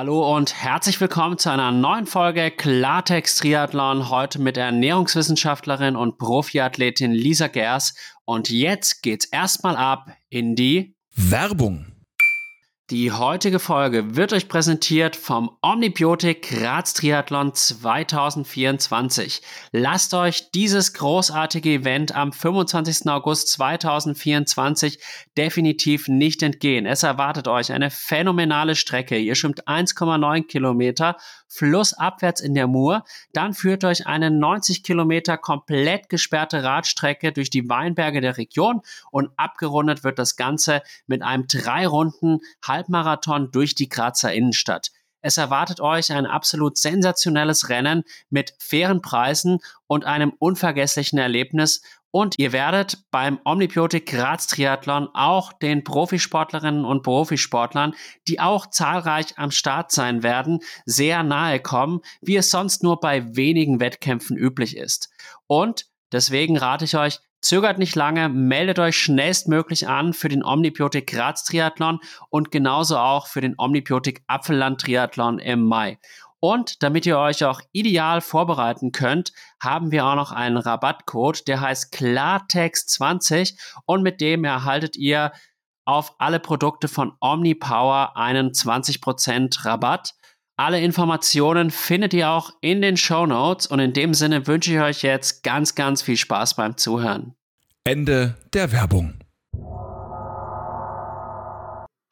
Hallo und herzlich willkommen zu einer neuen Folge Klartext Triathlon. Heute mit Ernährungswissenschaftlerin und Profiathletin Lisa Gers. Und jetzt geht's erstmal ab in die Werbung. Die heutige Folge wird euch präsentiert vom Omnibiotik Graz Triathlon 2024. Lasst euch dieses großartige Event am 25. August 2024 definitiv nicht entgehen. Es erwartet euch eine phänomenale Strecke. Ihr schwimmt 1,9 Kilometer flussabwärts in der Mur. Dann führt euch eine 90 Kilometer komplett gesperrte Radstrecke durch die Weinberge der Region und abgerundet wird das Ganze mit einem drei Runden Halbmarathon durch die Grazer Innenstadt. Es erwartet euch ein absolut sensationelles Rennen mit fairen Preisen und einem unvergesslichen Erlebnis und ihr werdet beim Omnibiotik Graz Triathlon auch den Profisportlerinnen und Profisportlern, die auch zahlreich am Start sein werden, sehr nahe kommen, wie es sonst nur bei wenigen Wettkämpfen üblich ist. Und deswegen rate ich euch, Zögert nicht lange, meldet euch schnellstmöglich an für den Omnibiotik Graz Triathlon und genauso auch für den Omnibiotik Apfelland Triathlon im Mai. Und damit ihr euch auch ideal vorbereiten könnt, haben wir auch noch einen Rabattcode, der heißt Klartext20 und mit dem erhaltet ihr auf alle Produkte von OmniPower einen 20% Rabatt. Alle Informationen findet ihr auch in den Show Notes und in dem Sinne wünsche ich euch jetzt ganz, ganz viel Spaß beim Zuhören. Ende der Werbung.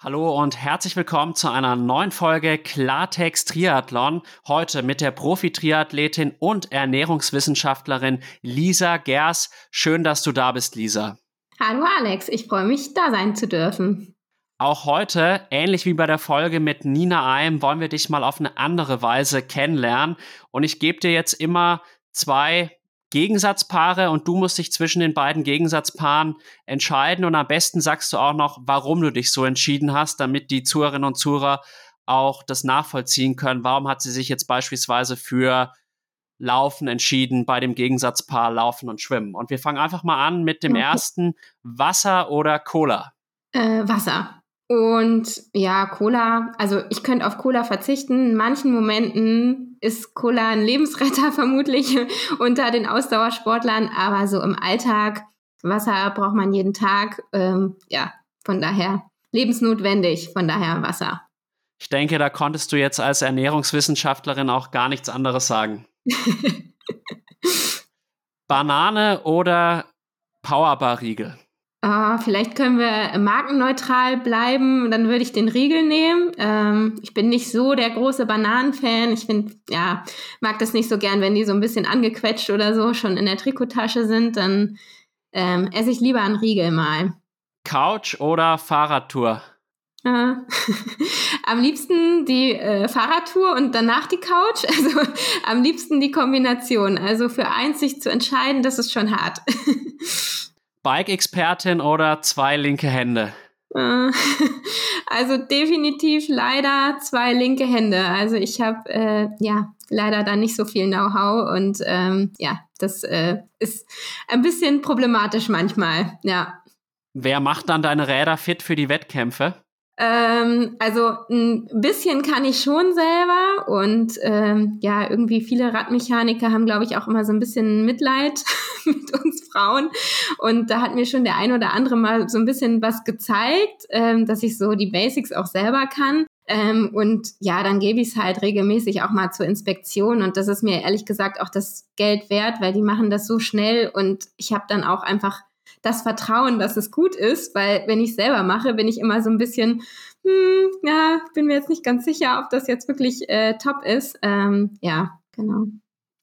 Hallo und herzlich willkommen zu einer neuen Folge Klartext Triathlon. Heute mit der Profi-Triathletin und Ernährungswissenschaftlerin Lisa Gers. Schön, dass du da bist, Lisa. Hallo Alex, ich freue mich, da sein zu dürfen. Auch heute, ähnlich wie bei der Folge mit Nina Eim, wollen wir dich mal auf eine andere Weise kennenlernen. Und ich gebe dir jetzt immer zwei Gegensatzpaare und du musst dich zwischen den beiden Gegensatzpaaren entscheiden und am besten sagst du auch noch, warum du dich so entschieden hast, damit die Zuhörerinnen und Zuhörer auch das nachvollziehen können. Warum hat sie sich jetzt beispielsweise für Laufen entschieden bei dem Gegensatzpaar Laufen und Schwimmen? Und wir fangen einfach mal an mit dem okay. ersten Wasser oder Cola. Äh, Wasser. Und ja, Cola, also ich könnte auf Cola verzichten. In manchen Momenten ist Cola ein Lebensretter vermutlich unter den Ausdauersportlern, aber so im Alltag, Wasser braucht man jeden Tag. Ähm, ja, von daher lebensnotwendig, von daher Wasser. Ich denke, da konntest du jetzt als Ernährungswissenschaftlerin auch gar nichts anderes sagen. Banane oder Powerbar-Riegel? Uh, vielleicht können wir markenneutral bleiben, dann würde ich den Riegel nehmen. Ähm, ich bin nicht so der große Bananenfan. Ich finde, ja, mag das nicht so gern, wenn die so ein bisschen angequetscht oder so schon in der Trikottasche sind. Dann ähm, esse ich lieber einen Riegel mal. Couch oder Fahrradtour? Uh, am liebsten die äh, Fahrradtour und danach die Couch. Also am liebsten die Kombination. Also für eins sich zu entscheiden, das ist schon hart. Bike-Expertin oder zwei linke Hände? Äh, also definitiv leider zwei linke Hände. Also ich habe äh, ja leider da nicht so viel Know-how und ähm, ja, das äh, ist ein bisschen problematisch manchmal. Ja. Wer macht dann deine Räder fit für die Wettkämpfe? Ähm, also ein bisschen kann ich schon selber und ähm, ja, irgendwie viele Radmechaniker haben, glaube ich, auch immer so ein bisschen Mitleid mit uns Frauen. Und da hat mir schon der ein oder andere mal so ein bisschen was gezeigt, ähm, dass ich so die Basics auch selber kann. Ähm, und ja, dann gebe ich es halt regelmäßig auch mal zur Inspektion. Und das ist mir ehrlich gesagt auch das Geld wert, weil die machen das so schnell und ich habe dann auch einfach das Vertrauen, dass es gut ist, weil wenn ich selber mache, bin ich immer so ein bisschen, hm, ja, bin mir jetzt nicht ganz sicher, ob das jetzt wirklich äh, top ist. Ähm, ja, genau.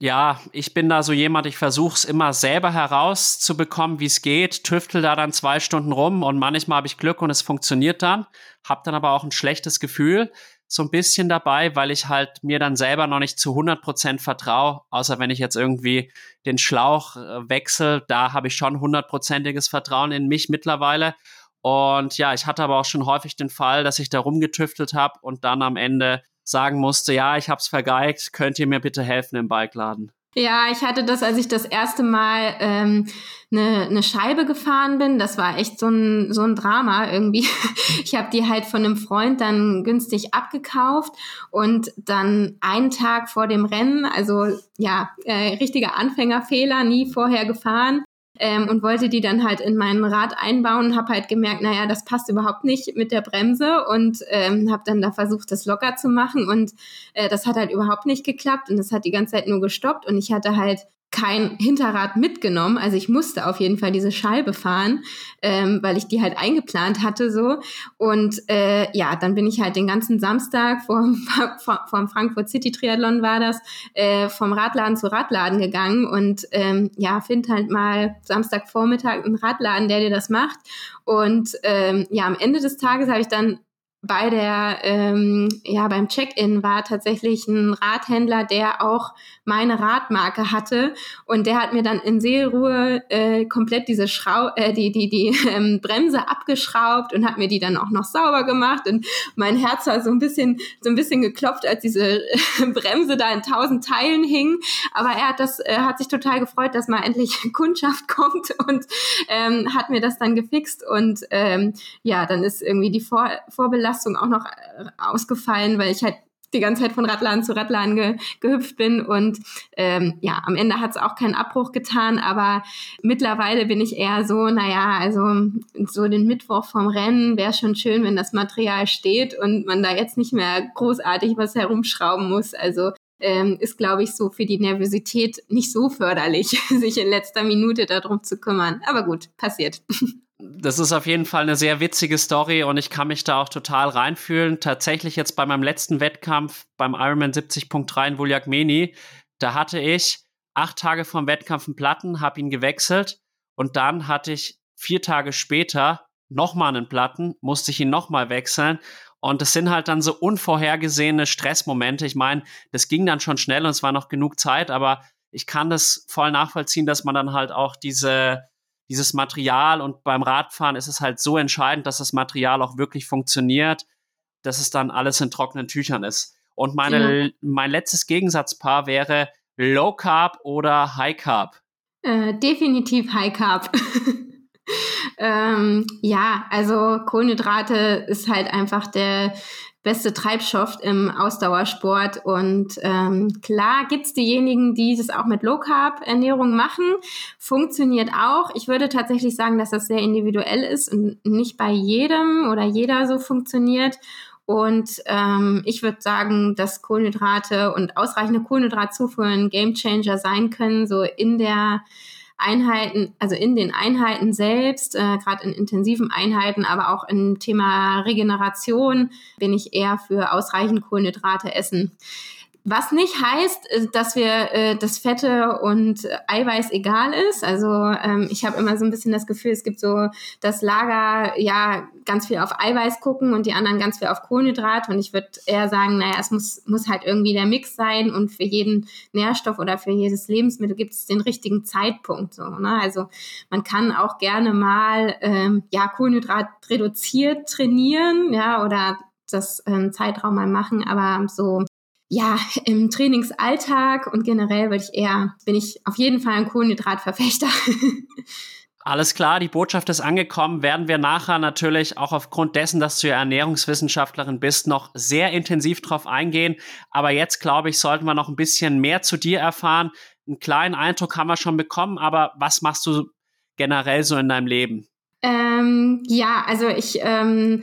Ja, ich bin da so jemand, ich versuche es immer selber herauszubekommen, wie es geht, tüftel da dann zwei Stunden rum und manchmal habe ich Glück und es funktioniert dann, habe dann aber auch ein schlechtes Gefühl so ein bisschen dabei, weil ich halt mir dann selber noch nicht zu 100 Prozent vertraue, außer wenn ich jetzt irgendwie den Schlauch äh, wechsle, da habe ich schon hundertprozentiges Vertrauen in mich mittlerweile. Und ja, ich hatte aber auch schon häufig den Fall, dass ich da rumgetüftelt habe und dann am Ende sagen musste, ja, ich habe es vergeigt, könnt ihr mir bitte helfen im Bikeladen? Ja, ich hatte das, als ich das erste Mal ähm, eine, eine Scheibe gefahren bin. Das war echt so ein, so ein Drama irgendwie. Ich habe die halt von einem Freund dann günstig abgekauft und dann einen Tag vor dem Rennen, also ja, äh, richtiger Anfängerfehler, nie vorher gefahren. Ähm, und wollte die dann halt in mein Rad einbauen und habe halt gemerkt, naja, das passt überhaupt nicht mit der Bremse und ähm, habe dann da versucht, das locker zu machen und äh, das hat halt überhaupt nicht geklappt und das hat die ganze Zeit nur gestoppt und ich hatte halt kein Hinterrad mitgenommen. Also ich musste auf jeden Fall diese Scheibe fahren, ähm, weil ich die halt eingeplant hatte so. Und äh, ja, dann bin ich halt den ganzen Samstag vom, vom Frankfurt City Triathlon war das, äh, vom Radladen zu Radladen gegangen und ähm, ja, find halt mal Samstagvormittag einen Radladen, der dir das macht. Und ähm, ja, am Ende des Tages habe ich dann bei der, ähm, ja, beim Check-in war tatsächlich ein Radhändler, der auch meine Radmarke hatte. Und der hat mir dann in Seelruhe äh, komplett diese Schrau äh, die die die ähm, Bremse abgeschraubt und hat mir die dann auch noch sauber gemacht. Und mein Herz war so ein bisschen so ein bisschen geklopft, als diese äh, Bremse da in tausend Teilen hing. Aber er hat das äh, hat sich total gefreut, dass mal endlich Kundschaft kommt und ähm, hat mir das dann gefixt. Und ähm, ja, dann ist irgendwie die Vor Vorbelastung auch noch äh, ausgefallen, weil ich halt die ganze Zeit von Radladen zu Radladen ge, gehüpft bin. Und ähm, ja, am Ende hat es auch keinen Abbruch getan, aber mittlerweile bin ich eher so, naja, also so den Mittwoch vom Rennen wäre schon schön, wenn das Material steht und man da jetzt nicht mehr großartig was herumschrauben muss. Also ähm, ist, glaube ich, so für die Nervosität nicht so förderlich, sich in letzter Minute darum zu kümmern. Aber gut, passiert. Das ist auf jeden Fall eine sehr witzige Story und ich kann mich da auch total reinfühlen. Tatsächlich jetzt bei meinem letzten Wettkampf beim Ironman 70.3 in Vuljagmeni, da hatte ich acht Tage vom Wettkampf einen Platten, habe ihn gewechselt und dann hatte ich vier Tage später nochmal einen Platten, musste ich ihn nochmal wechseln und das sind halt dann so unvorhergesehene Stressmomente. Ich meine, das ging dann schon schnell und es war noch genug Zeit, aber ich kann das voll nachvollziehen, dass man dann halt auch diese dieses Material und beim Radfahren ist es halt so entscheidend, dass das Material auch wirklich funktioniert, dass es dann alles in trockenen Tüchern ist. Und meine, ja. mein letztes Gegensatzpaar wäre Low Carb oder High Carb. Äh, definitiv High Carb. ähm, ja, also Kohlenhydrate ist halt einfach der beste Treibstoff im Ausdauersport. Und ähm, klar gibt's diejenigen, die das auch mit Low-Carb-Ernährung machen. Funktioniert auch. Ich würde tatsächlich sagen, dass das sehr individuell ist und nicht bei jedem oder jeder so funktioniert. Und ähm, ich würde sagen, dass Kohlenhydrate und ausreichende Kohlenhydratzufuhr ein Gamechanger sein können, so in der Einheiten, also in den Einheiten selbst, äh, gerade in intensiven Einheiten, aber auch im Thema Regeneration bin ich eher für ausreichend Kohlenhydrate essen. Was nicht heißt, äh, dass wir äh, das Fette und Eiweiß egal ist. Also ähm, ich habe immer so ein bisschen das Gefühl, es gibt so das Lager, ja, ganz viel auf Eiweiß gucken und die anderen ganz viel auf Kohlenhydrat. Und ich würde eher sagen, naja, es muss, muss halt irgendwie der Mix sein und für jeden Nährstoff oder für jedes Lebensmittel gibt es den richtigen Zeitpunkt. So, ne? Also man kann auch gerne mal ähm, ja, Kohlenhydrat reduziert trainieren, ja, oder das ähm, Zeitraum mal machen, aber so ja, im Trainingsalltag und generell würde ich eher, bin ich auf jeden Fall ein Kohlenhydratverfechter. Alles klar, die Botschaft ist angekommen. Werden wir nachher natürlich auch aufgrund dessen, dass du ja Ernährungswissenschaftlerin bist, noch sehr intensiv drauf eingehen. Aber jetzt, glaube ich, sollten wir noch ein bisschen mehr zu dir erfahren. Einen kleinen Eindruck haben wir schon bekommen, aber was machst du generell so in deinem Leben? Ähm, ja, also ich ähm,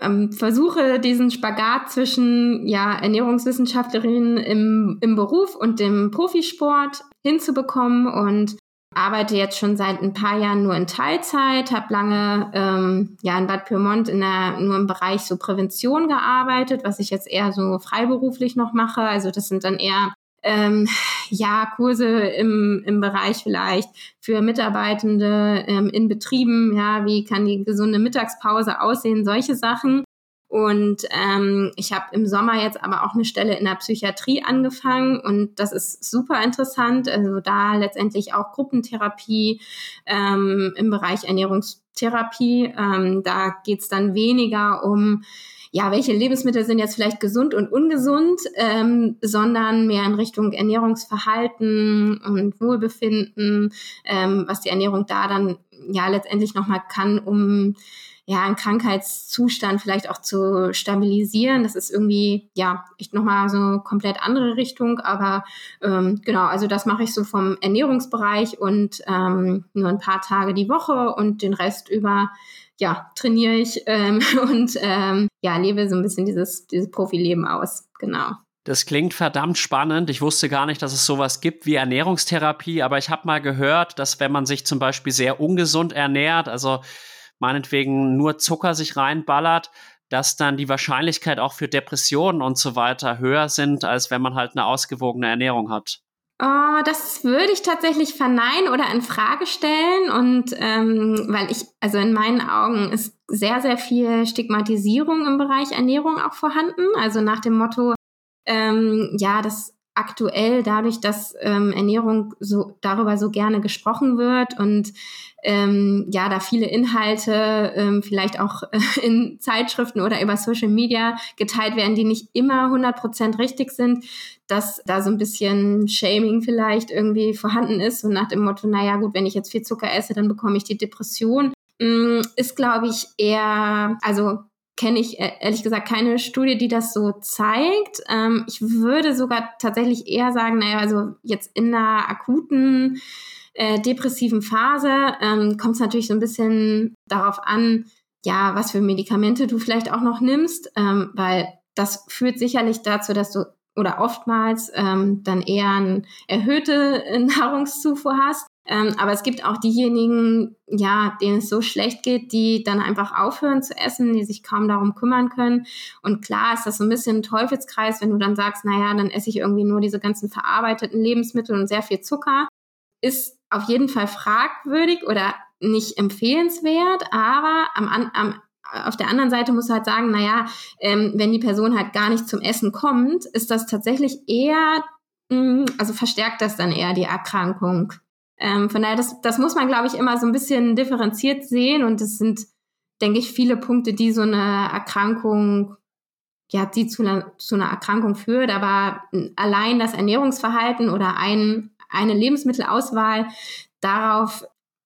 ähm, versuche diesen Spagat zwischen ja, Ernährungswissenschaftlerin im, im Beruf und dem Profisport hinzubekommen und arbeite jetzt schon seit ein paar Jahren nur in Teilzeit, habe lange ähm, ja in Bad Pyrmont in der, nur im Bereich so Prävention gearbeitet, was ich jetzt eher so freiberuflich noch mache. Also das sind dann eher ähm, ja, Kurse im, im Bereich vielleicht für Mitarbeitende ähm, in Betrieben, ja, wie kann die gesunde Mittagspause aussehen, solche Sachen. Und ähm, ich habe im Sommer jetzt aber auch eine Stelle in der Psychiatrie angefangen und das ist super interessant. Also da letztendlich auch Gruppentherapie ähm, im Bereich Ernährungstherapie. Ähm, da geht's dann weniger um ja, welche Lebensmittel sind jetzt vielleicht gesund und ungesund, ähm, sondern mehr in Richtung Ernährungsverhalten und Wohlbefinden, ähm, was die Ernährung da dann ja letztendlich nochmal kann, um ja, einen Krankheitszustand vielleicht auch zu stabilisieren. Das ist irgendwie, ja, echt nochmal so komplett andere Richtung. Aber ähm, genau, also das mache ich so vom Ernährungsbereich und ähm, nur ein paar Tage die Woche und den Rest über, ja, trainiere ich ähm, und ähm, ja, lebe so ein bisschen dieses, dieses Profileben aus. Genau. Das klingt verdammt spannend. Ich wusste gar nicht, dass es sowas gibt wie Ernährungstherapie, aber ich habe mal gehört, dass wenn man sich zum Beispiel sehr ungesund ernährt, also meinetwegen nur Zucker sich reinballert, dass dann die Wahrscheinlichkeit auch für Depressionen und so weiter höher sind, als wenn man halt eine ausgewogene Ernährung hat. Oh, das würde ich tatsächlich verneinen oder in Frage stellen. Und ähm, weil ich, also in meinen Augen ist sehr, sehr viel Stigmatisierung im Bereich Ernährung auch vorhanden. Also nach dem Motto, ähm, ja, das aktuell dadurch, dass ähm, Ernährung so darüber so gerne gesprochen wird und ähm, ja, da viele Inhalte ähm, vielleicht auch äh, in Zeitschriften oder über Social Media geteilt werden, die nicht immer 100% richtig sind, dass da so ein bisschen Shaming vielleicht irgendwie vorhanden ist und nach dem Motto, naja gut, wenn ich jetzt viel Zucker esse, dann bekomme ich die Depression, mm, ist, glaube ich, eher, also kenne ich äh, ehrlich gesagt keine Studie, die das so zeigt. Ähm, ich würde sogar tatsächlich eher sagen, naja, also jetzt in einer akuten äh, depressiven Phase ähm, kommt es natürlich so ein bisschen darauf an, ja, was für Medikamente du vielleicht auch noch nimmst, ähm, weil das führt sicherlich dazu, dass du oder oftmals ähm, dann eher eine erhöhte Nahrungszufuhr hast. Ähm, aber es gibt auch diejenigen, ja, denen es so schlecht geht, die dann einfach aufhören zu essen, die sich kaum darum kümmern können. Und klar ist das so ein bisschen ein Teufelskreis, wenn du dann sagst, naja, dann esse ich irgendwie nur diese ganzen verarbeiteten Lebensmittel und sehr viel Zucker. Ist auf jeden Fall fragwürdig oder nicht empfehlenswert, aber am, am auf der anderen Seite muss du halt sagen, naja, ähm, wenn die Person halt gar nicht zum Essen kommt, ist das tatsächlich eher, mh, mm, also verstärkt das dann eher die Erkrankung. Ähm, von daher, das, das muss man, glaube ich, immer so ein bisschen differenziert sehen. Und das sind, denke ich, viele Punkte, die so eine Erkrankung, ja, die zu einer, zu einer Erkrankung führt. Aber allein das Ernährungsverhalten oder ein, eine Lebensmittelauswahl darauf,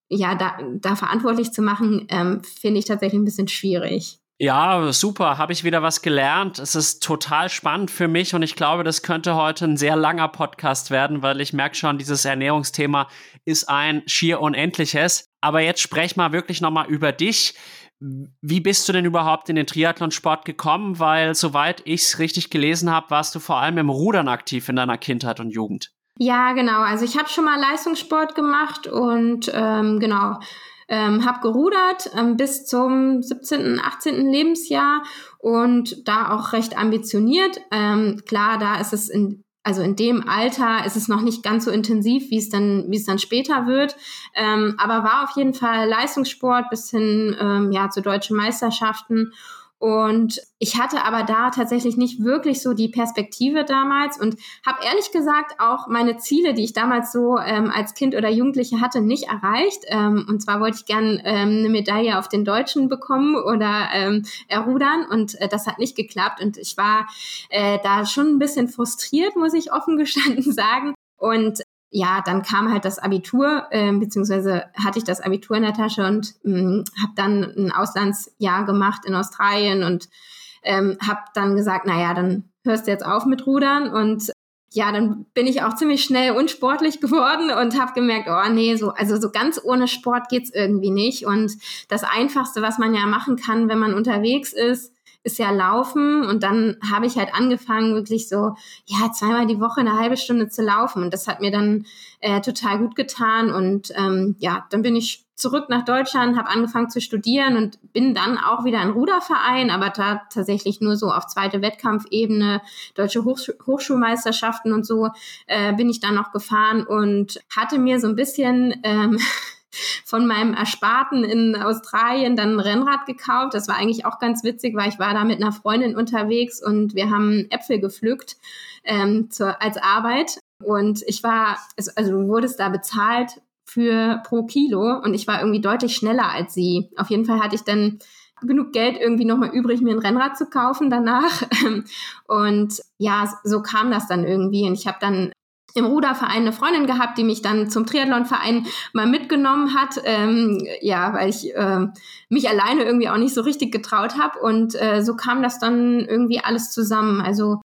ja, da, da verantwortlich zu machen, ähm, finde ich tatsächlich ein bisschen schwierig. Ja, super, habe ich wieder was gelernt. Es ist total spannend für mich und ich glaube, das könnte heute ein sehr langer Podcast werden, weil ich merke schon, dieses Ernährungsthema ist ein schier unendliches. Aber jetzt sprech mal wirklich nochmal über dich. Wie bist du denn überhaupt in den Triathlonsport gekommen? Weil, soweit ich es richtig gelesen habe, warst du vor allem im Rudern aktiv in deiner Kindheit und Jugend. Ja, genau. Also ich habe schon mal Leistungssport gemacht und ähm, genau ähm, habe gerudert ähm, bis zum 17., 18. Lebensjahr und da auch recht ambitioniert. Ähm, klar, da ist es in also in dem Alter ist es noch nicht ganz so intensiv, wie es dann, wie es dann später wird. Ähm, aber war auf jeden Fall Leistungssport bis hin ähm, ja zu deutschen Meisterschaften und ich hatte aber da tatsächlich nicht wirklich so die Perspektive damals und habe ehrlich gesagt auch meine Ziele, die ich damals so ähm, als Kind oder Jugendliche hatte, nicht erreicht. Ähm, und zwar wollte ich gern ähm, eine Medaille auf den Deutschen bekommen oder ähm, errudern und äh, das hat nicht geklappt. Und ich war äh, da schon ein bisschen frustriert, muss ich offen gestanden sagen. Und ja, dann kam halt das Abitur, äh, beziehungsweise hatte ich das Abitur in der Tasche und ähm, habe dann ein Auslandsjahr gemacht in Australien und ähm, habe dann gesagt, naja, dann hörst du jetzt auf mit Rudern. Und ja, dann bin ich auch ziemlich schnell unsportlich geworden und habe gemerkt, oh nee, so also so ganz ohne Sport geht's irgendwie nicht. Und das einfachste, was man ja machen kann, wenn man unterwegs ist, ist ja Laufen und dann habe ich halt angefangen, wirklich so, ja, zweimal die Woche eine halbe Stunde zu laufen. Und das hat mir dann äh, total gut getan. Und ähm, ja, dann bin ich zurück nach Deutschland, habe angefangen zu studieren und bin dann auch wieder in Ruderverein, aber da tatsächlich nur so auf zweite Wettkampfebene, deutsche Hochsch Hochschulmeisterschaften und so äh, bin ich dann noch gefahren und hatte mir so ein bisschen ähm, von meinem Ersparten in Australien dann ein Rennrad gekauft. Das war eigentlich auch ganz witzig, weil ich war da mit einer Freundin unterwegs und wir haben Äpfel gepflückt ähm, zur, als Arbeit. Und ich war, also, du wurdest da bezahlt für pro Kilo und ich war irgendwie deutlich schneller als sie. Auf jeden Fall hatte ich dann genug Geld irgendwie nochmal übrig, mir ein Rennrad zu kaufen danach. Und ja, so kam das dann irgendwie. Und ich habe dann im Ruderverein eine Freundin gehabt, die mich dann zum Triathlonverein mal mitgenommen hat, ähm, ja, weil ich äh, mich alleine irgendwie auch nicht so richtig getraut habe und äh, so kam das dann irgendwie alles zusammen. Also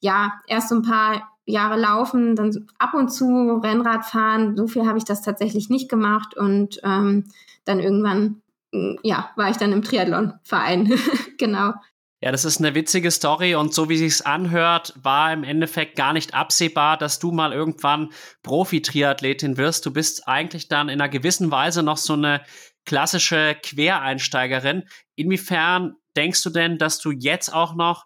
ja, erst so ein paar Jahre laufen, dann ab und zu Rennrad fahren. So viel habe ich das tatsächlich nicht gemacht und ähm, dann irgendwann, mm, ja, war ich dann im Triathlon-Verein. genau. Ja, das ist eine witzige Story und so wie sich's anhört, war im Endeffekt gar nicht absehbar, dass du mal irgendwann Profi-Triathletin wirst. Du bist eigentlich dann in einer gewissen Weise noch so eine klassische Quereinsteigerin. Inwiefern denkst du denn, dass du jetzt auch noch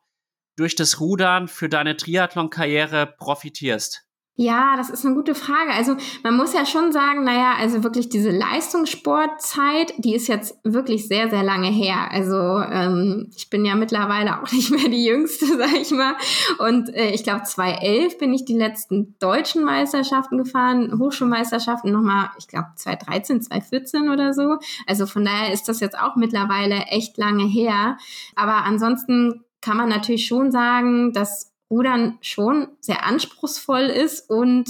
durch das Rudern für deine Triathlon-Karriere profitierst? Ja, das ist eine gute Frage. Also man muss ja schon sagen, naja, also wirklich diese Leistungssportzeit, die ist jetzt wirklich sehr, sehr lange her. Also ähm, ich bin ja mittlerweile auch nicht mehr die Jüngste, sag ich mal. Und äh, ich glaube, 2011 bin ich die letzten deutschen Meisterschaften gefahren, Hochschulmeisterschaften nochmal, ich glaube 2013, 2014 oder so. Also von daher ist das jetzt auch mittlerweile echt lange her. Aber ansonsten kann man natürlich schon sagen, dass Rudern schon sehr anspruchsvoll ist und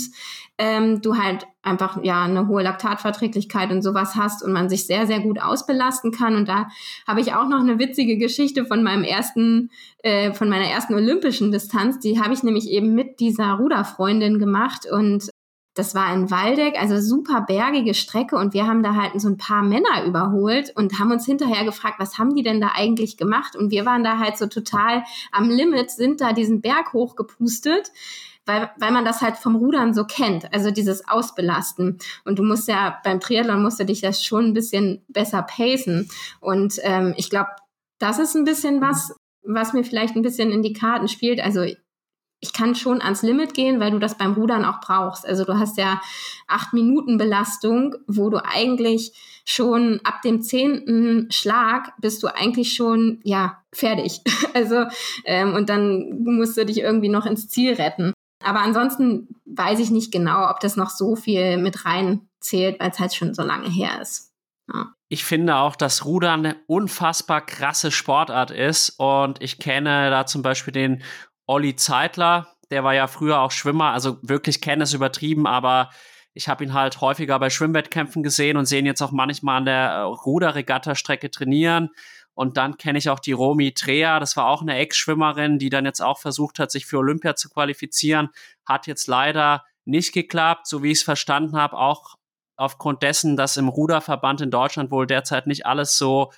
ähm, du halt einfach ja eine hohe Laktatverträglichkeit und sowas hast und man sich sehr sehr gut ausbelasten kann. Und da habe ich auch noch eine witzige Geschichte von meinem ersten äh, von meiner ersten olympischen Distanz. Die habe ich nämlich eben mit dieser Ruderfreundin gemacht und das war in Waldeck, also super bergige Strecke und wir haben da halt so ein paar Männer überholt und haben uns hinterher gefragt, was haben die denn da eigentlich gemacht? Und wir waren da halt so total am Limit, sind da diesen Berg hochgepustet weil, weil man das halt vom Rudern so kennt, also dieses Ausbelasten. Und du musst ja beim Triathlon musst du dich das schon ein bisschen besser pacen. Und ähm, ich glaube, das ist ein bisschen was, was mir vielleicht ein bisschen in die Karten spielt. Also ich kann schon ans Limit gehen, weil du das beim Rudern auch brauchst. Also du hast ja acht Minuten Belastung, wo du eigentlich schon ab dem zehnten Schlag bist du eigentlich schon ja fertig. Also ähm, und dann musst du dich irgendwie noch ins Ziel retten. Aber ansonsten weiß ich nicht genau, ob das noch so viel mit reinzählt, weil es halt schon so lange her ist. Ja. Ich finde auch, dass Rudern eine unfassbar krasse Sportart ist und ich kenne da zum Beispiel den Olli Zeitler, der war ja früher auch Schwimmer, also wirklich kenne es übertrieben, aber ich habe ihn halt häufiger bei Schwimmwettkämpfen gesehen und sehen jetzt auch manchmal an der äh, Ruderregatta-Strecke trainieren. Und dann kenne ich auch die Romy Trea, das war auch eine Ex-Schwimmerin, die dann jetzt auch versucht hat, sich für Olympia zu qualifizieren. Hat jetzt leider nicht geklappt, so wie ich es verstanden habe, auch aufgrund dessen, dass im Ruderverband in Deutschland wohl derzeit nicht alles so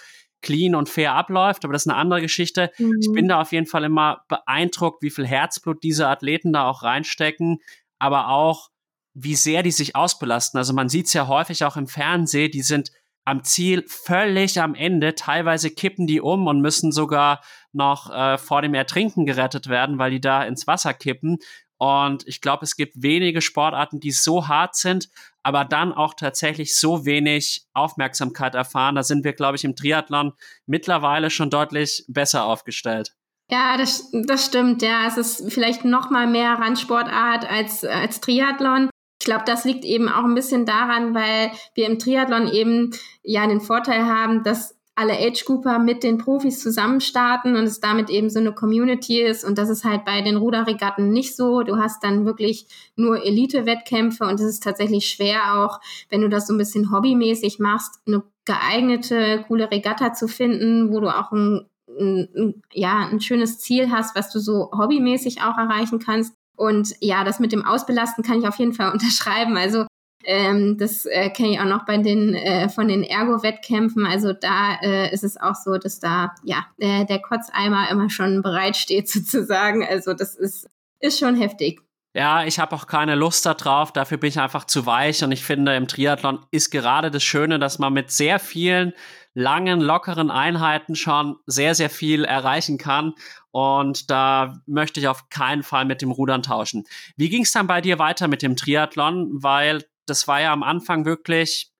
clean und fair abläuft, aber das ist eine andere Geschichte. Mhm. Ich bin da auf jeden Fall immer beeindruckt, wie viel Herzblut diese Athleten da auch reinstecken, aber auch, wie sehr die sich ausbelasten. Also man sieht es ja häufig auch im Fernsehen, die sind am Ziel völlig am Ende. Teilweise kippen die um und müssen sogar noch äh, vor dem Ertrinken gerettet werden, weil die da ins Wasser kippen. Und ich glaube, es gibt wenige Sportarten, die so hart sind, aber dann auch tatsächlich so wenig Aufmerksamkeit erfahren. Da sind wir, glaube ich, im Triathlon mittlerweile schon deutlich besser aufgestellt. Ja, das, das stimmt. Ja, es ist vielleicht noch mal mehr Randsportart als, als Triathlon. Ich glaube, das liegt eben auch ein bisschen daran, weil wir im Triathlon eben ja den Vorteil haben, dass alle Age-Grouper mit den Profis zusammen starten und es damit eben so eine Community ist. Und das ist halt bei den Ruderregatten nicht so. Du hast dann wirklich nur Elite-Wettkämpfe und es ist tatsächlich schwer auch, wenn du das so ein bisschen hobbymäßig machst, eine geeignete, coole Regatta zu finden, wo du auch ein, ein, ja, ein schönes Ziel hast, was du so hobbymäßig auch erreichen kannst. Und ja, das mit dem Ausbelasten kann ich auf jeden Fall unterschreiben. Also ähm, das äh, kenne ich auch noch bei den äh, von den Ergo-Wettkämpfen. Also da äh, ist es auch so, dass da ja der, Kotzeimer immer schon bereitsteht sozusagen. Also das ist ist schon heftig. Ja, ich habe auch keine Lust darauf. Dafür bin ich einfach zu weich. Und ich finde, im Triathlon ist gerade das Schöne, dass man mit sehr vielen langen, lockeren Einheiten schon sehr, sehr viel erreichen kann. Und da möchte ich auf keinen Fall mit dem Rudern tauschen. Wie ging es dann bei dir weiter mit dem Triathlon? Weil das war ja am Anfang wirklich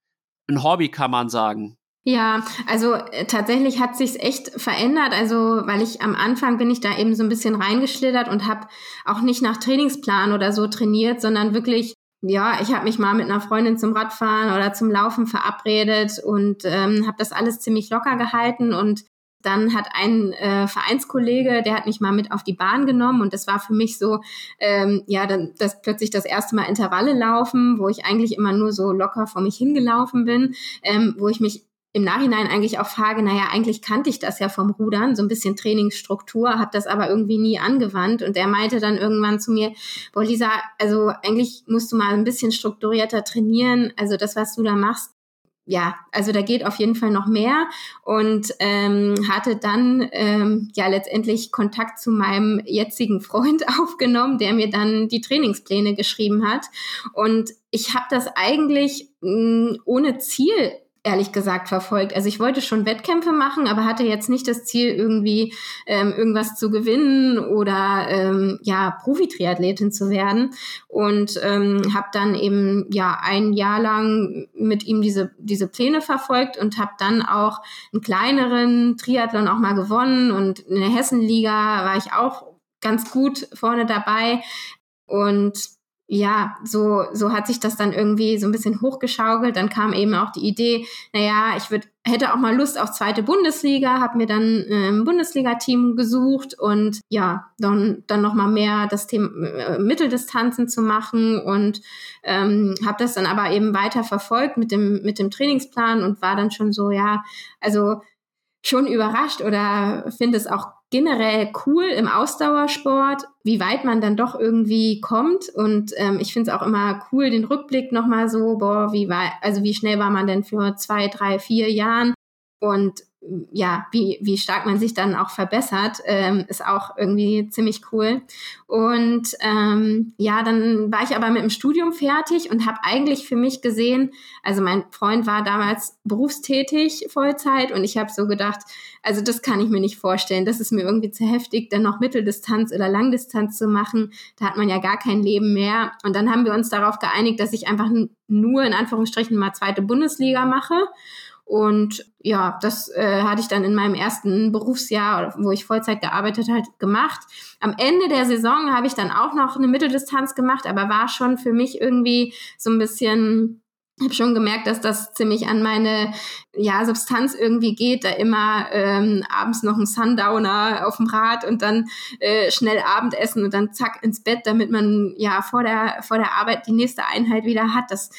ein Hobby, kann man sagen. Ja, also äh, tatsächlich hat sich's echt verändert. Also, weil ich am Anfang bin ich da eben so ein bisschen reingeschlittert und habe auch nicht nach Trainingsplan oder so trainiert, sondern wirklich, ja, ich habe mich mal mit einer Freundin zum Radfahren oder zum Laufen verabredet und ähm, habe das alles ziemlich locker gehalten und dann hat ein äh, Vereinskollege, der hat mich mal mit auf die Bahn genommen und das war für mich so, ähm, ja, dann das plötzlich das erste Mal Intervalle laufen, wo ich eigentlich immer nur so locker vor mich hingelaufen bin, ähm, wo ich mich im Nachhinein eigentlich auch frage, naja, eigentlich kannte ich das ja vom Rudern, so ein bisschen Trainingsstruktur, habe das aber irgendwie nie angewandt. Und er meinte dann irgendwann zu mir, boah, Lisa, also eigentlich musst du mal ein bisschen strukturierter trainieren. Also das, was du da machst, ja, also da geht auf jeden Fall noch mehr und ähm, hatte dann ähm, ja letztendlich Kontakt zu meinem jetzigen Freund aufgenommen, der mir dann die Trainingspläne geschrieben hat. Und ich habe das eigentlich mh, ohne Ziel ehrlich gesagt verfolgt. Also ich wollte schon Wettkämpfe machen, aber hatte jetzt nicht das Ziel, irgendwie ähm, irgendwas zu gewinnen oder ähm, ja Profi-Triathletin zu werden. Und ähm, habe dann eben ja ein Jahr lang mit ihm diese diese Pläne verfolgt und habe dann auch einen kleineren Triathlon auch mal gewonnen und in der Hessenliga war ich auch ganz gut vorne dabei und ja, so, so hat sich das dann irgendwie so ein bisschen hochgeschaukelt. Dann kam eben auch die Idee, naja, ich würd, hätte auch mal Lust auf zweite Bundesliga, habe mir dann äh, ein Bundesliga-Team gesucht und ja, dann, dann nochmal mehr das Thema äh, Mitteldistanzen zu machen und ähm, habe das dann aber eben weiter verfolgt mit dem, mit dem Trainingsplan und war dann schon so, ja, also schon überrascht oder finde es auch generell cool im Ausdauersport, wie weit man dann doch irgendwie kommt. Und ähm, ich finde es auch immer cool, den Rückblick nochmal so, boah, wie weit, also wie schnell war man denn für zwei, drei, vier Jahren? Und ja, wie, wie stark man sich dann auch verbessert, ähm, ist auch irgendwie ziemlich cool. Und ähm, ja, dann war ich aber mit dem Studium fertig und habe eigentlich für mich gesehen, also mein Freund war damals berufstätig Vollzeit und ich habe so gedacht, also das kann ich mir nicht vorstellen, das ist mir irgendwie zu heftig, dann noch Mitteldistanz oder Langdistanz zu machen. Da hat man ja gar kein Leben mehr. Und dann haben wir uns darauf geeinigt, dass ich einfach nur in Anführungsstrichen mal zweite Bundesliga mache und ja, das äh, hatte ich dann in meinem ersten Berufsjahr, wo ich Vollzeit gearbeitet hat, gemacht. Am Ende der Saison habe ich dann auch noch eine Mitteldistanz gemacht, aber war schon für mich irgendwie so ein bisschen habe schon gemerkt, dass das ziemlich an meine ja, Substanz irgendwie geht, da immer ähm, abends noch ein Sundowner auf dem Rad und dann äh, schnell Abendessen und dann zack ins Bett, damit man ja vor der vor der Arbeit die nächste Einheit wieder hat. Das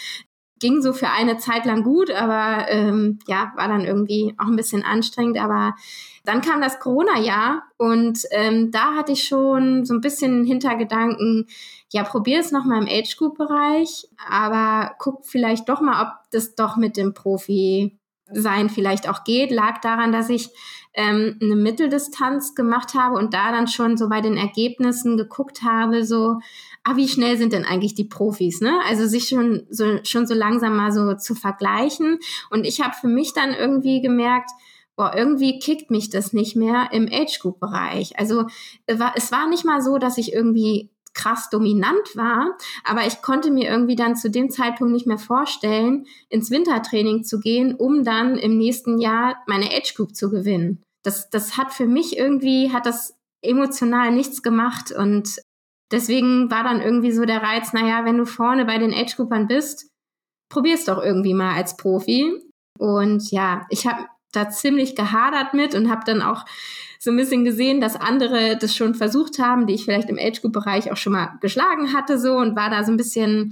ging so für eine Zeit lang gut, aber ähm, ja, war dann irgendwie auch ein bisschen anstrengend. Aber dann kam das Corona-Jahr und ähm, da hatte ich schon so ein bisschen Hintergedanken, ja, probier es nochmal im Age-Group-Bereich, aber guck vielleicht doch mal, ob das doch mit dem Profi sein vielleicht auch geht, lag daran, dass ich ähm, eine Mitteldistanz gemacht habe und da dann schon so bei den Ergebnissen geguckt habe, so, ah, wie schnell sind denn eigentlich die Profis, ne? Also sich schon so, schon so langsam mal so zu vergleichen. Und ich habe für mich dann irgendwie gemerkt, boah, irgendwie kickt mich das nicht mehr im Age-Group-Bereich. Also es war nicht mal so, dass ich irgendwie krass dominant war, aber ich konnte mir irgendwie dann zu dem Zeitpunkt nicht mehr vorstellen, ins Wintertraining zu gehen, um dann im nächsten Jahr meine Age Group zu gewinnen. Das, das hat für mich irgendwie, hat das emotional nichts gemacht und deswegen war dann irgendwie so der Reiz, naja, wenn du vorne bei den Age-Groupern bist, probier's doch irgendwie mal als Profi. Und ja, ich habe da ziemlich gehadert mit und habe dann auch so ein bisschen gesehen, dass andere das schon versucht haben, die ich vielleicht im Age-Group-Bereich auch schon mal geschlagen hatte so und war da so ein bisschen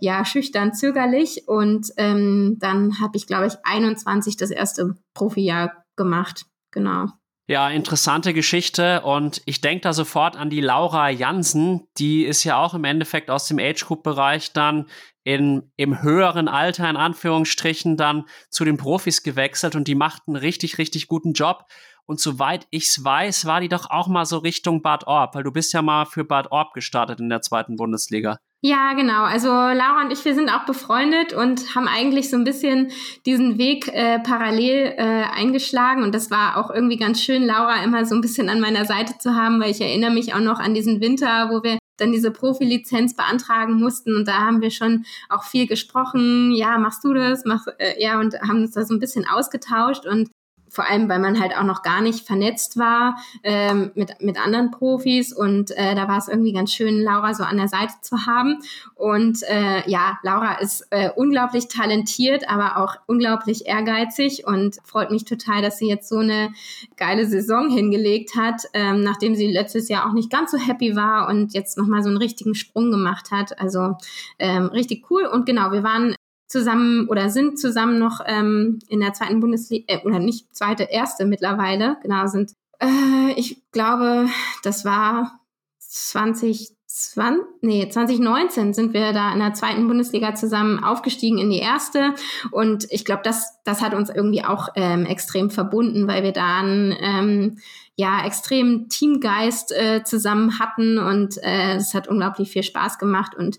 ja schüchtern, zögerlich und ähm, dann habe ich glaube ich 21 das erste Profijahr gemacht, genau. Ja, interessante Geschichte. Und ich denke da sofort an die Laura Jansen, die ist ja auch im Endeffekt aus dem Age Group Bereich dann in, im höheren Alter in Anführungsstrichen dann zu den Profis gewechselt. Und die macht einen richtig, richtig guten Job. Und soweit ich's weiß, war die doch auch mal so Richtung Bad Orb, weil du bist ja mal für Bad Orb gestartet in der zweiten Bundesliga. Ja, genau. Also Laura und ich, wir sind auch befreundet und haben eigentlich so ein bisschen diesen Weg äh, parallel äh, eingeschlagen. Und das war auch irgendwie ganz schön, Laura immer so ein bisschen an meiner Seite zu haben, weil ich erinnere mich auch noch an diesen Winter, wo wir dann diese Profilizenz beantragen mussten. Und da haben wir schon auch viel gesprochen. Ja, machst du das? Mach, äh, ja, und haben uns da so ein bisschen ausgetauscht. Und vor allem, weil man halt auch noch gar nicht vernetzt war ähm, mit, mit anderen Profis und äh, da war es irgendwie ganz schön, Laura so an der Seite zu haben. Und äh, ja, Laura ist äh, unglaublich talentiert, aber auch unglaublich ehrgeizig und freut mich total, dass sie jetzt so eine geile Saison hingelegt hat, ähm, nachdem sie letztes Jahr auch nicht ganz so happy war und jetzt nochmal so einen richtigen Sprung gemacht hat. Also ähm, richtig cool. Und genau, wir waren zusammen oder sind zusammen noch ähm, in der zweiten Bundesliga, äh, oder nicht zweite, erste mittlerweile, genau, sind, äh, ich glaube, das war 2020, nee, 2019 sind wir da in der zweiten Bundesliga zusammen aufgestiegen in die erste. Und ich glaube, das, das hat uns irgendwie auch ähm, extrem verbunden, weil wir dann ähm, ja extrem Teamgeist äh, zusammen hatten und äh, es hat unglaublich viel Spaß gemacht und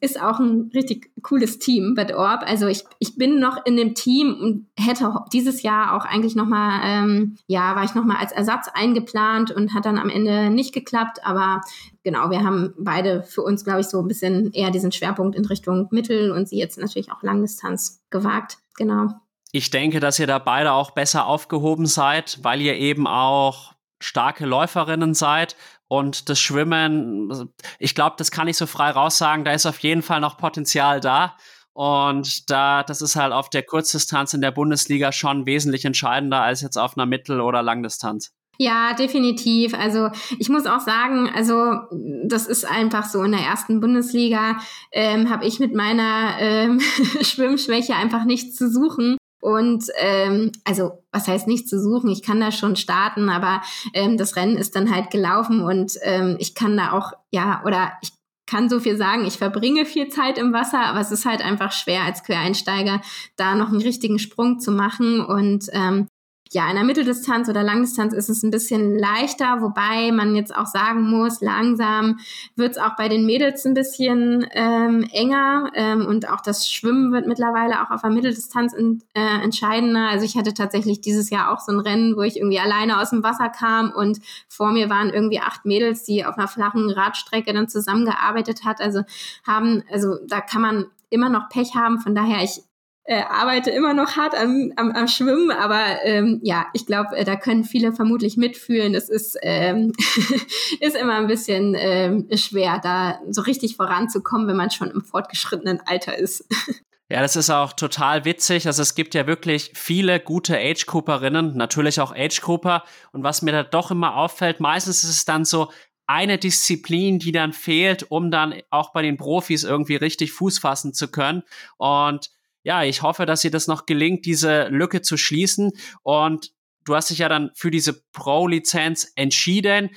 ist auch ein richtig cooles Team, Bad Orb. Also ich, ich bin noch in dem Team und hätte dieses Jahr auch eigentlich nochmal, ähm, ja, war ich nochmal als Ersatz eingeplant und hat dann am Ende nicht geklappt. Aber genau, wir haben beide für uns, glaube ich, so ein bisschen eher diesen Schwerpunkt in Richtung Mittel und sie jetzt natürlich auch Langdistanz gewagt. Genau. Ich denke, dass ihr da beide auch besser aufgehoben seid, weil ihr eben auch starke Läuferinnen seid und das Schwimmen, ich glaube, das kann ich so frei raussagen, da ist auf jeden Fall noch Potenzial da. Und da, das ist halt auf der Kurzdistanz in der Bundesliga schon wesentlich entscheidender als jetzt auf einer Mittel- oder Langdistanz. Ja, definitiv. Also ich muss auch sagen, also das ist einfach so in der ersten Bundesliga ähm, habe ich mit meiner ähm, Schwimmschwäche einfach nichts zu suchen. Und ähm, also, was heißt nicht zu suchen? Ich kann da schon starten, aber ähm, das Rennen ist dann halt gelaufen und ähm, ich kann da auch, ja, oder ich kann so viel sagen, ich verbringe viel Zeit im Wasser, aber es ist halt einfach schwer als Quereinsteiger da noch einen richtigen Sprung zu machen. Und ähm, ja, in der Mitteldistanz oder Langdistanz ist es ein bisschen leichter, wobei man jetzt auch sagen muss, langsam wird es auch bei den Mädels ein bisschen ähm, enger ähm, und auch das Schwimmen wird mittlerweile auch auf der Mitteldistanz in, äh, entscheidender. Also ich hatte tatsächlich dieses Jahr auch so ein Rennen, wo ich irgendwie alleine aus dem Wasser kam und vor mir waren irgendwie acht Mädels, die auf einer flachen Radstrecke dann zusammengearbeitet hat. Also haben, also da kann man immer noch Pech haben. Von daher, ich äh, arbeite immer noch hart am, am, am Schwimmen, aber ähm, ja, ich glaube, äh, da können viele vermutlich mitfühlen. Es ist, ähm, ist immer ein bisschen ähm, schwer, da so richtig voranzukommen, wenn man schon im fortgeschrittenen Alter ist. Ja, das ist auch total witzig. Also es gibt ja wirklich viele gute Age-Grouperinnen, natürlich auch Age-Grouper. Und was mir da doch immer auffällt, meistens ist es dann so eine Disziplin, die dann fehlt, um dann auch bei den Profis irgendwie richtig Fuß fassen zu können. Und ja, ich hoffe, dass ihr das noch gelingt, diese Lücke zu schließen. Und du hast dich ja dann für diese Pro-Lizenz entschieden.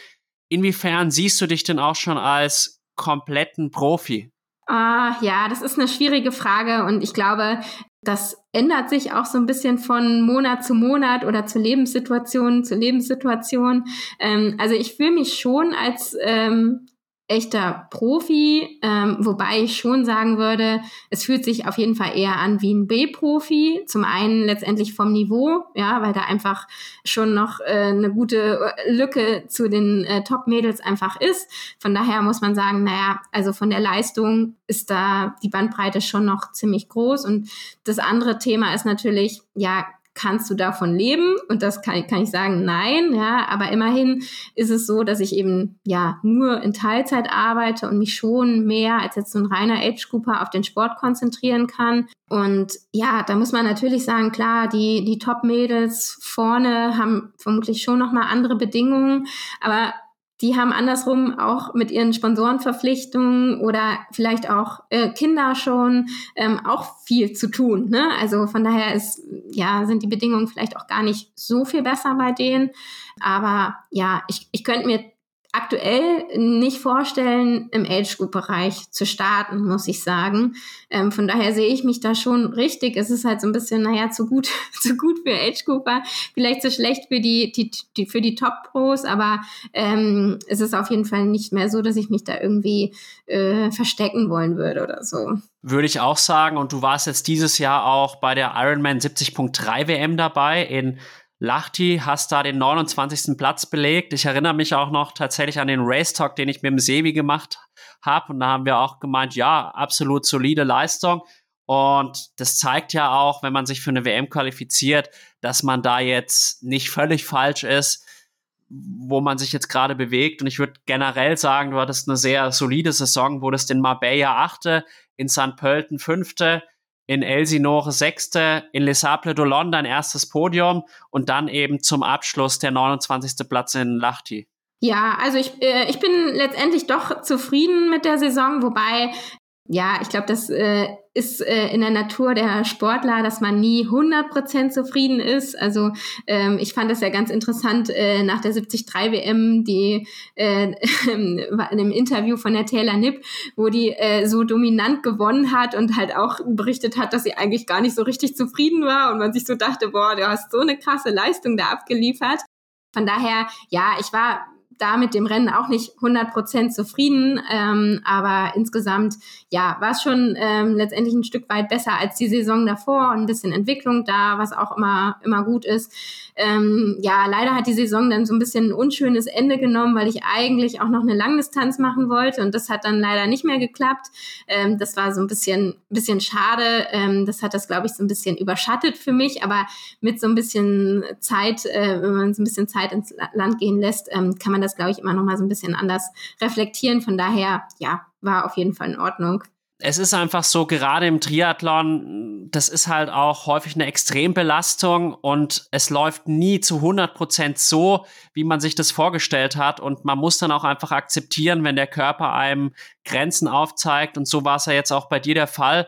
Inwiefern siehst du dich denn auch schon als kompletten Profi? Ah, ja, das ist eine schwierige Frage und ich glaube, das ändert sich auch so ein bisschen von Monat zu Monat oder zur Lebenssituation zu Lebenssituation. Ähm, also ich fühle mich schon als ähm, echter Profi, ähm, wobei ich schon sagen würde, es fühlt sich auf jeden Fall eher an wie ein B-Profi. Zum einen letztendlich vom Niveau, ja, weil da einfach schon noch äh, eine gute Lücke zu den äh, Top-Mädels einfach ist. Von daher muss man sagen, naja, also von der Leistung ist da die Bandbreite schon noch ziemlich groß. Und das andere Thema ist natürlich, ja, kannst du davon leben? Und das kann, kann ich sagen, nein, ja, aber immerhin ist es so, dass ich eben ja nur in Teilzeit arbeite und mich schon mehr als jetzt so ein reiner Age Grouper auf den Sport konzentrieren kann. Und ja, da muss man natürlich sagen, klar, die, die Top-Mädels vorne haben vermutlich schon nochmal andere Bedingungen, aber die haben andersrum auch mit ihren Sponsorenverpflichtungen oder vielleicht auch äh, Kinder schon ähm, auch viel zu tun. Ne? Also von daher ist, ja, sind die Bedingungen vielleicht auch gar nicht so viel besser bei denen. Aber ja, ich, ich könnte mir aktuell nicht vorstellen, im Age-Group-Bereich zu starten, muss ich sagen. Ähm, von daher sehe ich mich da schon richtig. Es ist halt so ein bisschen, naja, zu gut, zu gut für Age-Grouper, vielleicht zu schlecht für die, die, die für die Top-Pros, aber ähm, es ist auf jeden Fall nicht mehr so, dass ich mich da irgendwie äh, verstecken wollen würde oder so. Würde ich auch sagen. Und du warst jetzt dieses Jahr auch bei der Ironman 70.3 WM dabei in Lachti, hast da den 29. Platz belegt. Ich erinnere mich auch noch tatsächlich an den Race Talk, den ich mit dem Sebi gemacht habe. Und da haben wir auch gemeint, ja, absolut solide Leistung. Und das zeigt ja auch, wenn man sich für eine WM qualifiziert, dass man da jetzt nicht völlig falsch ist, wo man sich jetzt gerade bewegt. Und ich würde generell sagen, du hattest eine sehr solide Saison, wurdest in Marbella Achte, in St. Pölten Fünfte, in Elsinore Sechste, in Les Sables d'Olonne dein erstes Podium und dann eben zum Abschluss der 29. Platz in Lahti. Ja, also ich, äh, ich bin letztendlich doch zufrieden mit der Saison, wobei ja, ich glaube, das äh, ist äh, in der Natur der Sportler, dass man nie 100% zufrieden ist. Also ähm, ich fand das ja ganz interessant äh, nach der 73 WM, die äh, in einem Interview von der Taylor Nipp, wo die äh, so dominant gewonnen hat und halt auch berichtet hat, dass sie eigentlich gar nicht so richtig zufrieden war und man sich so dachte, boah, du hast so eine krasse Leistung da abgeliefert. Von daher, ja, ich war da mit dem Rennen auch nicht 100% zufrieden, ähm, aber insgesamt, ja, war es schon ähm, letztendlich ein Stück weit besser als die Saison davor und ein bisschen Entwicklung da, was auch immer, immer gut ist. Ähm, ja, leider hat die Saison dann so ein bisschen ein unschönes Ende genommen, weil ich eigentlich auch noch eine Langdistanz machen wollte und das hat dann leider nicht mehr geklappt. Ähm, das war so ein bisschen, bisschen schade. Ähm, das hat das, glaube ich, so ein bisschen überschattet für mich, aber mit so ein bisschen Zeit, äh, wenn man so ein bisschen Zeit ins Land gehen lässt, ähm, kann man das, glaube ich, immer noch mal so ein bisschen anders reflektieren. Von daher, ja, war auf jeden Fall in Ordnung es ist einfach so, gerade im Triathlon, das ist halt auch häufig eine Extrembelastung und es läuft nie zu 100 Prozent so, wie man sich das vorgestellt hat. Und man muss dann auch einfach akzeptieren, wenn der Körper einem Grenzen aufzeigt. Und so war es ja jetzt auch bei dir der Fall,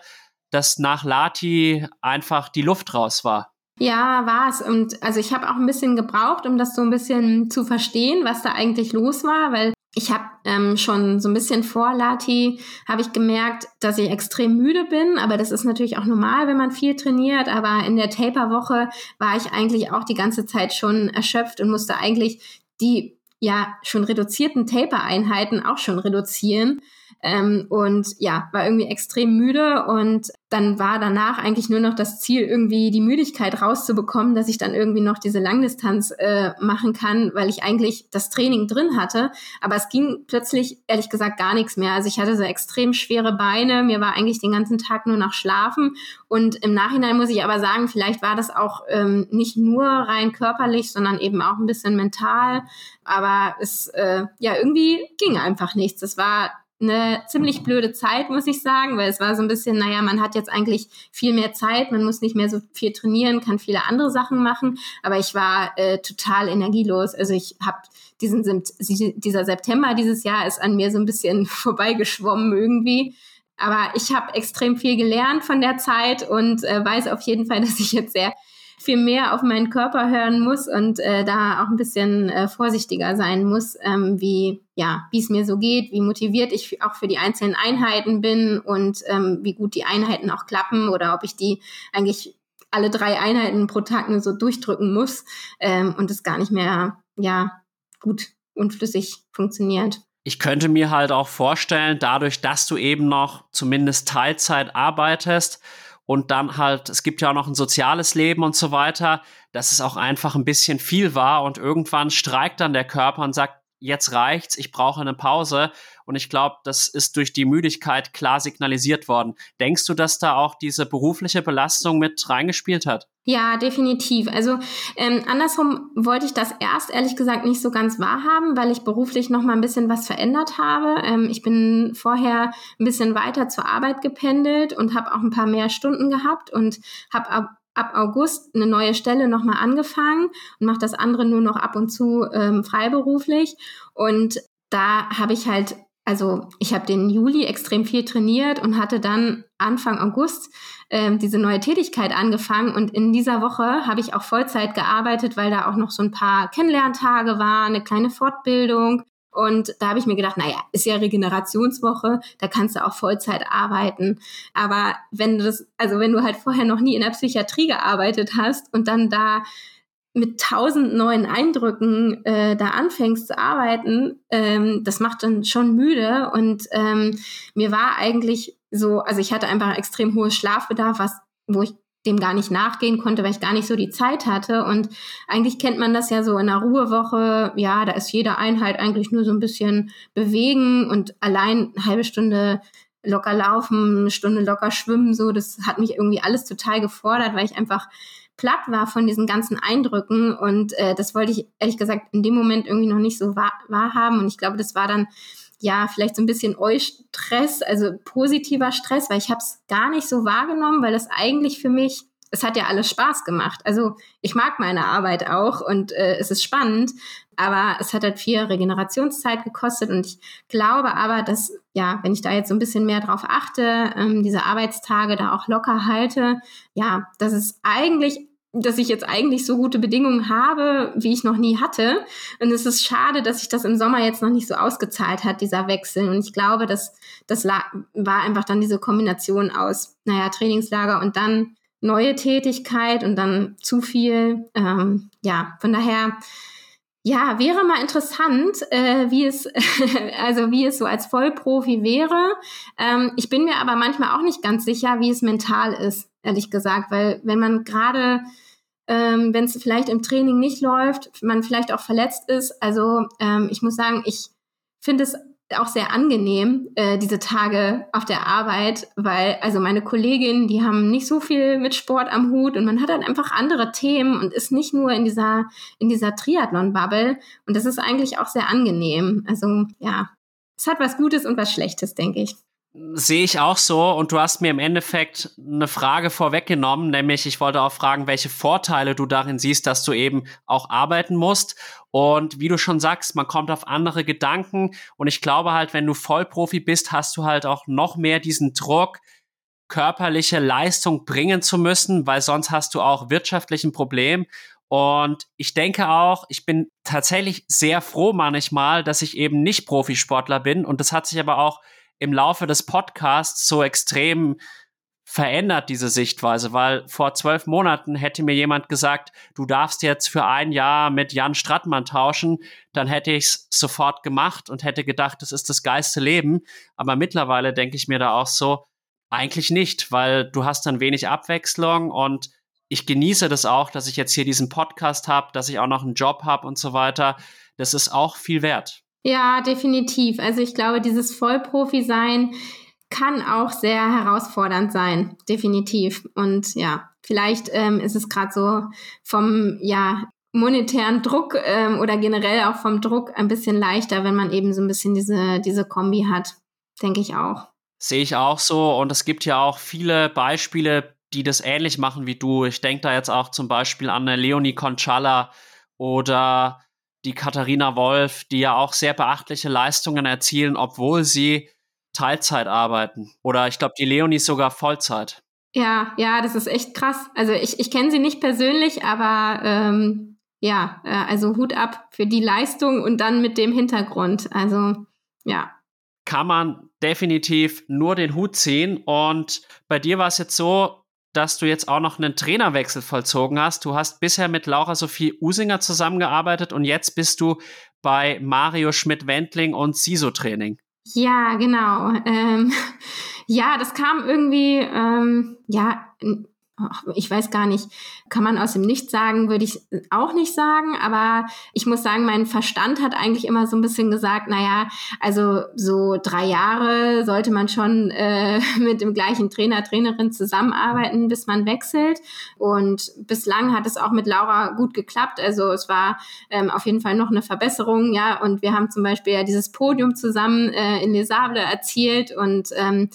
dass nach Lati einfach die Luft raus war. Ja, war es. Und also ich habe auch ein bisschen gebraucht, um das so ein bisschen zu verstehen, was da eigentlich los war, weil ich habe ähm, schon so ein bisschen vor Lati, habe ich gemerkt, dass ich extrem müde bin, aber das ist natürlich auch normal, wenn man viel trainiert, aber in der Taper-Woche war ich eigentlich auch die ganze Zeit schon erschöpft und musste eigentlich die ja schon reduzierten Taper-Einheiten auch schon reduzieren. Ähm, und ja, war irgendwie extrem müde und dann war danach eigentlich nur noch das Ziel, irgendwie die Müdigkeit rauszubekommen, dass ich dann irgendwie noch diese Langdistanz äh, machen kann, weil ich eigentlich das Training drin hatte. Aber es ging plötzlich, ehrlich gesagt, gar nichts mehr. Also ich hatte so extrem schwere Beine, mir war eigentlich den ganzen Tag nur nach Schlafen. Und im Nachhinein muss ich aber sagen, vielleicht war das auch ähm, nicht nur rein körperlich, sondern eben auch ein bisschen mental. Aber es, äh, ja, irgendwie ging einfach nichts. Es war eine ziemlich blöde Zeit, muss ich sagen, weil es war so ein bisschen, naja, man hat jetzt eigentlich viel mehr Zeit, man muss nicht mehr so viel trainieren, kann viele andere Sachen machen, aber ich war äh, total energielos. Also ich habe diesen dieser September dieses Jahr ist an mir so ein bisschen vorbeigeschwommen irgendwie. Aber ich habe extrem viel gelernt von der Zeit und äh, weiß auf jeden Fall, dass ich jetzt sehr viel mehr auf meinen Körper hören muss und äh, da auch ein bisschen äh, vorsichtiger sein muss, ähm, wie ja, wie es mir so geht, wie motiviert ich auch für die einzelnen Einheiten bin und ähm, wie gut die Einheiten auch klappen oder ob ich die eigentlich alle drei Einheiten pro Tag nur so durchdrücken muss ähm, und es gar nicht mehr ja gut und flüssig funktioniert. Ich könnte mir halt auch vorstellen, dadurch, dass du eben noch zumindest Teilzeit arbeitest, und dann halt, es gibt ja auch noch ein soziales Leben und so weiter, dass es auch einfach ein bisschen viel war und irgendwann streikt dann der Körper und sagt, jetzt reicht's, ich brauche eine Pause. Und ich glaube, das ist durch die Müdigkeit klar signalisiert worden. Denkst du, dass da auch diese berufliche Belastung mit reingespielt hat? Ja, definitiv. Also ähm, andersrum wollte ich das erst ehrlich gesagt nicht so ganz wahrhaben, weil ich beruflich noch mal ein bisschen was verändert habe. Ähm, ich bin vorher ein bisschen weiter zur Arbeit gependelt und habe auch ein paar mehr Stunden gehabt und habe ab, August eine neue Stelle noch mal angefangen und mache das andere nur noch ab und zu ähm, freiberuflich. Und da habe ich halt also ich habe den Juli extrem viel trainiert und hatte dann Anfang August äh, diese neue Tätigkeit angefangen und in dieser Woche habe ich auch Vollzeit gearbeitet, weil da auch noch so ein paar Kennenlerntage waren, eine kleine Fortbildung und da habe ich mir gedacht, naja, ist ja Regenerationswoche, da kannst du auch Vollzeit arbeiten. Aber wenn du das, also wenn du halt vorher noch nie in der Psychiatrie gearbeitet hast und dann da mit tausend neuen Eindrücken äh, da anfängst zu arbeiten, ähm, das macht dann schon müde. Und ähm, mir war eigentlich so, also ich hatte einfach extrem hohes Schlafbedarf, was, wo ich dem gar nicht nachgehen konnte, weil ich gar nicht so die Zeit hatte. Und eigentlich kennt man das ja so in einer Ruhewoche, ja, da ist jede Einheit eigentlich nur so ein bisschen bewegen und allein eine halbe Stunde locker laufen, eine Stunde locker schwimmen, so. Das hat mich irgendwie alles total gefordert, weil ich einfach platt war von diesen ganzen Eindrücken und äh, das wollte ich ehrlich gesagt in dem Moment irgendwie noch nicht so wahr, wahrhaben und ich glaube, das war dann ja, vielleicht so ein bisschen Eustress, also positiver Stress, weil ich habe es gar nicht so wahrgenommen, weil das eigentlich für mich, es hat ja alles Spaß gemacht. Also ich mag meine Arbeit auch und äh, es ist spannend, aber es hat halt viel Regenerationszeit gekostet und ich glaube aber, dass, ja, wenn ich da jetzt so ein bisschen mehr drauf achte, ähm, diese Arbeitstage da auch locker halte, ja, dass es eigentlich dass ich jetzt eigentlich so gute Bedingungen habe, wie ich noch nie hatte. Und es ist schade, dass sich das im Sommer jetzt noch nicht so ausgezahlt hat, dieser Wechsel. Und ich glaube, dass das war einfach dann diese Kombination aus, naja, Trainingslager und dann neue Tätigkeit und dann zu viel. Ähm, ja, von daher, ja, wäre mal interessant, äh, wie es, also wie es so als Vollprofi wäre. Ähm, ich bin mir aber manchmal auch nicht ganz sicher, wie es mental ist, ehrlich gesagt, weil wenn man gerade ähm, wenn es vielleicht im Training nicht läuft, man vielleicht auch verletzt ist. Also ähm, ich muss sagen, ich finde es auch sehr angenehm, äh, diese Tage auf der Arbeit, weil also meine Kolleginnen, die haben nicht so viel mit Sport am Hut und man hat dann einfach andere Themen und ist nicht nur in dieser, in dieser Triathlon-Bubble. Und das ist eigentlich auch sehr angenehm. Also ja, es hat was Gutes und was Schlechtes, denke ich. Sehe ich auch so und du hast mir im Endeffekt eine Frage vorweggenommen, nämlich ich wollte auch fragen, welche Vorteile du darin siehst, dass du eben auch arbeiten musst. Und wie du schon sagst, man kommt auf andere Gedanken und ich glaube halt, wenn du Vollprofi bist, hast du halt auch noch mehr diesen Druck, körperliche Leistung bringen zu müssen, weil sonst hast du auch wirtschaftlichen Problem. Und ich denke auch, ich bin tatsächlich sehr froh manchmal, dass ich eben nicht Profisportler bin und das hat sich aber auch im Laufe des Podcasts so extrem verändert, diese Sichtweise, weil vor zwölf Monaten hätte mir jemand gesagt, du darfst jetzt für ein Jahr mit Jan Strattmann tauschen, dann hätte ich es sofort gemacht und hätte gedacht, das ist das geilste Leben. Aber mittlerweile denke ich mir da auch so, eigentlich nicht, weil du hast dann wenig Abwechslung und ich genieße das auch, dass ich jetzt hier diesen Podcast habe, dass ich auch noch einen Job habe und so weiter. Das ist auch viel wert. Ja, definitiv. Also ich glaube, dieses Vollprofi-Sein kann auch sehr herausfordernd sein, definitiv. Und ja, vielleicht ähm, ist es gerade so vom ja monetären Druck ähm, oder generell auch vom Druck ein bisschen leichter, wenn man eben so ein bisschen diese diese Kombi hat, denke ich auch. Sehe ich auch so. Und es gibt ja auch viele Beispiele, die das ähnlich machen wie du. Ich denke da jetzt auch zum Beispiel an eine Leonie Conchala oder die Katharina Wolf, die ja auch sehr beachtliche Leistungen erzielen, obwohl sie Teilzeit arbeiten. Oder ich glaube, die Leonie sogar Vollzeit. Ja, ja, das ist echt krass. Also ich, ich kenne sie nicht persönlich, aber ähm, ja, äh, also Hut ab für die Leistung und dann mit dem Hintergrund. Also ja. Kann man definitiv nur den Hut ziehen. Und bei dir war es jetzt so, dass du jetzt auch noch einen Trainerwechsel vollzogen hast. Du hast bisher mit Laura Sophie Usinger zusammengearbeitet und jetzt bist du bei Mario Schmidt-Wendling und CISO-Training. Ja, genau. Ähm, ja, das kam irgendwie, ähm, ja, ich weiß gar nicht, kann man aus dem Nichts sagen, würde ich auch nicht sagen, aber ich muss sagen, mein Verstand hat eigentlich immer so ein bisschen gesagt, naja, also so drei Jahre sollte man schon äh, mit dem gleichen Trainer, Trainerin zusammenarbeiten, bis man wechselt. Und bislang hat es auch mit Laura gut geklappt. Also es war ähm, auf jeden Fall noch eine Verbesserung, ja. Und wir haben zum Beispiel ja dieses Podium zusammen äh, in Les Sables erzielt und ähm,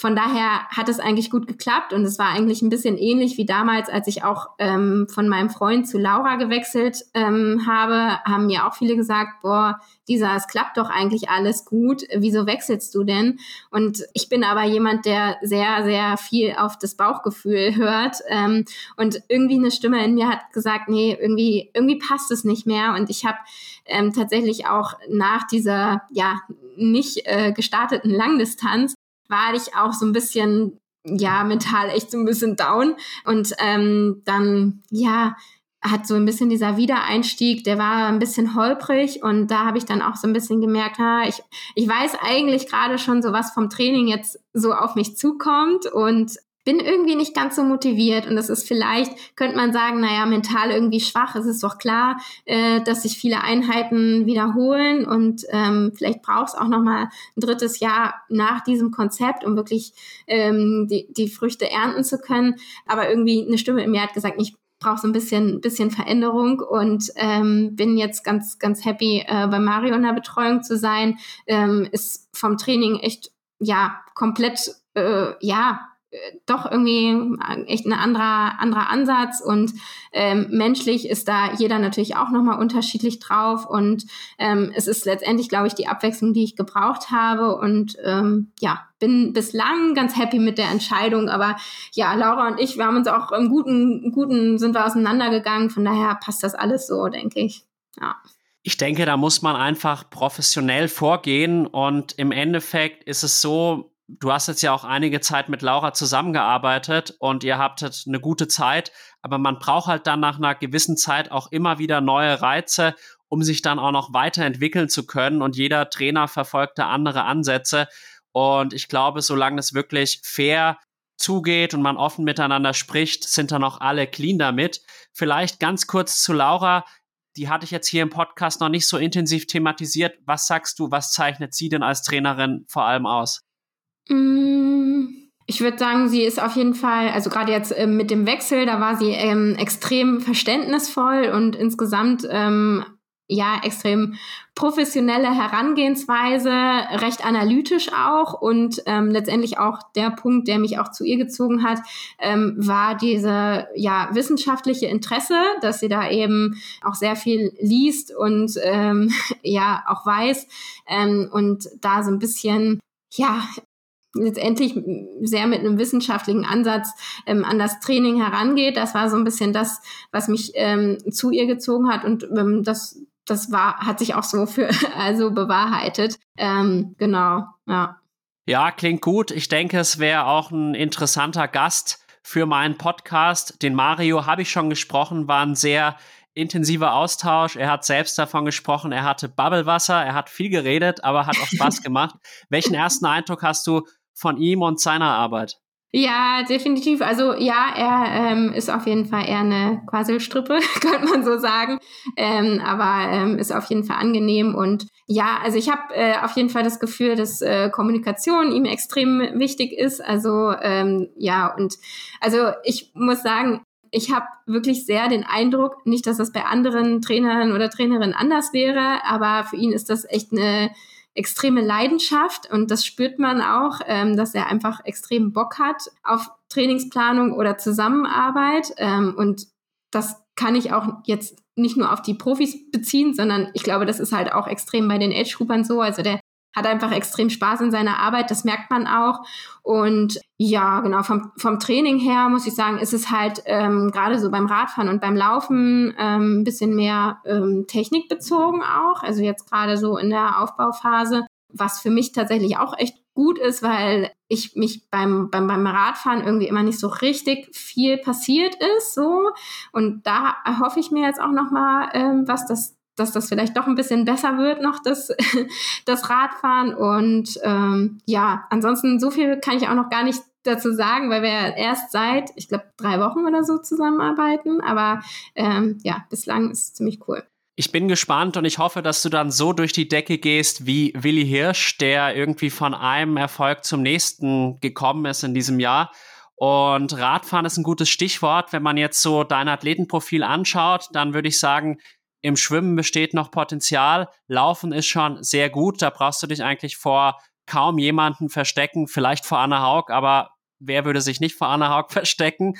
von daher hat es eigentlich gut geklappt und es war eigentlich ein bisschen ähnlich wie damals, als ich auch ähm, von meinem Freund zu Laura gewechselt ähm, habe, haben mir auch viele gesagt, boah, Lisa, es klappt doch eigentlich alles gut, wieso wechselst du denn? Und ich bin aber jemand, der sehr, sehr viel auf das Bauchgefühl hört ähm, und irgendwie eine Stimme in mir hat gesagt, nee, irgendwie, irgendwie passt es nicht mehr und ich habe ähm, tatsächlich auch nach dieser, ja, nicht äh, gestarteten Langdistanz war ich auch so ein bisschen, ja, mental echt so ein bisschen down. Und ähm, dann, ja, hat so ein bisschen dieser Wiedereinstieg, der war ein bisschen holprig und da habe ich dann auch so ein bisschen gemerkt, ha, ich, ich weiß eigentlich gerade schon so, was vom Training jetzt so auf mich zukommt und bin irgendwie nicht ganz so motiviert und das ist vielleicht, könnte man sagen, naja, mental irgendwie schwach. Es ist doch klar, äh, dass sich viele Einheiten wiederholen und ähm, vielleicht braucht es auch nochmal ein drittes Jahr nach diesem Konzept, um wirklich ähm, die, die Früchte ernten zu können. Aber irgendwie eine Stimme in mir hat gesagt, ich brauche so ein bisschen, bisschen Veränderung und ähm, bin jetzt ganz, ganz happy, äh, bei Mario in der Betreuung zu sein. Ähm, ist vom Training echt, ja, komplett, äh, ja, doch irgendwie echt ein anderer, anderer Ansatz. Und ähm, menschlich ist da jeder natürlich auch nochmal unterschiedlich drauf. Und ähm, es ist letztendlich, glaube ich, die Abwechslung, die ich gebraucht habe. Und ähm, ja, bin bislang ganz happy mit der Entscheidung, aber ja, Laura und ich, wir haben uns auch im Guten, Guten sind wir auseinandergegangen, von daher passt das alles so, denke ich, ja. Ich denke, da muss man einfach professionell vorgehen. Und im Endeffekt ist es so, du hast jetzt ja auch einige Zeit mit Laura zusammengearbeitet und ihr habtet eine gute Zeit, aber man braucht halt dann nach einer gewissen Zeit auch immer wieder neue Reize, um sich dann auch noch weiterentwickeln zu können und jeder Trainer verfolgt da andere Ansätze und ich glaube, solange es wirklich fair zugeht und man offen miteinander spricht, sind dann auch alle clean damit. Vielleicht ganz kurz zu Laura. Die hatte ich jetzt hier im Podcast noch nicht so intensiv thematisiert. Was sagst du, was zeichnet sie denn als Trainerin vor allem aus? Mm, ich würde sagen, sie ist auf jeden Fall, also gerade jetzt ähm, mit dem Wechsel, da war sie ähm, extrem verständnisvoll und insgesamt ähm, ja extrem professionelle Herangehensweise, recht analytisch auch und ähm, letztendlich auch der Punkt, der mich auch zu ihr gezogen hat, ähm, war diese ja wissenschaftliche Interesse, dass sie da eben auch sehr viel liest und ähm, ja auch weiß ähm, und da so ein bisschen ja, letztendlich sehr mit einem wissenschaftlichen Ansatz ähm, an das Training herangeht. Das war so ein bisschen das, was mich ähm, zu ihr gezogen hat und ähm, das das war hat sich auch so für also bewahrheitet. Ähm, genau, ja. Ja, klingt gut. Ich denke, es wäre auch ein interessanter Gast für meinen Podcast. Den Mario habe ich schon gesprochen, war ein sehr intensiver Austausch. Er hat selbst davon gesprochen, er hatte Bubblewasser, er hat viel geredet, aber hat auch Spaß gemacht. Welchen ersten Eindruck hast du von ihm und seiner Arbeit. Ja, definitiv. Also ja, er ähm, ist auf jeden Fall eher eine Quasselstrippe, könnte man so sagen. Ähm, aber ähm, ist auf jeden Fall angenehm. Und ja, also ich habe äh, auf jeden Fall das Gefühl, dass äh, Kommunikation ihm extrem wichtig ist. Also ähm, ja, und also ich muss sagen, ich habe wirklich sehr den Eindruck, nicht, dass das bei anderen Trainern oder Trainerinnen anders wäre, aber für ihn ist das echt eine extreme Leidenschaft und das spürt man auch, ähm, dass er einfach extrem Bock hat auf Trainingsplanung oder Zusammenarbeit ähm, und das kann ich auch jetzt nicht nur auf die Profis beziehen, sondern ich glaube, das ist halt auch extrem bei den Age-Groupern so. Also der hat einfach extrem Spaß in seiner Arbeit, das merkt man auch. Und ja, genau, vom, vom Training her muss ich sagen, ist es halt ähm, gerade so beim Radfahren und beim Laufen ähm, ein bisschen mehr ähm, technikbezogen auch. Also jetzt gerade so in der Aufbauphase, was für mich tatsächlich auch echt gut ist, weil ich mich beim, beim, beim Radfahren irgendwie immer nicht so richtig viel passiert ist, so. Und da erhoffe ich mir jetzt auch nochmal, ähm, was das dass das vielleicht doch ein bisschen besser wird noch, das, das Radfahren. Und ähm, ja, ansonsten so viel kann ich auch noch gar nicht dazu sagen, weil wir erst seit, ich glaube, drei Wochen oder so zusammenarbeiten. Aber ähm, ja, bislang ist es ziemlich cool. Ich bin gespannt und ich hoffe, dass du dann so durch die Decke gehst wie Willi Hirsch, der irgendwie von einem Erfolg zum nächsten gekommen ist in diesem Jahr. Und Radfahren ist ein gutes Stichwort. Wenn man jetzt so dein Athletenprofil anschaut, dann würde ich sagen, im Schwimmen besteht noch Potenzial. Laufen ist schon sehr gut. Da brauchst du dich eigentlich vor kaum jemanden verstecken. Vielleicht vor Anna Haug, aber wer würde sich nicht vor Anna Haug verstecken?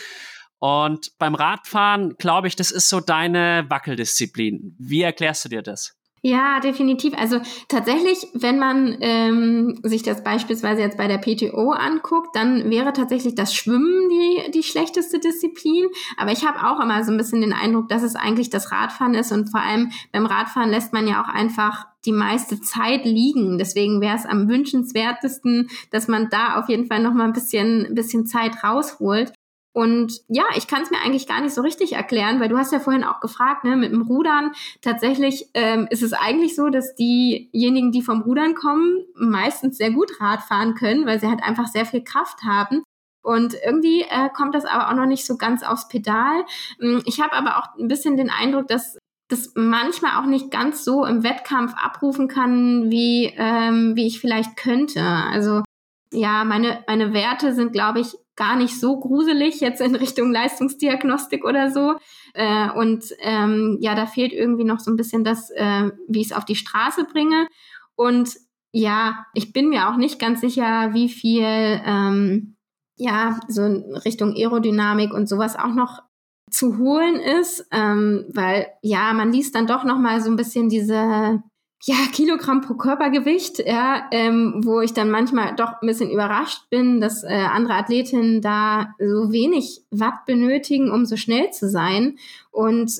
Und beim Radfahren, glaube ich, das ist so deine Wackeldisziplin. Wie erklärst du dir das? Ja, definitiv. Also tatsächlich, wenn man ähm, sich das beispielsweise jetzt bei der PTO anguckt, dann wäre tatsächlich das Schwimmen die, die schlechteste Disziplin. Aber ich habe auch immer so ein bisschen den Eindruck, dass es eigentlich das Radfahren ist. Und vor allem beim Radfahren lässt man ja auch einfach die meiste Zeit liegen. Deswegen wäre es am wünschenswertesten, dass man da auf jeden Fall noch mal ein bisschen, ein bisschen Zeit rausholt. Und ja, ich kann es mir eigentlich gar nicht so richtig erklären, weil du hast ja vorhin auch gefragt, ne, mit dem Rudern. Tatsächlich ähm, ist es eigentlich so, dass diejenigen, die vom Rudern kommen, meistens sehr gut Rad fahren können, weil sie halt einfach sehr viel Kraft haben. Und irgendwie äh, kommt das aber auch noch nicht so ganz aufs Pedal. Hm, ich habe aber auch ein bisschen den Eindruck, dass das manchmal auch nicht ganz so im Wettkampf abrufen kann, wie, ähm, wie ich vielleicht könnte. Also ja, meine, meine Werte sind, glaube ich, gar nicht so gruselig jetzt in Richtung Leistungsdiagnostik oder so. Äh, und ähm, ja, da fehlt irgendwie noch so ein bisschen das, äh, wie ich es auf die Straße bringe. Und ja, ich bin mir auch nicht ganz sicher, wie viel ähm, ja so in Richtung Aerodynamik und sowas auch noch zu holen ist, ähm, weil ja, man liest dann doch noch mal so ein bisschen diese ja, Kilogramm pro Körpergewicht, ja, ähm, wo ich dann manchmal doch ein bisschen überrascht bin, dass äh, andere Athletinnen da so wenig Watt benötigen, um so schnell zu sein. Und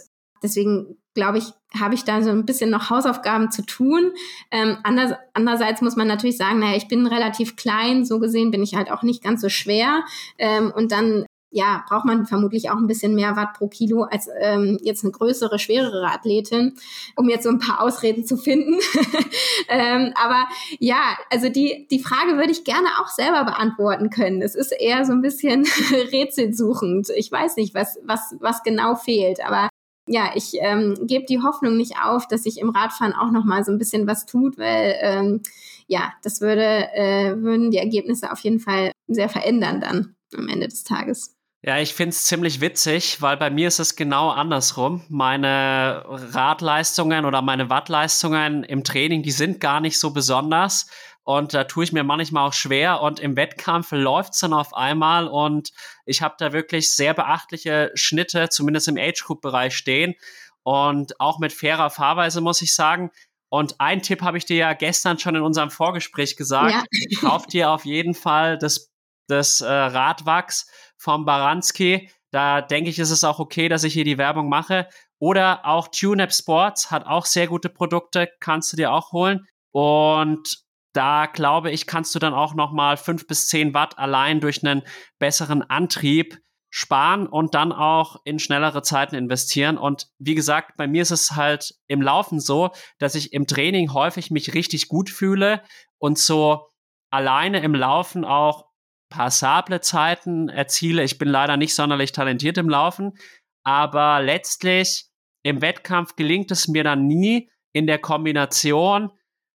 deswegen glaube ich, habe ich da so ein bisschen noch Hausaufgaben zu tun. Ähm, anders, andererseits muss man natürlich sagen, naja, ich bin relativ klein, so gesehen bin ich halt auch nicht ganz so schwer. Ähm, und dann ja, braucht man vermutlich auch ein bisschen mehr Watt pro Kilo als ähm, jetzt eine größere, schwerere Athletin, um jetzt so ein paar Ausreden zu finden. ähm, aber ja, also die, die Frage würde ich gerne auch selber beantworten können. Es ist eher so ein bisschen rätselsuchend. Ich weiß nicht, was, was, was genau fehlt, aber ja, ich ähm, gebe die Hoffnung nicht auf, dass sich im Radfahren auch noch mal so ein bisschen was tut, weil ähm, ja, das würde äh, würden die Ergebnisse auf jeden Fall sehr verändern dann am Ende des Tages. Ja, ich find's ziemlich witzig, weil bei mir ist es genau andersrum. Meine Radleistungen oder meine Wattleistungen im Training, die sind gar nicht so besonders. Und da tue ich mir manchmal auch schwer. Und im Wettkampf läuft's dann auf einmal. Und ich habe da wirklich sehr beachtliche Schnitte, zumindest im Age-Group-Bereich stehen. Und auch mit fairer Fahrweise muss ich sagen. Und ein Tipp habe ich dir ja gestern schon in unserem Vorgespräch gesagt. Ja. Kauf dir auf jeden Fall das, das äh, Radwachs vom Baranski. Da denke ich, ist es auch okay, dass ich hier die Werbung mache. Oder auch TuneApp Sports hat auch sehr gute Produkte, kannst du dir auch holen. Und da glaube ich, kannst du dann auch nochmal fünf bis zehn Watt allein durch einen besseren Antrieb sparen und dann auch in schnellere Zeiten investieren. Und wie gesagt, bei mir ist es halt im Laufen so, dass ich im Training häufig mich richtig gut fühle und so alleine im Laufen auch passable Zeiten erziele. Ich bin leider nicht sonderlich talentiert im Laufen, aber letztlich im Wettkampf gelingt es mir dann nie in der Kombination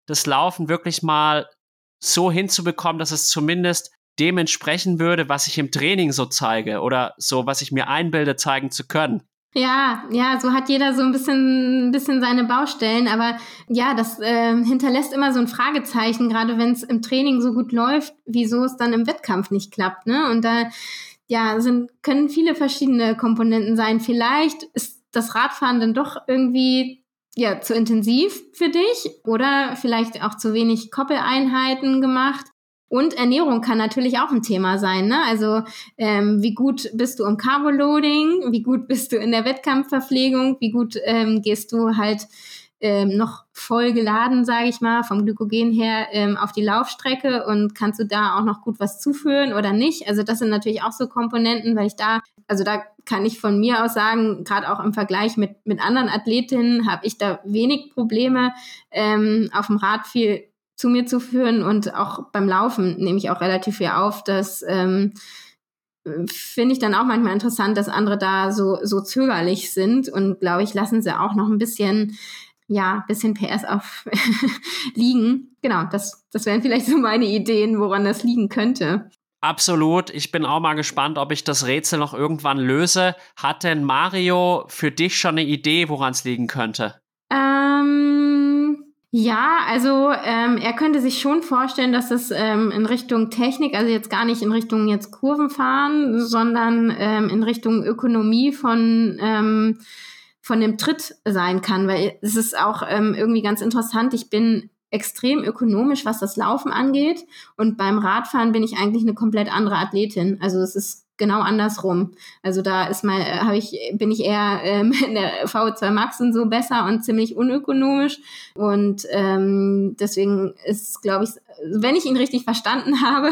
das Laufen wirklich mal so hinzubekommen, dass es zumindest dem entsprechen würde, was ich im Training so zeige oder so, was ich mir einbilde, zeigen zu können. Ja, ja, so hat jeder so ein bisschen, ein bisschen seine Baustellen, aber ja, das äh, hinterlässt immer so ein Fragezeichen, gerade wenn es im Training so gut läuft, wieso es dann im Wettkampf nicht klappt, ne? Und da ja, sind können viele verschiedene Komponenten sein. Vielleicht ist das Radfahren dann doch irgendwie ja zu intensiv für dich oder vielleicht auch zu wenig Koppeleinheiten gemacht. Und Ernährung kann natürlich auch ein Thema sein. Ne? Also ähm, wie gut bist du im Carboloading, wie gut bist du in der Wettkampfverpflegung, wie gut ähm, gehst du halt ähm, noch voll geladen, sage ich mal, vom Glykogen her ähm, auf die Laufstrecke und kannst du da auch noch gut was zuführen oder nicht? Also das sind natürlich auch so Komponenten, weil ich da, also da kann ich von mir aus sagen, gerade auch im Vergleich mit, mit anderen Athletinnen habe ich da wenig Probleme, ähm, auf dem Rad viel zu mir zu führen und auch beim Laufen nehme ich auch relativ viel auf, dass ähm, finde ich dann auch manchmal interessant, dass andere da so, so zögerlich sind und glaube ich, lassen sie auch noch ein bisschen, ja, bisschen PS auf liegen. Genau, das, das wären vielleicht so meine Ideen, woran das liegen könnte. Absolut. Ich bin auch mal gespannt, ob ich das Rätsel noch irgendwann löse. Hat denn Mario für dich schon eine Idee, woran es liegen könnte? Ähm, ja, also ähm, er könnte sich schon vorstellen, dass es ähm, in Richtung Technik, also jetzt gar nicht in Richtung jetzt Kurvenfahren, sondern ähm, in Richtung Ökonomie von ähm, von dem Tritt sein kann, weil es ist auch ähm, irgendwie ganz interessant. Ich bin extrem ökonomisch, was das Laufen angeht. Und beim Radfahren bin ich eigentlich eine komplett andere Athletin. Also es ist genau andersrum. Also da ist mal, äh, habe ich, bin ich eher ähm, in der V2 Max und so besser und ziemlich unökonomisch. Und ähm, deswegen ist, glaube ich, wenn ich ihn richtig verstanden habe,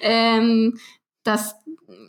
ähm, dass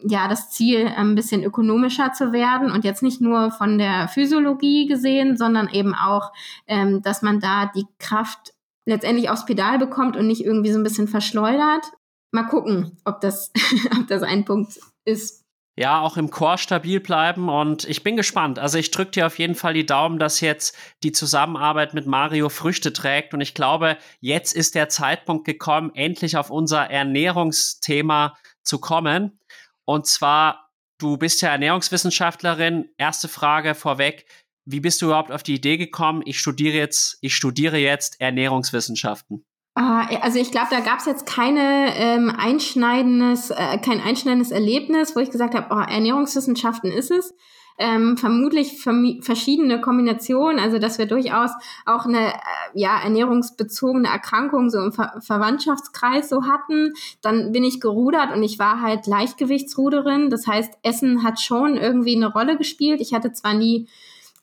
ja das Ziel ein bisschen ökonomischer zu werden und jetzt nicht nur von der Physiologie gesehen, sondern eben auch, ähm, dass man da die Kraft letztendlich aufs Pedal bekommt und nicht irgendwie so ein bisschen verschleudert. mal gucken, ob das, ob das ein Punkt ist. Ja, auch im Chor stabil bleiben und ich bin gespannt. Also ich drücke dir auf jeden Fall die Daumen, dass jetzt die Zusammenarbeit mit Mario Früchte trägt und ich glaube, jetzt ist der Zeitpunkt gekommen, endlich auf unser Ernährungsthema zu kommen. Und zwar, du bist ja Ernährungswissenschaftlerin. Erste Frage vorweg. Wie bist du überhaupt auf die Idee gekommen? Ich studiere jetzt, ich studiere jetzt Ernährungswissenschaften. Ah, also ich glaube, da gab es jetzt keine ähm, einschneidendes, äh, kein einschneidendes Erlebnis, wo ich gesagt habe, oh, Ernährungswissenschaften ist es. Ähm, vermutlich verschiedene Kombinationen, also dass wir durchaus auch eine äh, ja, ernährungsbezogene Erkrankung so im Ver Verwandtschaftskreis so hatten. Dann bin ich gerudert und ich war halt Leichtgewichtsruderin. Das heißt, Essen hat schon irgendwie eine Rolle gespielt. Ich hatte zwar nie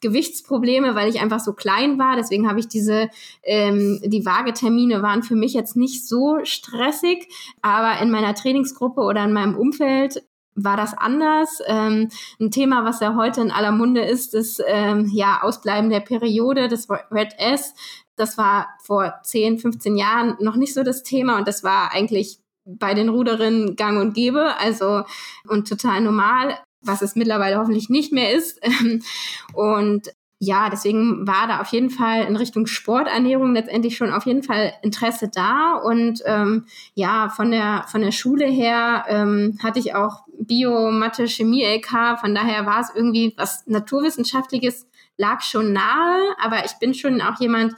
Gewichtsprobleme, weil ich einfach so klein war. Deswegen habe ich diese, ähm, die Waagetermine waren für mich jetzt nicht so stressig, aber in meiner Trainingsgruppe oder in meinem Umfeld war das anders. Ähm, ein Thema, was ja heute in aller Munde ist, ist ähm, ja Ausbleiben der Periode, das Red S. Das war vor 10, 15 Jahren noch nicht so das Thema und das war eigentlich bei den Ruderinnen gang und gäbe, also und total normal was es mittlerweile hoffentlich nicht mehr ist. Und ja, deswegen war da auf jeden Fall in Richtung Sporternährung letztendlich schon auf jeden Fall Interesse da. Und ähm, ja, von der, von der Schule her ähm, hatte ich auch Bio, Mathe, Chemie, LK. Von daher war es irgendwie was Naturwissenschaftliches, lag schon nahe. Aber ich bin schon auch jemand,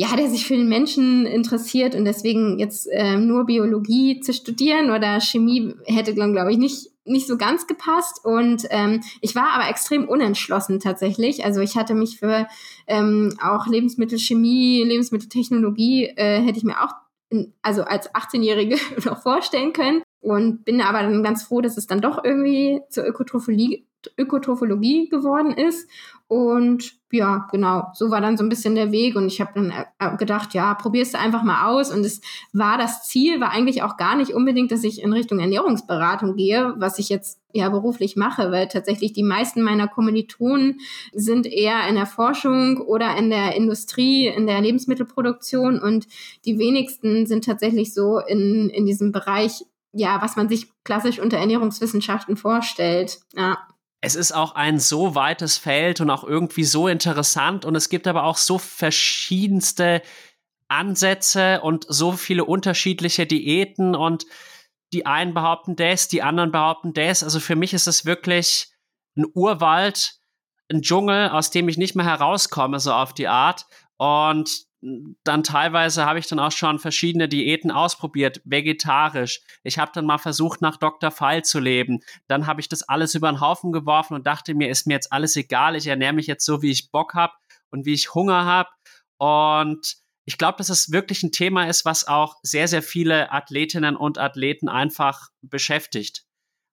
ja, der sich für den Menschen interessiert und deswegen jetzt äh, nur Biologie zu studieren oder Chemie hätte, glaube ich, nicht nicht so ganz gepasst und ähm, ich war aber extrem unentschlossen tatsächlich. Also ich hatte mich für ähm, auch Lebensmittelchemie, Lebensmitteltechnologie äh, hätte ich mir auch in, also als 18-Jährige noch vorstellen können und bin aber dann ganz froh, dass es dann doch irgendwie zur Ökotrophologie, Ökotrophologie geworden ist. Und ja, genau, so war dann so ein bisschen der Weg. Und ich habe dann äh, gedacht, ja, probierst du einfach mal aus. Und es war das Ziel, war eigentlich auch gar nicht unbedingt, dass ich in Richtung Ernährungsberatung gehe, was ich jetzt ja beruflich mache, weil tatsächlich die meisten meiner Kommilitonen sind eher in der Forschung oder in der Industrie, in der Lebensmittelproduktion. Und die wenigsten sind tatsächlich so in, in diesem Bereich, ja, was man sich klassisch unter Ernährungswissenschaften vorstellt. Ja es ist auch ein so weites Feld und auch irgendwie so interessant und es gibt aber auch so verschiedenste Ansätze und so viele unterschiedliche Diäten und die einen behaupten das, die anderen behaupten das. Also für mich ist es wirklich ein Urwald, ein Dschungel, aus dem ich nicht mehr herauskomme, so auf die Art. Und dann teilweise habe ich dann auch schon verschiedene Diäten ausprobiert, vegetarisch. Ich habe dann mal versucht, nach Dr. Pfeil zu leben. Dann habe ich das alles über den Haufen geworfen und dachte mir, ist mir jetzt alles egal. Ich ernähre mich jetzt so, wie ich Bock habe und wie ich Hunger habe. Und ich glaube, dass es wirklich ein Thema ist, was auch sehr, sehr viele Athletinnen und Athleten einfach beschäftigt.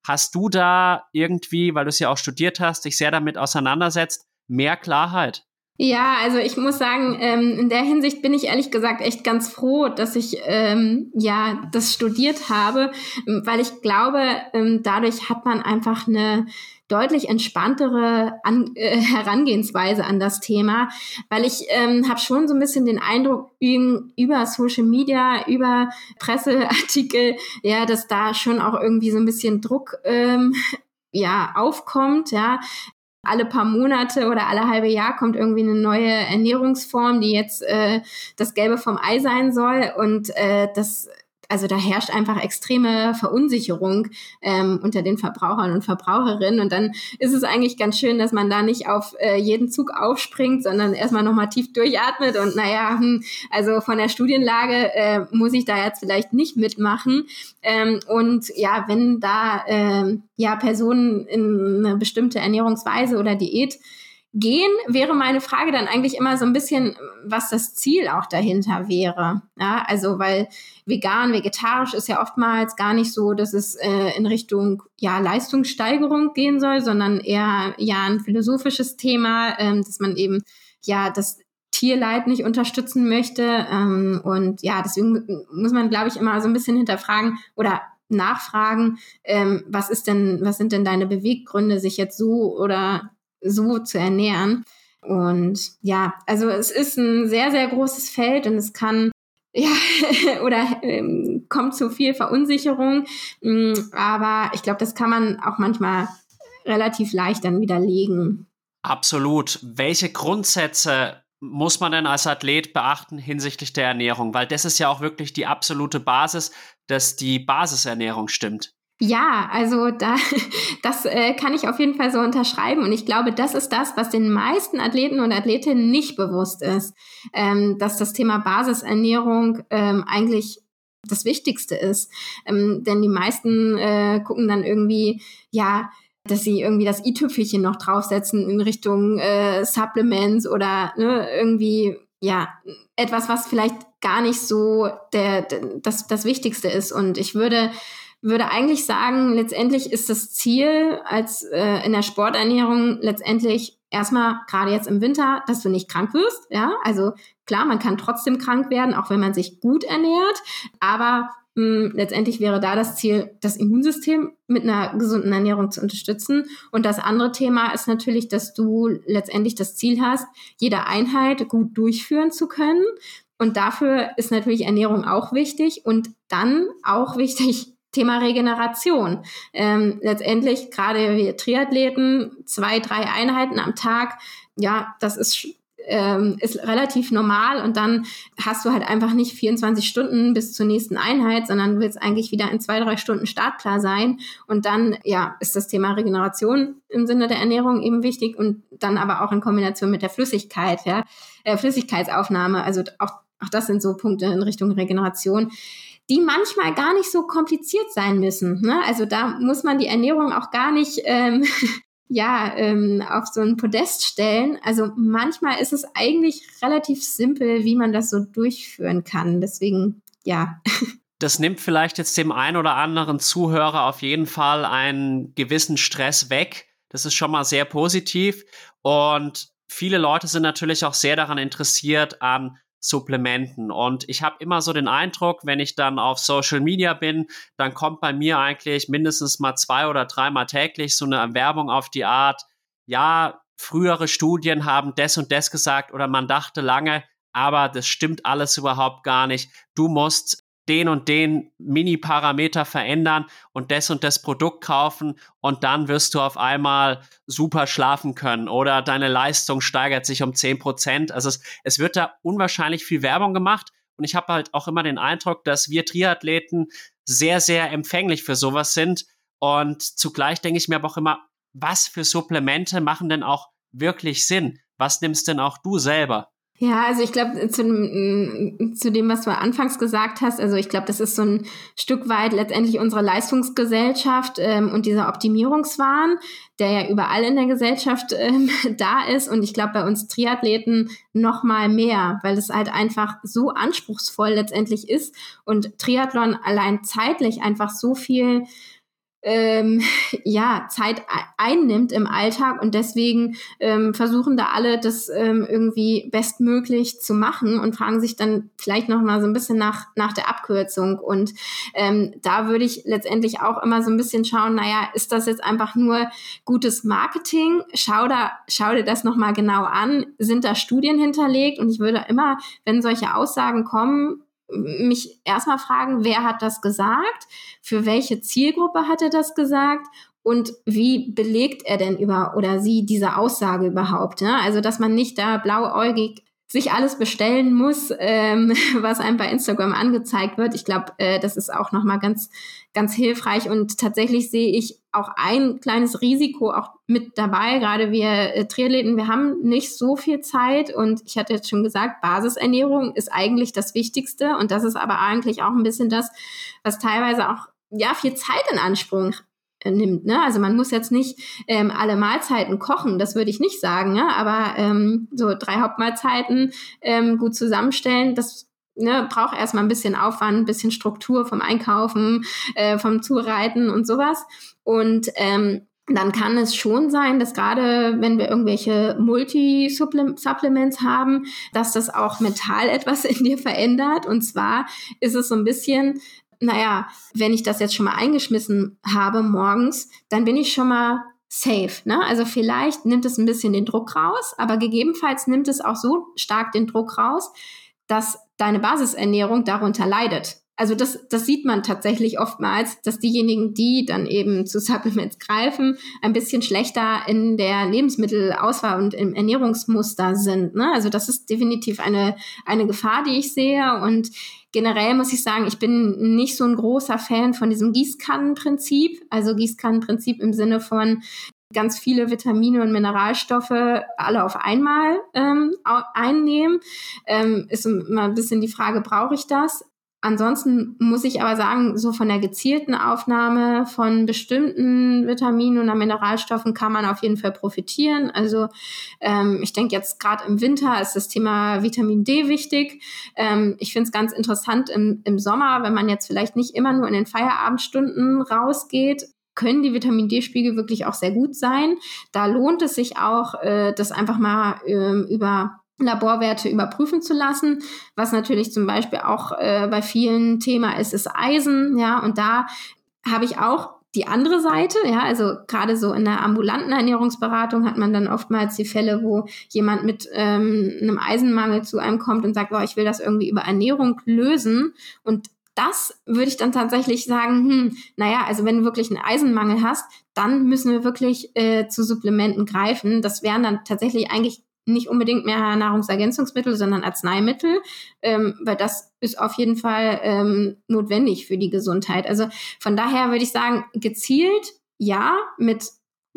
Hast du da irgendwie, weil du es ja auch studiert hast, dich sehr damit auseinandersetzt, mehr Klarheit? Ja, also ich muss sagen, ähm, in der Hinsicht bin ich ehrlich gesagt echt ganz froh, dass ich ähm, ja das studiert habe, weil ich glaube, ähm, dadurch hat man einfach eine deutlich entspanntere an, äh, Herangehensweise an das Thema, weil ich ähm, habe schon so ein bisschen den Eindruck über Social Media, über Presseartikel, ja, dass da schon auch irgendwie so ein bisschen Druck ähm, ja aufkommt, ja, alle paar Monate oder alle halbe Jahr kommt irgendwie eine neue Ernährungsform, die jetzt äh, das Gelbe vom Ei sein soll. Und äh, das also da herrscht einfach extreme Verunsicherung ähm, unter den Verbrauchern und Verbraucherinnen. Und dann ist es eigentlich ganz schön, dass man da nicht auf äh, jeden Zug aufspringt, sondern erstmal nochmal tief durchatmet und naja, hm, also von der Studienlage äh, muss ich da jetzt vielleicht nicht mitmachen. Ähm, und ja, wenn da äh, ja Personen in eine bestimmte Ernährungsweise oder Diät gehen, wäre meine Frage dann eigentlich immer so ein bisschen, was das Ziel auch dahinter wäre. Ja, also weil vegan, vegetarisch ist ja oftmals gar nicht so, dass es äh, in Richtung ja Leistungssteigerung gehen soll, sondern eher ja ein philosophisches Thema, ähm, dass man eben ja das Tierleid nicht unterstützen möchte. Ähm, und ja, deswegen muss man, glaube ich, immer so ein bisschen hinterfragen oder nachfragen, ähm, was ist denn, was sind denn deine Beweggründe, sich jetzt so oder so zu ernähren. Und ja, also es ist ein sehr, sehr großes Feld und es kann ja, oder ähm, kommt zu viel Verunsicherung. Mm, aber ich glaube, das kann man auch manchmal relativ leicht dann widerlegen. Absolut. Welche Grundsätze muss man denn als Athlet beachten hinsichtlich der Ernährung? Weil das ist ja auch wirklich die absolute Basis, dass die Basisernährung stimmt. Ja, also da, das äh, kann ich auf jeden Fall so unterschreiben. Und ich glaube, das ist das, was den meisten Athleten und Athletinnen nicht bewusst ist, ähm, dass das Thema Basisernährung ähm, eigentlich das Wichtigste ist. Ähm, denn die meisten äh, gucken dann irgendwie, ja, dass sie irgendwie das i-Tüpfelchen noch draufsetzen in Richtung äh, Supplements oder ne, irgendwie ja etwas, was vielleicht gar nicht so der, der das das Wichtigste ist. Und ich würde würde eigentlich sagen, letztendlich ist das Ziel als äh, in der Sporternährung letztendlich erstmal gerade jetzt im Winter, dass du nicht krank wirst. Ja, also klar, man kann trotzdem krank werden, auch wenn man sich gut ernährt, aber mh, letztendlich wäre da das Ziel, das Immunsystem mit einer gesunden Ernährung zu unterstützen. Und das andere Thema ist natürlich, dass du letztendlich das Ziel hast, jede Einheit gut durchführen zu können. Und dafür ist natürlich Ernährung auch wichtig und dann auch wichtig, Thema Regeneration. Ähm, letztendlich gerade wir Triathleten, zwei, drei Einheiten am Tag, ja, das ist ähm, ist relativ normal und dann hast du halt einfach nicht 24 Stunden bis zur nächsten Einheit, sondern du willst eigentlich wieder in zwei, drei Stunden startklar sein und dann, ja, ist das Thema Regeneration im Sinne der Ernährung eben wichtig und dann aber auch in Kombination mit der Flüssigkeit, ja, äh, Flüssigkeitsaufnahme, also auch, auch das sind so Punkte in Richtung Regeneration die manchmal gar nicht so kompliziert sein müssen. Ne? Also da muss man die Ernährung auch gar nicht ähm, ja ähm, auf so ein Podest stellen. Also manchmal ist es eigentlich relativ simpel, wie man das so durchführen kann. Deswegen ja. Das nimmt vielleicht jetzt dem einen oder anderen Zuhörer auf jeden Fall einen gewissen Stress weg. Das ist schon mal sehr positiv. Und viele Leute sind natürlich auch sehr daran interessiert, an Supplementen. Und ich habe immer so den Eindruck, wenn ich dann auf Social Media bin, dann kommt bei mir eigentlich mindestens mal zwei oder dreimal täglich so eine Erwerbung auf die Art, ja, frühere Studien haben das und das gesagt oder man dachte lange, aber das stimmt alles überhaupt gar nicht. Du musst den und den Mini-Parameter verändern und das und das Produkt kaufen und dann wirst du auf einmal super schlafen können oder deine Leistung steigert sich um 10 Prozent. Also es, es wird da unwahrscheinlich viel Werbung gemacht und ich habe halt auch immer den Eindruck, dass wir Triathleten sehr, sehr empfänglich für sowas sind und zugleich denke ich mir aber auch immer, was für Supplemente machen denn auch wirklich Sinn? Was nimmst denn auch du selber? Ja, also ich glaube, zu, mm, zu dem, was du anfangs gesagt hast, also ich glaube, das ist so ein Stück weit letztendlich unsere Leistungsgesellschaft ähm, und dieser Optimierungswahn, der ja überall in der Gesellschaft ähm, da ist. Und ich glaube, bei uns Triathleten noch mal mehr, weil es halt einfach so anspruchsvoll letztendlich ist und Triathlon allein zeitlich einfach so viel ähm, ja, Zeit einnimmt im Alltag und deswegen ähm, versuchen da alle das ähm, irgendwie bestmöglich zu machen und fragen sich dann vielleicht noch mal so ein bisschen nach nach der Abkürzung und ähm, da würde ich letztendlich auch immer so ein bisschen schauen, naja, ist das jetzt einfach nur gutes Marketing? Schau da, schau dir das noch mal genau an. Sind da Studien hinterlegt? Und ich würde immer, wenn solche Aussagen kommen, mich erstmal fragen, wer hat das gesagt, für welche Zielgruppe hat er das gesagt und wie belegt er denn über oder sie diese Aussage überhaupt? Ne? Also, dass man nicht da blauäugig sich alles bestellen muss, ähm, was einem bei Instagram angezeigt wird. Ich glaube, äh, das ist auch nochmal ganz, ganz hilfreich. Und tatsächlich sehe ich auch ein kleines Risiko auch mit dabei. Gerade wir äh, Triathleten, wir haben nicht so viel Zeit. Und ich hatte jetzt schon gesagt, Basisernährung ist eigentlich das Wichtigste. Und das ist aber eigentlich auch ein bisschen das, was teilweise auch ja, viel Zeit in Anspruch nimmt. Ne? Also man muss jetzt nicht ähm, alle Mahlzeiten kochen, das würde ich nicht sagen, ne? aber ähm, so drei Hauptmahlzeiten ähm, gut zusammenstellen, das ne, braucht erstmal ein bisschen Aufwand, ein bisschen Struktur vom Einkaufen, äh, vom Zureiten und sowas. Und ähm, dann kann es schon sein, dass gerade wenn wir irgendwelche Multi-Supplements haben, dass das auch mental etwas in dir verändert. Und zwar ist es so ein bisschen, naja, wenn ich das jetzt schon mal eingeschmissen habe morgens, dann bin ich schon mal safe. Ne? Also vielleicht nimmt es ein bisschen den Druck raus, aber gegebenenfalls nimmt es auch so stark den Druck raus, dass deine Basisernährung darunter leidet. Also das, das sieht man tatsächlich oftmals, dass diejenigen, die dann eben zu Supplements greifen, ein bisschen schlechter in der Lebensmittelauswahl und im Ernährungsmuster sind. Ne? Also das ist definitiv eine, eine Gefahr, die ich sehe. Und generell muss ich sagen, ich bin nicht so ein großer Fan von diesem Gießkannenprinzip. Also Gießkannenprinzip im Sinne von, ganz viele Vitamine und Mineralstoffe alle auf einmal ähm, einnehmen. Ähm, ist immer ein bisschen die Frage, brauche ich das? Ansonsten muss ich aber sagen, so von der gezielten Aufnahme von bestimmten Vitaminen oder Mineralstoffen kann man auf jeden Fall profitieren. Also ähm, ich denke jetzt gerade im Winter ist das Thema Vitamin D wichtig. Ähm, ich finde es ganz interessant im, im Sommer, wenn man jetzt vielleicht nicht immer nur in den Feierabendstunden rausgeht, können die Vitamin D-Spiegel wirklich auch sehr gut sein. Da lohnt es sich auch, äh, das einfach mal äh, über Laborwerte überprüfen zu lassen. Was natürlich zum Beispiel auch äh, bei vielen Thema ist, ist Eisen. Ja, und da habe ich auch die andere Seite, ja, also gerade so in der ambulanten Ernährungsberatung hat man dann oftmals die Fälle, wo jemand mit ähm, einem Eisenmangel zu einem kommt und sagt, oh, ich will das irgendwie über Ernährung lösen. Und das würde ich dann tatsächlich sagen, hm, naja, also wenn du wirklich einen Eisenmangel hast, dann müssen wir wirklich äh, zu Supplementen greifen. Das wären dann tatsächlich eigentlich nicht unbedingt mehr Nahrungsergänzungsmittel, sondern Arzneimittel, ähm, weil das ist auf jeden Fall ähm, notwendig für die Gesundheit. Also von daher würde ich sagen, gezielt ja, mit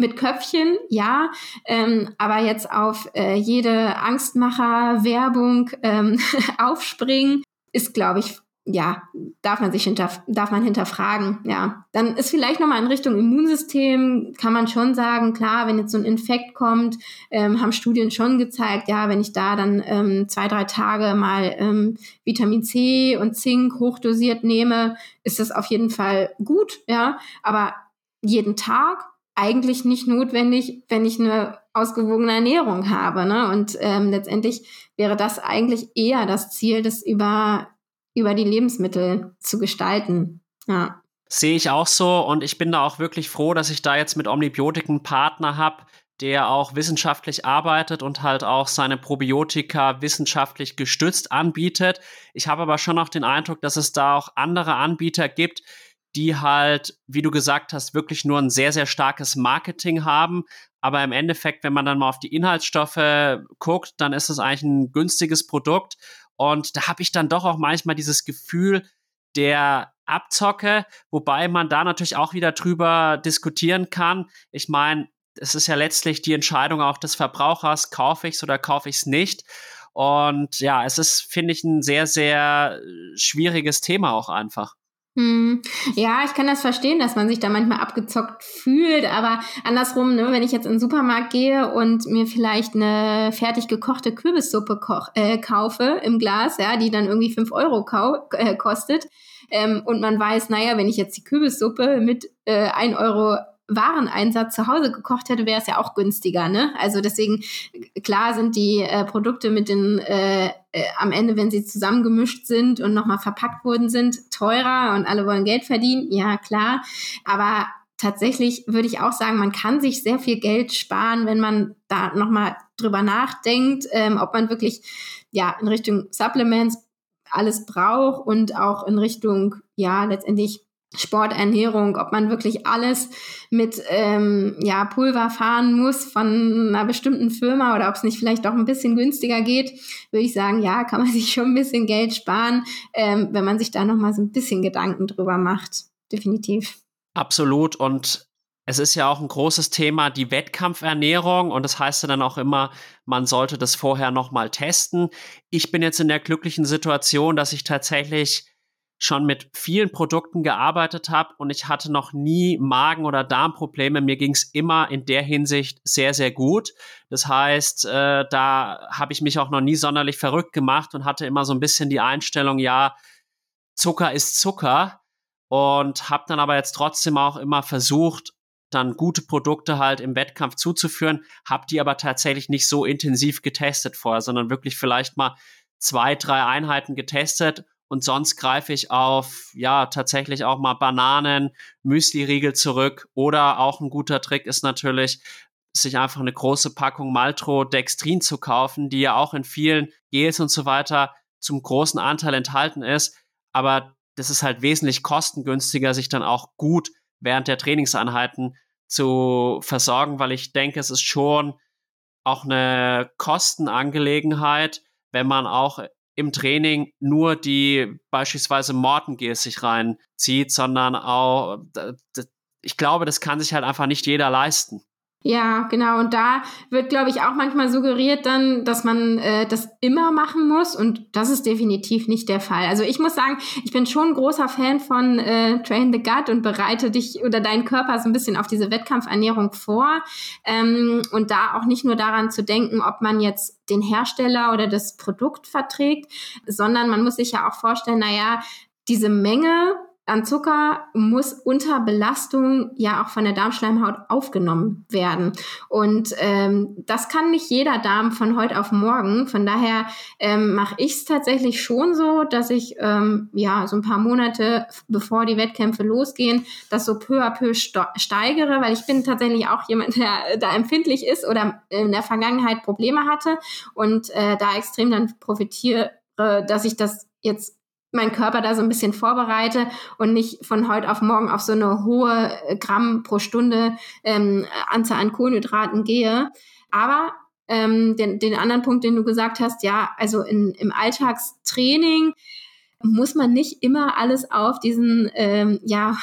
mit Köpfchen, ja, ähm, aber jetzt auf äh, jede Angstmacher-Werbung ähm, aufspringen, ist, glaube ich, ja, darf man sich hinter, darf man hinterfragen, ja. Dann ist vielleicht nochmal in Richtung Immunsystem, kann man schon sagen, klar, wenn jetzt so ein Infekt kommt, ähm, haben Studien schon gezeigt, ja, wenn ich da dann ähm, zwei, drei Tage mal ähm, Vitamin C und Zink hochdosiert nehme, ist das auf jeden Fall gut, ja. Aber jeden Tag eigentlich nicht notwendig, wenn ich eine ausgewogene Ernährung habe, ne? Und ähm, letztendlich wäre das eigentlich eher das Ziel, das über über die Lebensmittel zu gestalten. Ja. Sehe ich auch so und ich bin da auch wirklich froh, dass ich da jetzt mit Omnibiotik einen Partner habe, der auch wissenschaftlich arbeitet und halt auch seine Probiotika wissenschaftlich gestützt anbietet. Ich habe aber schon auch den Eindruck, dass es da auch andere Anbieter gibt, die halt, wie du gesagt hast, wirklich nur ein sehr, sehr starkes Marketing haben. Aber im Endeffekt, wenn man dann mal auf die Inhaltsstoffe guckt, dann ist es eigentlich ein günstiges Produkt. Und da habe ich dann doch auch manchmal dieses Gefühl der Abzocke, wobei man da natürlich auch wieder drüber diskutieren kann. Ich meine, es ist ja letztlich die Entscheidung auch des Verbrauchers, kaufe ich es oder kaufe ich es nicht. Und ja, es ist, finde ich, ein sehr, sehr schwieriges Thema auch einfach. Hm. Ja, ich kann das verstehen, dass man sich da manchmal abgezockt fühlt, aber andersrum, ne, wenn ich jetzt in den Supermarkt gehe und mir vielleicht eine fertig gekochte Kürbissuppe koch, äh, kaufe im Glas, ja, die dann irgendwie fünf Euro äh, kostet, ähm, und man weiß, naja, wenn ich jetzt die Kürbissuppe mit äh, 1 Euro Wareneinsatz zu Hause gekocht hätte, wäre es ja auch günstiger. Ne? Also deswegen, klar sind die äh, Produkte mit den, äh, äh, am Ende, wenn sie zusammengemischt sind und nochmal verpackt worden sind, teurer und alle wollen Geld verdienen. Ja, klar. Aber tatsächlich würde ich auch sagen, man kann sich sehr viel Geld sparen, wenn man da nochmal drüber nachdenkt, ähm, ob man wirklich ja in Richtung Supplements alles braucht und auch in Richtung, ja, letztendlich Sporternährung, ob man wirklich alles mit ähm, ja, Pulver fahren muss von einer bestimmten Firma oder ob es nicht vielleicht doch ein bisschen günstiger geht, würde ich sagen, ja, kann man sich schon ein bisschen Geld sparen, ähm, wenn man sich da nochmal so ein bisschen Gedanken drüber macht. Definitiv. Absolut. Und es ist ja auch ein großes Thema, die Wettkampfernährung. Und das heißt ja dann auch immer, man sollte das vorher nochmal testen. Ich bin jetzt in der glücklichen Situation, dass ich tatsächlich schon mit vielen Produkten gearbeitet habe und ich hatte noch nie Magen- oder Darmprobleme. Mir ging es immer in der Hinsicht sehr, sehr gut. Das heißt, äh, da habe ich mich auch noch nie sonderlich verrückt gemacht und hatte immer so ein bisschen die Einstellung, ja, Zucker ist Zucker und habe dann aber jetzt trotzdem auch immer versucht, dann gute Produkte halt im Wettkampf zuzuführen, habe die aber tatsächlich nicht so intensiv getestet vorher, sondern wirklich vielleicht mal zwei, drei Einheiten getestet und sonst greife ich auf, ja, tatsächlich auch mal Bananen, Müsli-Riegel zurück. Oder auch ein guter Trick ist natürlich, sich einfach eine große Packung Maltodextrin zu kaufen, die ja auch in vielen Gels und so weiter zum großen Anteil enthalten ist, aber das ist halt wesentlich kostengünstiger, sich dann auch gut während der Trainingseinheiten zu versorgen, weil ich denke, es ist schon auch eine Kostenangelegenheit, wenn man auch im Training nur die beispielsweise Mortengels sich reinzieht, sondern auch, ich glaube, das kann sich halt einfach nicht jeder leisten. Ja, genau. Und da wird, glaube ich, auch manchmal suggeriert dann, dass man äh, das immer machen muss. Und das ist definitiv nicht der Fall. Also ich muss sagen, ich bin schon ein großer Fan von äh, Train the Gut und bereite dich oder deinen Körper so ein bisschen auf diese Wettkampfernährung vor. Ähm, und da auch nicht nur daran zu denken, ob man jetzt den Hersteller oder das Produkt verträgt, sondern man muss sich ja auch vorstellen, naja, diese Menge an Zucker muss unter Belastung ja auch von der Darmschleimhaut aufgenommen werden. Und ähm, das kann nicht jeder Darm von heute auf morgen. Von daher ähm, mache ich es tatsächlich schon so, dass ich ähm, ja so ein paar Monate bevor die Wettkämpfe losgehen, das so peu à peu steigere, weil ich bin tatsächlich auch jemand, der da empfindlich ist oder in der Vergangenheit Probleme hatte und äh, da extrem dann profitiere, dass ich das jetzt meinen Körper da so ein bisschen vorbereite und nicht von heute auf morgen auf so eine hohe äh, Gramm pro Stunde ähm, Anzahl an Kohlenhydraten gehe. Aber ähm, den, den anderen Punkt, den du gesagt hast, ja, also in, im Alltagstraining muss man nicht immer alles auf diesen ähm, ja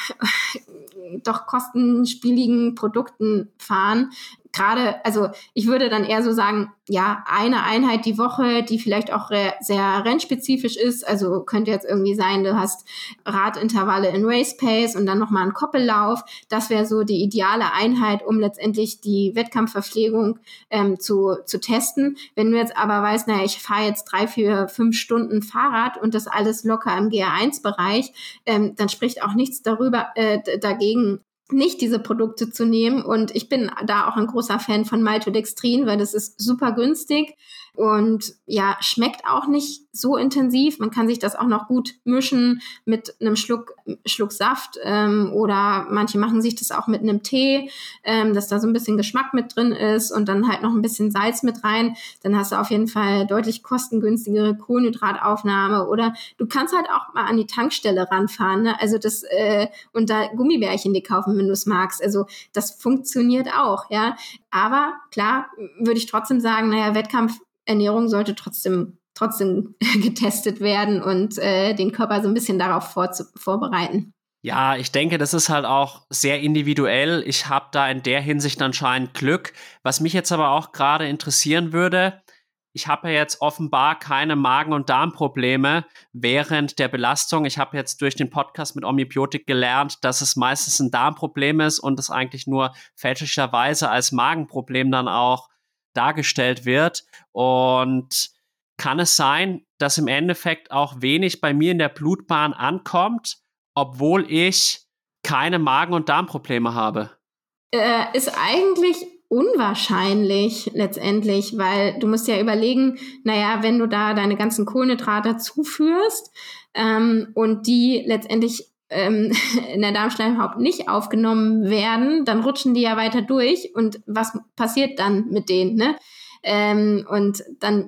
doch kostenspieligen Produkten fahren gerade, also ich würde dann eher so sagen, ja, eine Einheit die Woche, die vielleicht auch sehr rennspezifisch ist. Also könnte jetzt irgendwie sein, du hast Radintervalle in Race Pace und dann nochmal einen Koppellauf. Das wäre so die ideale Einheit, um letztendlich die Wettkampfverpflegung ähm, zu, zu testen. Wenn du jetzt aber weißt, naja, ich fahre jetzt drei, vier, fünf Stunden Fahrrad und das alles locker im GR1-Bereich, ähm, dann spricht auch nichts darüber äh, dagegen, nicht diese Produkte zu nehmen. Und ich bin da auch ein großer Fan von Maltodextrin, weil das ist super günstig und ja, schmeckt auch nicht so intensiv. Man kann sich das auch noch gut mischen mit einem Schluck, Schluck Saft ähm, oder manche machen sich das auch mit einem Tee, ähm, dass da so ein bisschen Geschmack mit drin ist und dann halt noch ein bisschen Salz mit rein. Dann hast du auf jeden Fall deutlich kostengünstigere Kohlenhydrataufnahme oder du kannst halt auch mal an die Tankstelle ranfahren. Ne? Also das äh, und da Gummibärchen die kaufen, wenn du es magst. Also das funktioniert auch, ja. Aber klar würde ich trotzdem sagen, naja, Wettkampfernährung sollte trotzdem trotzdem getestet werden und äh, den Körper so ein bisschen darauf vorbereiten. Ja, ich denke, das ist halt auch sehr individuell. Ich habe da in der Hinsicht anscheinend Glück. Was mich jetzt aber auch gerade interessieren würde, ich habe ja jetzt offenbar keine Magen- und Darmprobleme während der Belastung. Ich habe jetzt durch den Podcast mit Omnibiotik gelernt, dass es meistens ein Darmproblem ist und es eigentlich nur fälschlicherweise als Magenproblem dann auch dargestellt wird. Und kann es sein, dass im Endeffekt auch wenig bei mir in der Blutbahn ankommt, obwohl ich keine Magen- und Darmprobleme habe? Äh, ist eigentlich unwahrscheinlich letztendlich, weil du musst ja überlegen, naja, wenn du da deine ganzen Kohlenhydrate zuführst ähm, und die letztendlich ähm, in der Darmschleimhaut nicht aufgenommen werden, dann rutschen die ja weiter durch und was passiert dann mit denen, ne? Ähm, und dann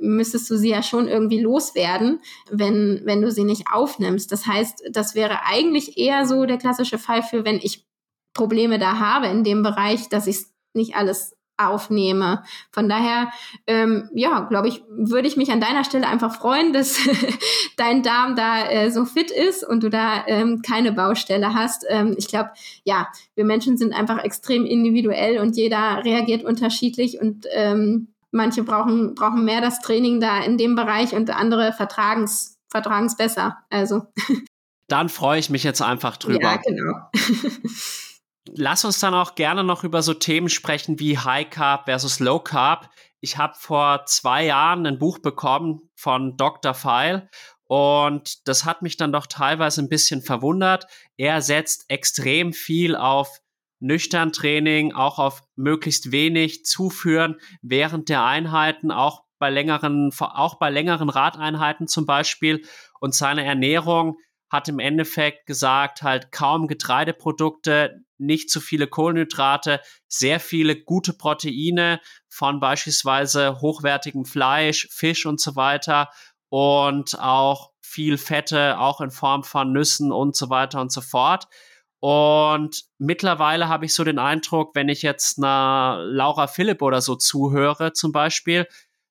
müsstest du sie ja schon irgendwie loswerden, wenn, wenn du sie nicht aufnimmst. Das heißt, das wäre eigentlich eher so der klassische Fall für, wenn ich Probleme da habe in dem Bereich, dass ich nicht alles aufnehme. Von daher, ähm, ja, glaube ich, würde ich mich an deiner Stelle einfach freuen, dass dein Darm da äh, so fit ist und du da ähm, keine Baustelle hast. Ähm, ich glaube, ja, wir Menschen sind einfach extrem individuell und jeder reagiert unterschiedlich und ähm, manche brauchen, brauchen mehr das Training da in dem Bereich und andere vertragen es besser. Also. Dann freue ich mich jetzt einfach drüber. Ja, genau. Lass uns dann auch gerne noch über so Themen sprechen wie High Carb versus Low Carb. Ich habe vor zwei Jahren ein Buch bekommen von Dr. Feil und das hat mich dann doch teilweise ein bisschen verwundert. Er setzt extrem viel auf nüchtern Training, auch auf möglichst wenig zuführen während der Einheiten, auch bei längeren, auch bei längeren Radeinheiten zum Beispiel. Und seine Ernährung hat im Endeffekt gesagt, halt kaum Getreideprodukte, nicht zu viele Kohlenhydrate, sehr viele gute Proteine von beispielsweise hochwertigem Fleisch, Fisch und so weiter und auch viel Fette, auch in Form von Nüssen und so weiter und so fort. Und mittlerweile habe ich so den Eindruck, wenn ich jetzt einer Laura Philipp oder so zuhöre, zum Beispiel,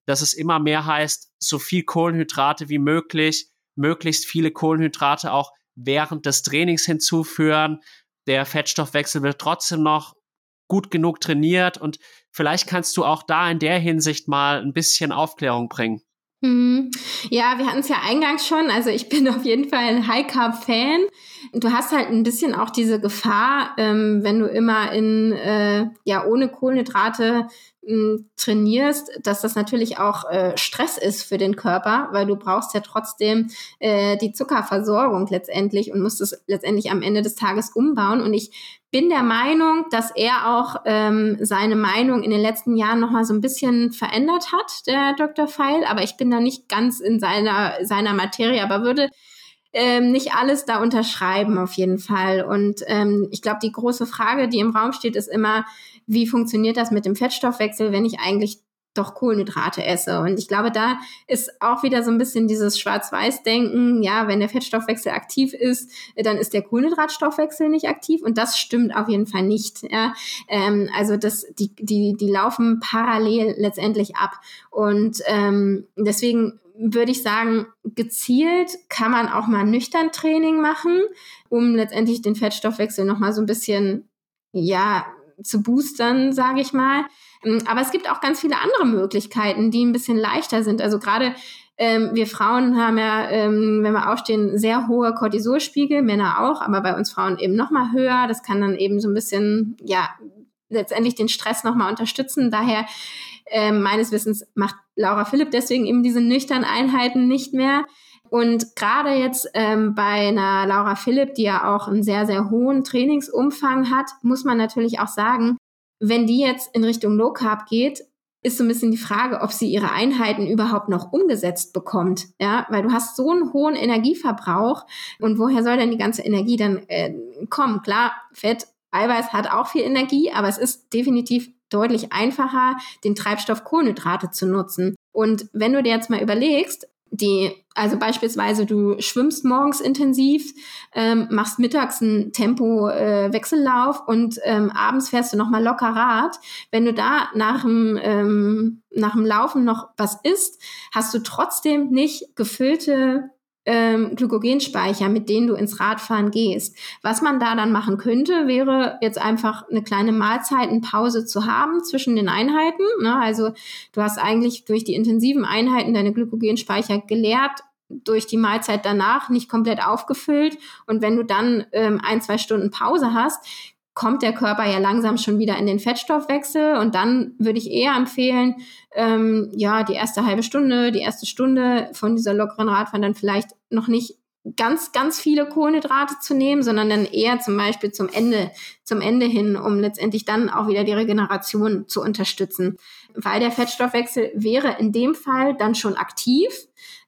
dass es immer mehr heißt, so viel Kohlenhydrate wie möglich, möglichst viele Kohlenhydrate auch während des Trainings hinzuführen. Der Fettstoffwechsel wird trotzdem noch gut genug trainiert und vielleicht kannst du auch da in der Hinsicht mal ein bisschen Aufklärung bringen. Mhm. Ja, wir hatten es ja eingangs schon. Also ich bin auf jeden Fall ein High Carb Fan. Du hast halt ein bisschen auch diese Gefahr, ähm, wenn du immer in äh, ja ohne Kohlenhydrate trainierst, dass das natürlich auch äh, Stress ist für den Körper, weil du brauchst ja trotzdem äh, die Zuckerversorgung letztendlich und musst es letztendlich am Ende des Tages umbauen. Und ich bin der Meinung, dass er auch ähm, seine Meinung in den letzten Jahren noch mal so ein bisschen verändert hat, der Dr. Feil. Aber ich bin da nicht ganz in seiner, seiner Materie, aber würde ähm, nicht alles da unterschreiben auf jeden Fall. Und ähm, ich glaube, die große Frage, die im Raum steht, ist immer, wie funktioniert das mit dem Fettstoffwechsel, wenn ich eigentlich doch Kohlenhydrate esse. Und ich glaube, da ist auch wieder so ein bisschen dieses Schwarz-Weiß-Denken, ja, wenn der Fettstoffwechsel aktiv ist, dann ist der Kohlenhydratstoffwechsel nicht aktiv. Und das stimmt auf jeden Fall nicht. Ja. Ähm, also das, die, die, die laufen parallel letztendlich ab. Und ähm, deswegen würde ich sagen, gezielt kann man auch mal nüchtern Training machen, um letztendlich den Fettstoffwechsel nochmal so ein bisschen, ja, zu boostern, sage ich mal. Ähm, aber es gibt auch ganz viele andere Möglichkeiten, die ein bisschen leichter sind. Also gerade ähm, wir Frauen haben ja, ähm, wenn wir aufstehen, sehr hohe Cortisolspiegel, Männer auch, aber bei uns Frauen eben noch mal höher. Das kann dann eben so ein bisschen, ja, letztendlich den Stress noch mal unterstützen. Daher ähm, meines Wissens macht Laura Philipp deswegen eben diese nüchternen Einheiten nicht mehr. Und gerade jetzt ähm, bei einer Laura Philipp, die ja auch einen sehr, sehr hohen Trainingsumfang hat, muss man natürlich auch sagen, wenn die jetzt in Richtung Low Carb geht, ist so ein bisschen die Frage, ob sie ihre Einheiten überhaupt noch umgesetzt bekommt. Ja, weil du hast so einen hohen Energieverbrauch und woher soll denn die ganze Energie dann äh, kommen? Klar, Fett, Eiweiß hat auch viel Energie, aber es ist definitiv deutlich einfacher, den Treibstoff Kohlenhydrate zu nutzen. Und wenn du dir jetzt mal überlegst, die, also beispielsweise du schwimmst morgens intensiv, ähm, machst mittags einen Tempo-Wechsellauf äh, und ähm, abends fährst du nochmal locker Rad. Wenn du da nach dem, ähm, nach dem Laufen noch was isst, hast du trotzdem nicht gefüllte ähm, Glykogenspeicher, mit denen du ins Radfahren gehst. Was man da dann machen könnte, wäre jetzt einfach eine kleine Mahlzeitenpause zu haben zwischen den Einheiten. Ne? Also du hast eigentlich durch die intensiven Einheiten deine Glykogenspeicher geleert, durch die Mahlzeit danach nicht komplett aufgefüllt. Und wenn du dann ähm, ein, zwei Stunden Pause hast, kommt der Körper ja langsam schon wieder in den Fettstoffwechsel und dann würde ich eher empfehlen, ähm, ja, die erste halbe Stunde, die erste Stunde von dieser lockeren Radfahren dann vielleicht noch nicht ganz, ganz viele Kohlenhydrate zu nehmen, sondern dann eher zum Beispiel zum Ende, zum Ende hin, um letztendlich dann auch wieder die Regeneration zu unterstützen. Weil der Fettstoffwechsel wäre in dem Fall dann schon aktiv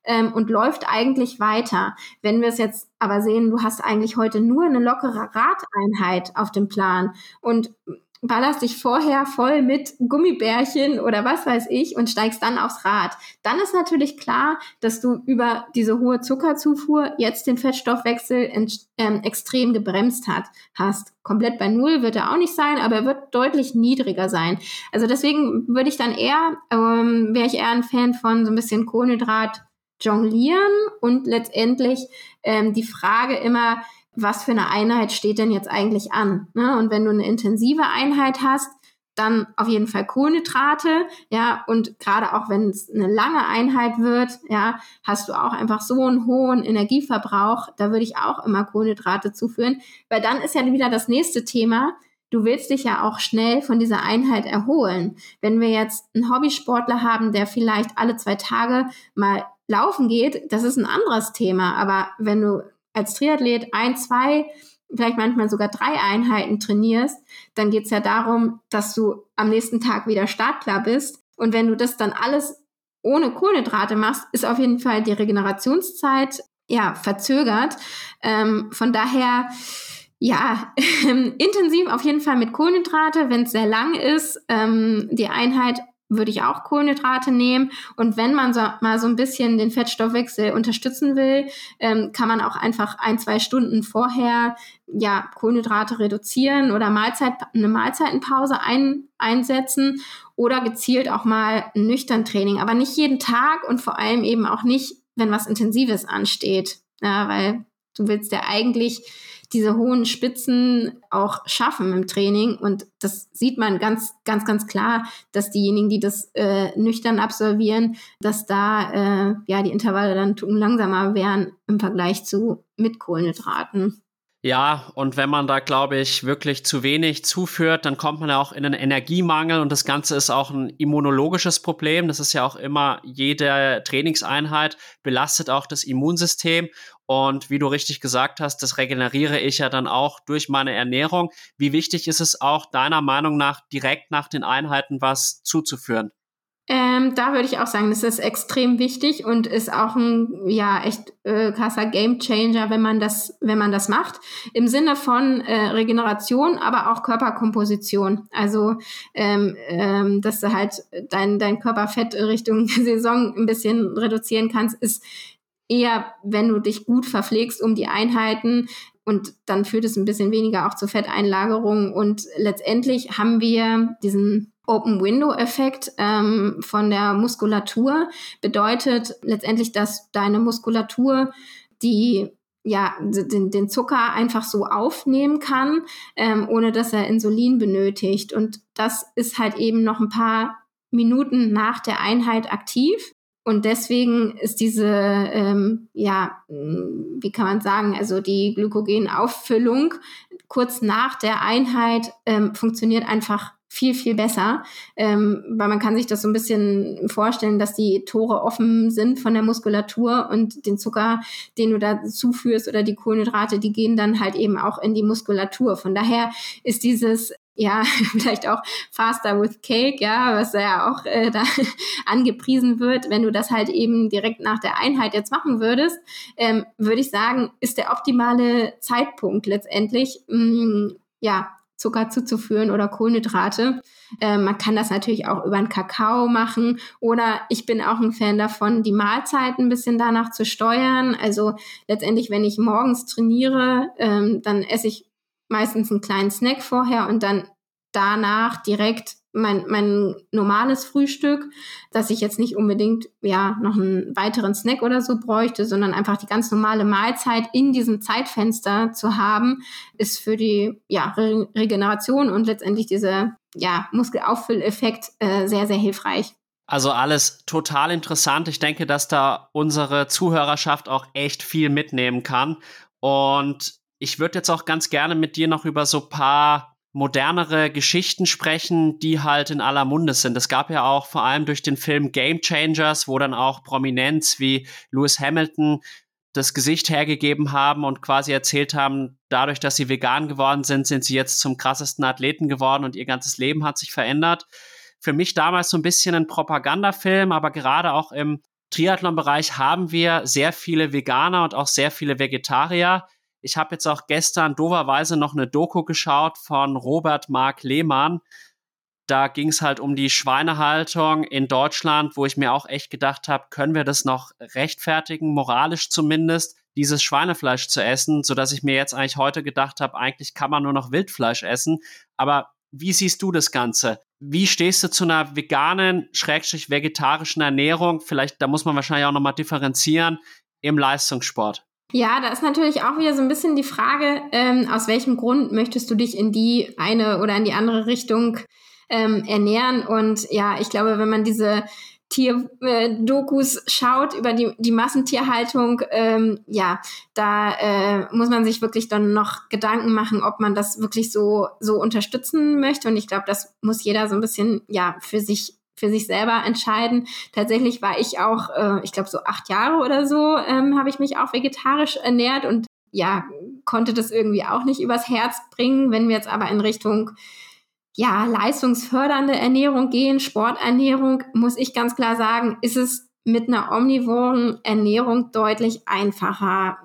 ähm, und läuft eigentlich weiter. Wenn wir es jetzt aber sehen, du hast eigentlich heute nur eine lockere Radeinheit auf dem Plan und ballerst dich vorher voll mit Gummibärchen oder was weiß ich und steigst dann aufs Rad. Dann ist natürlich klar, dass du über diese hohe Zuckerzufuhr jetzt den Fettstoffwechsel ähm, extrem gebremst hat, hast. Komplett bei Null wird er auch nicht sein, aber er wird deutlich niedriger sein. Also deswegen würde ich dann eher, ähm, wäre ich eher ein Fan von so ein bisschen Kohlenhydrat jonglieren und letztendlich ähm, die Frage immer, was für eine Einheit steht denn jetzt eigentlich an? Ne? Und wenn du eine intensive Einheit hast, dann auf jeden Fall Kohlenhydrate, ja, und gerade auch wenn es eine lange Einheit wird, ja, hast du auch einfach so einen hohen Energieverbrauch, da würde ich auch immer Kohlenhydrate zuführen, weil dann ist ja wieder das nächste Thema, du willst dich ja auch schnell von dieser Einheit erholen. Wenn wir jetzt einen Hobbysportler haben, der vielleicht alle zwei Tage mal laufen geht, das ist ein anderes Thema, aber wenn du als Triathlet ein, zwei, vielleicht manchmal sogar drei Einheiten trainierst, dann geht's ja darum, dass du am nächsten Tag wieder startklar bist. Und wenn du das dann alles ohne Kohlenhydrate machst, ist auf jeden Fall die Regenerationszeit ja verzögert. Ähm, von daher ja, intensiv auf jeden Fall mit Kohlenhydrate, wenn es sehr lang ist, ähm, die Einheit würde ich auch Kohlenhydrate nehmen. Und wenn man so, mal so ein bisschen den Fettstoffwechsel unterstützen will, ähm, kann man auch einfach ein, zwei Stunden vorher ja Kohlenhydrate reduzieren oder Mahlzeit, eine Mahlzeitenpause ein, einsetzen oder gezielt auch mal ein nüchtern Training. Aber nicht jeden Tag und vor allem eben auch nicht, wenn was Intensives ansteht. Ja, weil du willst ja eigentlich diese hohen Spitzen auch schaffen im Training. Und das sieht man ganz, ganz, ganz klar, dass diejenigen, die das äh, nüchtern absolvieren, dass da äh, ja die Intervalle dann langsamer wären im Vergleich zu mit Kohlenhydraten. Ja, und wenn man da, glaube ich, wirklich zu wenig zuführt, dann kommt man ja auch in einen Energiemangel und das Ganze ist auch ein immunologisches Problem. Das ist ja auch immer, jede Trainingseinheit belastet auch das Immunsystem. Und wie du richtig gesagt hast, das regeneriere ich ja dann auch durch meine Ernährung. Wie wichtig ist es auch deiner Meinung nach, direkt nach den Einheiten was zuzuführen? Ähm, da würde ich auch sagen, das ist extrem wichtig und ist auch ein ja echt äh, krasser Gamechanger, wenn man das, wenn man das macht. Im Sinne von äh, Regeneration, aber auch Körperkomposition. Also ähm, ähm, dass du halt dein, dein Körperfett Richtung Saison ein bisschen reduzieren kannst, ist eher, wenn du dich gut verpflegst um die Einheiten, und dann führt es ein bisschen weniger auch zur Fetteinlagerung. Und letztendlich haben wir diesen Open Window Effekt ähm, von der Muskulatur bedeutet letztendlich, dass deine Muskulatur die ja, den, den Zucker einfach so aufnehmen kann, ähm, ohne dass er Insulin benötigt. Und das ist halt eben noch ein paar Minuten nach der Einheit aktiv. Und deswegen ist diese, ähm, ja, wie kann man sagen, also die Glykogenauffüllung kurz nach der Einheit ähm, funktioniert einfach viel, viel besser, ähm, weil man kann sich das so ein bisschen vorstellen, dass die Tore offen sind von der Muskulatur und den Zucker, den du da zuführst oder die Kohlenhydrate, die gehen dann halt eben auch in die Muskulatur. Von daher ist dieses ja, vielleicht auch Faster with Cake, ja, was ja auch äh, da angepriesen wird, wenn du das halt eben direkt nach der Einheit jetzt machen würdest, ähm, würde ich sagen, ist der optimale Zeitpunkt letztendlich, mh, mm, ja, Zucker zuzuführen oder Kohlenhydrate. Äh, man kann das natürlich auch über einen Kakao machen oder ich bin auch ein Fan davon, die Mahlzeiten ein bisschen danach zu steuern. Also letztendlich, wenn ich morgens trainiere, ähm, dann esse ich meistens einen kleinen Snack vorher und dann danach direkt mein, mein normales Frühstück, dass ich jetzt nicht unbedingt ja noch einen weiteren Snack oder so bräuchte, sondern einfach die ganz normale Mahlzeit in diesem Zeitfenster zu haben, ist für die ja, Re Regeneration und letztendlich diese ja, Muskelauffülleffekt äh, sehr, sehr hilfreich. Also alles total interessant. Ich denke, dass da unsere Zuhörerschaft auch echt viel mitnehmen kann. Und ich würde jetzt auch ganz gerne mit dir noch über so paar modernere Geschichten sprechen, die halt in aller Munde sind. Es gab ja auch vor allem durch den Film Game Changers, wo dann auch Prominenz wie Lewis Hamilton das Gesicht hergegeben haben und quasi erzählt haben, dadurch, dass sie vegan geworden sind, sind sie jetzt zum krassesten Athleten geworden und ihr ganzes Leben hat sich verändert. Für mich damals so ein bisschen ein Propagandafilm, aber gerade auch im Triathlon-Bereich haben wir sehr viele Veganer und auch sehr viele Vegetarier, ich habe jetzt auch gestern doverweise noch eine Doku geschaut von Robert Mark Lehmann. Da ging es halt um die Schweinehaltung in Deutschland, wo ich mir auch echt gedacht habe, können wir das noch rechtfertigen, moralisch zumindest, dieses Schweinefleisch zu essen, so dass ich mir jetzt eigentlich heute gedacht habe, eigentlich kann man nur noch Wildfleisch essen. Aber wie siehst du das Ganze? Wie stehst du zu einer veganen, schrägstrich vegetarischen Ernährung? Vielleicht, da muss man wahrscheinlich auch nochmal differenzieren im Leistungssport. Ja, da ist natürlich auch wieder so ein bisschen die Frage, ähm, aus welchem Grund möchtest du dich in die eine oder in die andere Richtung ähm, ernähren? Und ja, ich glaube, wenn man diese Tierdokus äh, schaut über die, die Massentierhaltung, ähm, ja, da äh, muss man sich wirklich dann noch Gedanken machen, ob man das wirklich so, so unterstützen möchte. Und ich glaube, das muss jeder so ein bisschen, ja, für sich für sich selber entscheiden. Tatsächlich war ich auch, äh, ich glaube, so acht Jahre oder so ähm, habe ich mich auch vegetarisch ernährt und ja, konnte das irgendwie auch nicht übers Herz bringen. Wenn wir jetzt aber in Richtung ja, leistungsfördernde Ernährung gehen, Sporternährung, muss ich ganz klar sagen, ist es mit einer omnivoren Ernährung deutlich einfacher,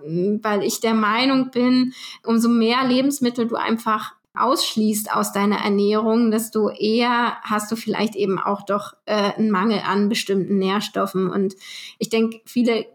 weil ich der Meinung bin, umso mehr Lebensmittel du einfach ausschließt aus deiner Ernährung, desto eher hast du vielleicht eben auch doch äh, einen Mangel an bestimmten Nährstoffen. Und ich denke, viele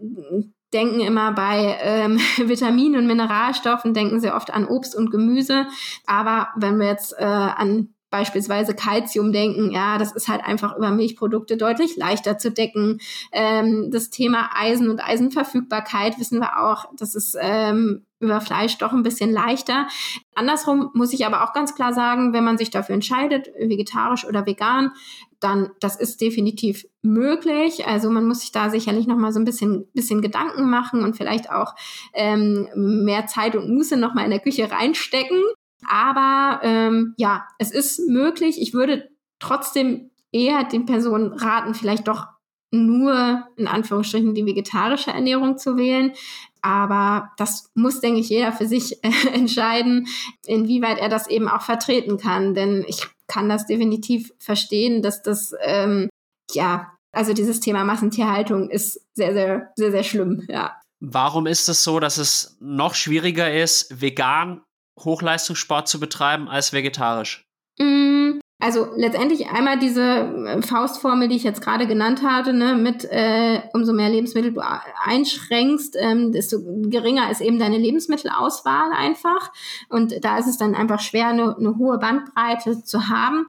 denken immer bei ähm, Vitaminen und Mineralstoffen, denken sie oft an Obst und Gemüse. Aber wenn wir jetzt äh, an beispielsweise Calcium denken, ja, das ist halt einfach über Milchprodukte deutlich leichter zu decken. Ähm, das Thema Eisen und Eisenverfügbarkeit wissen wir auch, das ist ähm, über Fleisch doch ein bisschen leichter. Andersrum muss ich aber auch ganz klar sagen, wenn man sich dafür entscheidet, vegetarisch oder vegan, dann das ist definitiv möglich. Also man muss sich da sicherlich noch mal so ein bisschen bisschen Gedanken machen und vielleicht auch ähm, mehr Zeit und Muße noch mal in der Küche reinstecken. Aber ähm, ja, es ist möglich. Ich würde trotzdem eher den Personen raten, vielleicht doch nur in Anführungsstrichen die vegetarische Ernährung zu wählen. Aber das muss, denke ich, jeder für sich äh, entscheiden, inwieweit er das eben auch vertreten kann. Denn ich kann das definitiv verstehen, dass das, ähm, ja, also dieses Thema Massentierhaltung ist sehr, sehr, sehr, sehr schlimm, ja. Warum ist es so, dass es noch schwieriger ist, vegan Hochleistungssport zu betreiben als vegetarisch? Mm, also letztendlich einmal diese äh, Faustformel, die ich jetzt gerade genannt hatte, ne, mit äh, umso mehr Lebensmittel du einschränkst, ähm, desto geringer ist eben deine Lebensmittelauswahl einfach. Und da ist es dann einfach schwer, eine, eine hohe Bandbreite zu haben.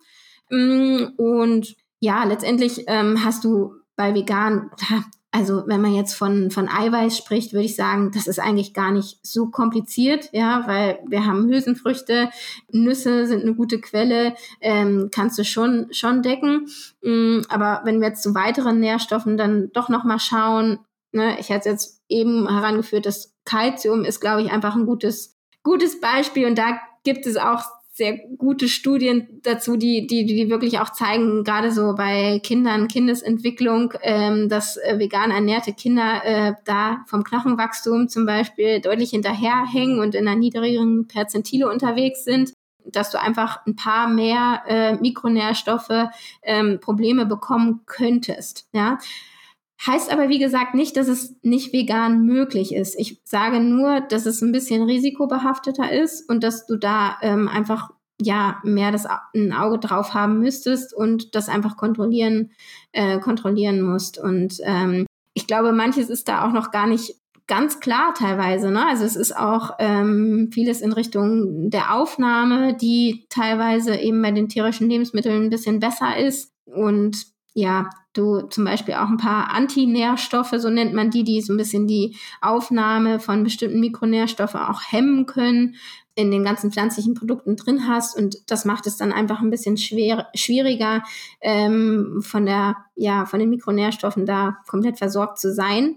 Mm, und ja, letztendlich ähm, hast du bei vegan, also wenn man jetzt von, von Eiweiß spricht, würde ich sagen, das ist eigentlich gar nicht so kompliziert, ja, weil wir haben Hülsenfrüchte, Nüsse sind eine gute Quelle, ähm, kannst du schon, schon decken. Ähm, aber wenn wir jetzt zu weiteren Nährstoffen dann doch nochmal schauen, ne, ich hätte jetzt eben herangeführt, das Calcium ist, glaube ich, einfach ein gutes, gutes Beispiel und da gibt es auch sehr gute Studien dazu, die, die, die wirklich auch zeigen, gerade so bei Kindern, Kindesentwicklung, ähm, dass äh, vegan ernährte Kinder äh, da vom Knochenwachstum zum Beispiel deutlich hinterherhängen und in einer niedrigeren Perzentile unterwegs sind dass du einfach ein paar mehr äh, Mikronährstoffe ähm, Probleme bekommen könntest. Ja, Heißt aber, wie gesagt, nicht, dass es nicht vegan möglich ist. Ich sage nur, dass es ein bisschen risikobehafteter ist und dass du da ähm, einfach ja mehr das ein Auge drauf haben müsstest und das einfach kontrollieren äh, kontrollieren musst. Und ähm, ich glaube, manches ist da auch noch gar nicht ganz klar teilweise. Ne? Also es ist auch ähm, vieles in Richtung der Aufnahme, die teilweise eben bei den tierischen Lebensmitteln ein bisschen besser ist. Und ja, du zum Beispiel auch ein paar Antinährstoffe, so nennt man die, die so ein bisschen die Aufnahme von bestimmten Mikronährstoffen auch hemmen können, in den ganzen pflanzlichen Produkten drin hast. Und das macht es dann einfach ein bisschen schwer, schwieriger, ähm, von der, ja, von den Mikronährstoffen da komplett versorgt zu sein.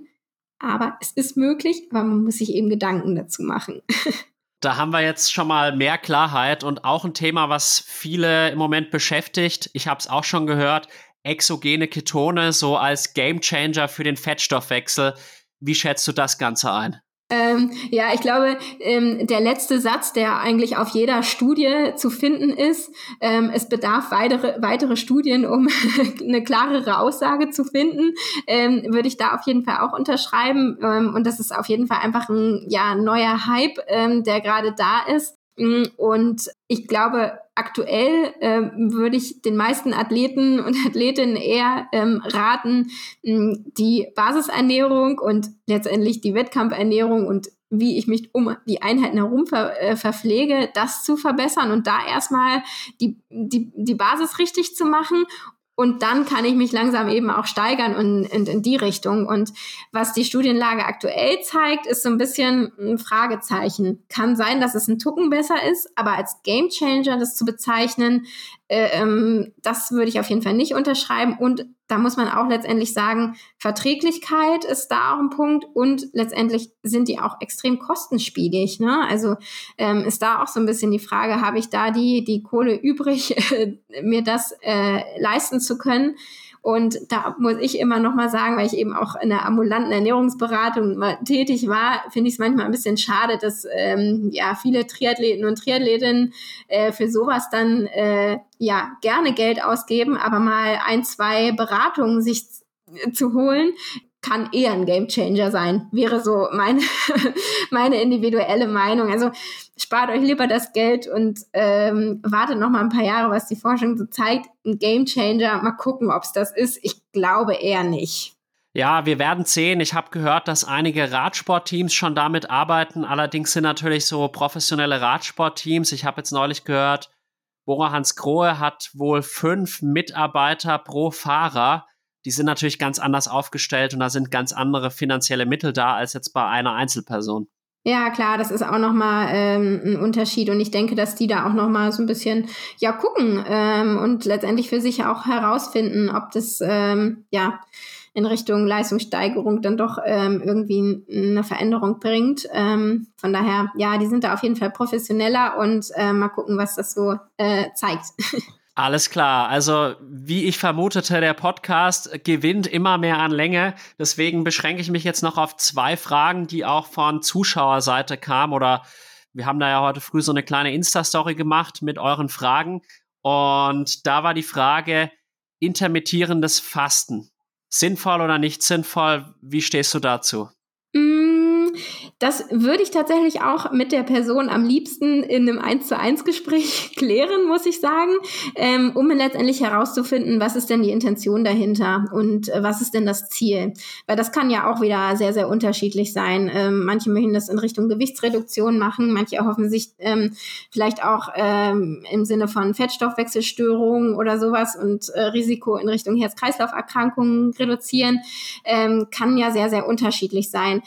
Aber es ist möglich, aber man muss sich eben Gedanken dazu machen. Da haben wir jetzt schon mal mehr Klarheit und auch ein Thema, was viele im Moment beschäftigt. Ich habe es auch schon gehört exogene Ketone so als Gamechanger für den Fettstoffwechsel. Wie schätzt du das Ganze ein? Ähm, ja, ich glaube, ähm, der letzte Satz, der eigentlich auf jeder Studie zu finden ist, ähm, es bedarf weitere, weitere Studien, um eine klarere Aussage zu finden, ähm, würde ich da auf jeden Fall auch unterschreiben. Ähm, und das ist auf jeden Fall einfach ein ja, neuer Hype, ähm, der gerade da ist. Mm, und ich glaube, aktuell ähm, würde ich den meisten Athleten und Athletinnen eher ähm, raten, mh, die Basisernährung und letztendlich die Wettkampfernährung und wie ich mich um die Einheiten herum ver, äh, verpflege, das zu verbessern und da erstmal die, die, die Basis richtig zu machen und dann kann ich mich langsam eben auch steigern und, und in die Richtung. Und was die Studienlage aktuell zeigt, ist so ein bisschen ein Fragezeichen. Kann sein, dass es ein Tucken besser ist, aber als Gamechanger das zu bezeichnen, ähm, das würde ich auf jeden Fall nicht unterschreiben. Und da muss man auch letztendlich sagen, Verträglichkeit ist da auch ein Punkt und letztendlich sind die auch extrem kostenspielig. Ne? Also ähm, ist da auch so ein bisschen die Frage, habe ich da die, die Kohle übrig, mir das äh, leisten zu können? Und da muss ich immer noch mal sagen, weil ich eben auch in der ambulanten Ernährungsberatung tätig war, finde ich es manchmal ein bisschen schade, dass ähm, ja viele Triathleten und Triathletinnen äh, für sowas dann äh, ja gerne Geld ausgeben, aber mal ein, zwei Beratungen sich zu holen, kann eher ein Gamechanger sein, wäre so meine, meine individuelle Meinung. Also spart euch lieber das Geld und ähm, wartet noch mal ein paar Jahre, was die Forschung so zeigt. Ein Gamechanger, mal gucken, ob es das ist. Ich glaube eher nicht. Ja, wir werden sehen. Ich habe gehört, dass einige Radsportteams schon damit arbeiten. Allerdings sind natürlich so professionelle Radsportteams. Ich habe jetzt neulich gehört, Bora Hans Grohe hat wohl fünf Mitarbeiter pro Fahrer. Die sind natürlich ganz anders aufgestellt und da sind ganz andere finanzielle Mittel da als jetzt bei einer Einzelperson. Ja, klar, das ist auch nochmal ähm, ein Unterschied und ich denke, dass die da auch nochmal so ein bisschen ja gucken ähm, und letztendlich für sich auch herausfinden, ob das ähm, ja in Richtung Leistungssteigerung dann doch ähm, irgendwie eine Veränderung bringt. Ähm, von daher, ja, die sind da auf jeden Fall professioneller und äh, mal gucken, was das so äh, zeigt. Alles klar. Also, wie ich vermutete, der Podcast gewinnt immer mehr an Länge. Deswegen beschränke ich mich jetzt noch auf zwei Fragen, die auch von Zuschauerseite kamen. Oder wir haben da ja heute früh so eine kleine Insta-Story gemacht mit euren Fragen. Und da war die Frage, intermittierendes Fasten sinnvoll oder nicht sinnvoll? Wie stehst du dazu? Das würde ich tatsächlich auch mit der Person am liebsten in einem 1 zu 1 Gespräch klären, muss ich sagen, ähm, um letztendlich herauszufinden, was ist denn die Intention dahinter und äh, was ist denn das Ziel. Weil das kann ja auch wieder sehr, sehr unterschiedlich sein. Ähm, manche möchten das in Richtung Gewichtsreduktion machen, manche erhoffen sich ähm, vielleicht auch ähm, im Sinne von Fettstoffwechselstörungen oder sowas und äh, Risiko in Richtung Herz-Kreislauf-Erkrankungen reduzieren. Ähm, kann ja sehr, sehr unterschiedlich sein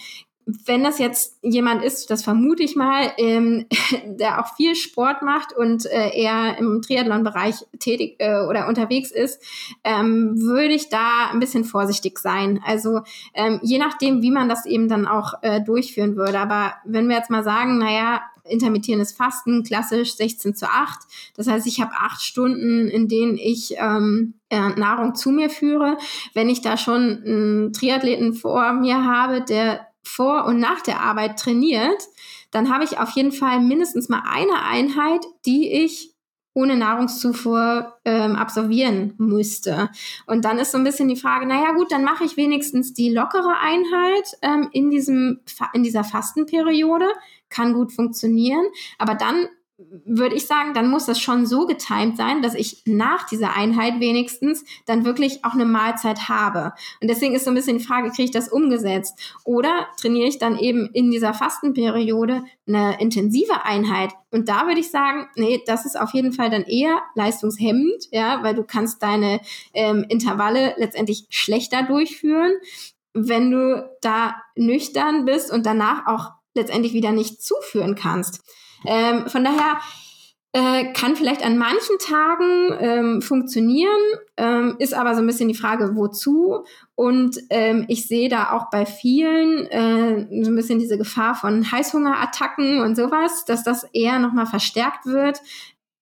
wenn das jetzt jemand ist, das vermute ich mal, ähm, der auch viel Sport macht und äh, eher im Triathlon-Bereich tätig äh, oder unterwegs ist, ähm, würde ich da ein bisschen vorsichtig sein. Also ähm, je nachdem, wie man das eben dann auch äh, durchführen würde. Aber wenn wir jetzt mal sagen, naja, intermittierendes Fasten, klassisch 16 zu 8. Das heißt, ich habe acht Stunden, in denen ich ähm, äh, Nahrung zu mir führe. Wenn ich da schon einen Triathleten vor mir habe, der vor und nach der Arbeit trainiert, dann habe ich auf jeden Fall mindestens mal eine Einheit, die ich ohne Nahrungszufuhr ähm, absolvieren müsste. Und dann ist so ein bisschen die Frage, naja gut, dann mache ich wenigstens die lockere Einheit ähm, in, diesem, in dieser Fastenperiode, kann gut funktionieren, aber dann würde ich sagen, dann muss das schon so getimt sein, dass ich nach dieser Einheit wenigstens dann wirklich auch eine Mahlzeit habe. Und deswegen ist so ein bisschen die Frage, kriege ich das umgesetzt? Oder trainiere ich dann eben in dieser Fastenperiode eine intensive Einheit? Und da würde ich sagen, nee, das ist auf jeden Fall dann eher leistungshemmend, ja, weil du kannst deine ähm, Intervalle letztendlich schlechter durchführen, wenn du da nüchtern bist und danach auch letztendlich wieder nicht zuführen kannst. Ähm, von daher äh, kann vielleicht an manchen Tagen ähm, funktionieren, ähm, ist aber so ein bisschen die Frage, wozu. Und ähm, ich sehe da auch bei vielen äh, so ein bisschen diese Gefahr von Heißhungerattacken und sowas, dass das eher nochmal verstärkt wird,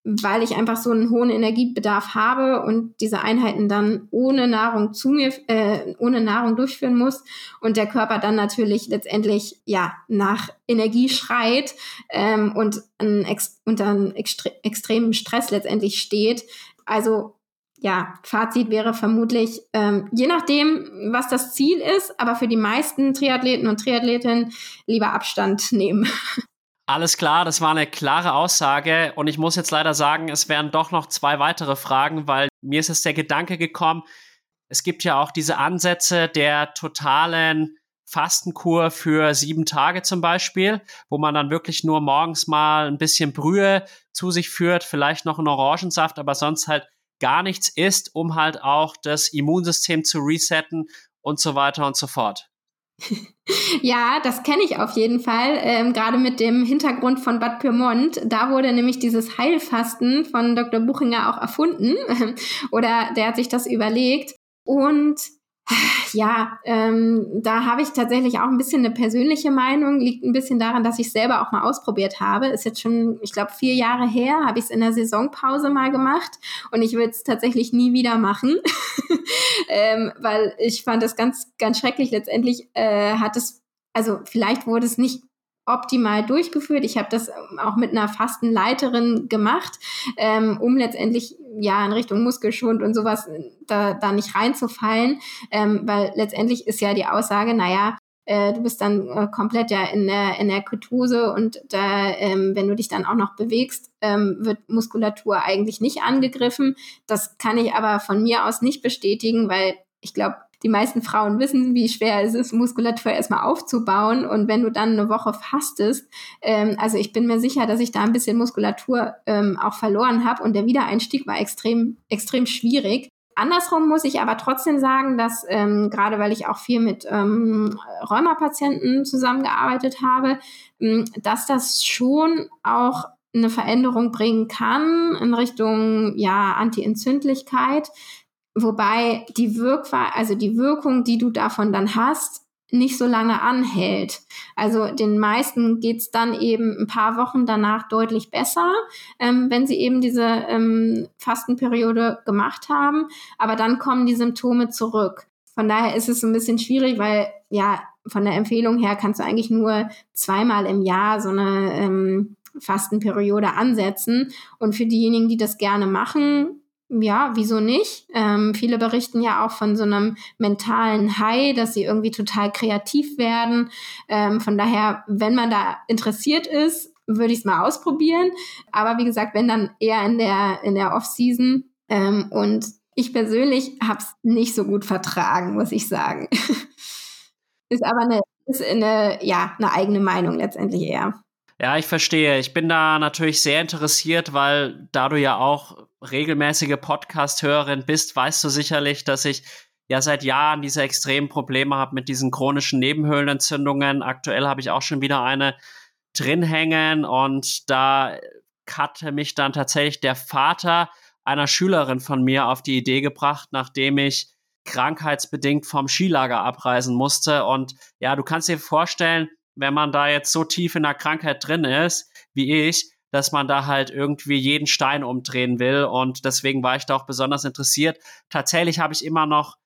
weil ich einfach so einen hohen Energiebedarf habe und diese Einheiten dann ohne Nahrung zu mir, äh, ohne Nahrung durchführen muss und der Körper dann natürlich letztendlich ja nach Energie schreit ähm, und ein unter einem extre extremen Stress letztendlich steht. Also ja, Fazit wäre vermutlich, ähm, je nachdem, was das Ziel ist, aber für die meisten Triathleten und Triathletinnen lieber Abstand nehmen. Alles klar, das war eine klare Aussage und ich muss jetzt leider sagen, es wären doch noch zwei weitere Fragen, weil mir ist jetzt der Gedanke gekommen, es gibt ja auch diese Ansätze der totalen Fastenkur für sieben Tage zum Beispiel, wo man dann wirklich nur morgens mal ein bisschen Brühe zu sich führt, vielleicht noch einen Orangensaft, aber sonst halt gar nichts isst, um halt auch das Immunsystem zu resetten und so weiter und so fort. Ja, das kenne ich auf jeden Fall, ähm, gerade mit dem Hintergrund von Bad Pyrmont. Da wurde nämlich dieses Heilfasten von Dr. Buchinger auch erfunden oder der hat sich das überlegt. Und ja, ähm, da habe ich tatsächlich auch ein bisschen eine persönliche Meinung. Liegt ein bisschen daran, dass ich selber auch mal ausprobiert habe. Ist jetzt schon, ich glaube, vier Jahre her, habe ich es in der Saisonpause mal gemacht und ich will es tatsächlich nie wieder machen, ähm, weil ich fand das ganz, ganz schrecklich. Letztendlich äh, hat es, also vielleicht wurde es nicht optimal durchgeführt. Ich habe das auch mit einer Fastenleiterin gemacht, ähm, um letztendlich ja in Richtung Muskelschwund und sowas da, da nicht reinzufallen, ähm, weil letztendlich ist ja die Aussage, naja, äh, du bist dann äh, komplett ja in der, in der Ketose und da, ähm, wenn du dich dann auch noch bewegst, ähm, wird Muskulatur eigentlich nicht angegriffen. Das kann ich aber von mir aus nicht bestätigen, weil ich glaube, die meisten Frauen wissen, wie schwer es ist, Muskulatur erstmal aufzubauen. Und wenn du dann eine Woche fastest, ähm, also ich bin mir sicher, dass ich da ein bisschen Muskulatur ähm, auch verloren habe und der Wiedereinstieg war extrem, extrem schwierig. Andersrum muss ich aber trotzdem sagen, dass ähm, gerade weil ich auch viel mit ähm, Rheumapatienten zusammengearbeitet habe, ähm, dass das schon auch eine Veränderung bringen kann in Richtung ja Anti-Entzündlichkeit, wobei die Wirkung, also die Wirkung, die du davon dann hast, nicht so lange anhält. Also den meisten geht's dann eben ein paar Wochen danach deutlich besser, ähm, wenn sie eben diese ähm, Fastenperiode gemacht haben. Aber dann kommen die Symptome zurück. Von daher ist es ein bisschen schwierig, weil ja, von der Empfehlung her kannst du eigentlich nur zweimal im Jahr so eine ähm, Fastenperiode ansetzen. Und für diejenigen, die das gerne machen, ja, wieso nicht? Ähm, viele berichten ja auch von so einem mentalen High, dass sie irgendwie total kreativ werden. Ähm, von daher, wenn man da interessiert ist, würde ich es mal ausprobieren. Aber wie gesagt, wenn dann eher in der, in der Off-Season. Ähm, und ich persönlich habe es nicht so gut vertragen, muss ich sagen. ist aber eine, ist eine, ja, eine eigene Meinung letztendlich eher. Ja, ich verstehe. Ich bin da natürlich sehr interessiert, weil da du ja auch regelmäßige Podcast-Hörerin bist, weißt du sicherlich, dass ich ja seit Jahren diese extremen Probleme habe mit diesen chronischen Nebenhöhlenentzündungen. Aktuell habe ich auch schon wieder eine drin hängen und da hatte mich dann tatsächlich der Vater einer Schülerin von mir auf die Idee gebracht, nachdem ich krankheitsbedingt vom Skilager abreisen musste. Und ja, du kannst dir vorstellen, wenn man da jetzt so tief in der Krankheit drin ist, wie ich, dass man da halt irgendwie jeden Stein umdrehen will. Und deswegen war ich da auch besonders interessiert. Tatsächlich habe ich immer noch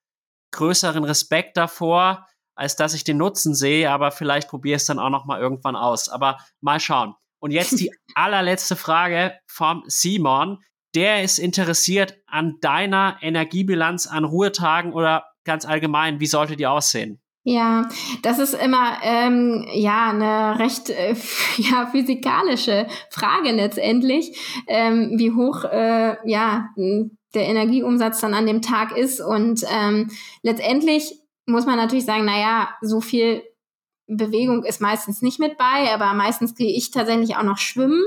größeren Respekt davor, als dass ich den Nutzen sehe, aber vielleicht probiere ich es dann auch noch mal irgendwann aus. Aber mal schauen. Und jetzt die allerletzte Frage vom Simon. Der ist interessiert an deiner Energiebilanz an Ruhetagen oder ganz allgemein, wie sollte die aussehen? Ja, das ist immer ähm, ja eine recht äh, ja physikalische Frage letztendlich, ähm, wie hoch äh, ja der Energieumsatz dann an dem Tag ist und ähm, letztendlich muss man natürlich sagen, na ja, so viel Bewegung ist meistens nicht mit bei, aber meistens gehe ich tatsächlich auch noch schwimmen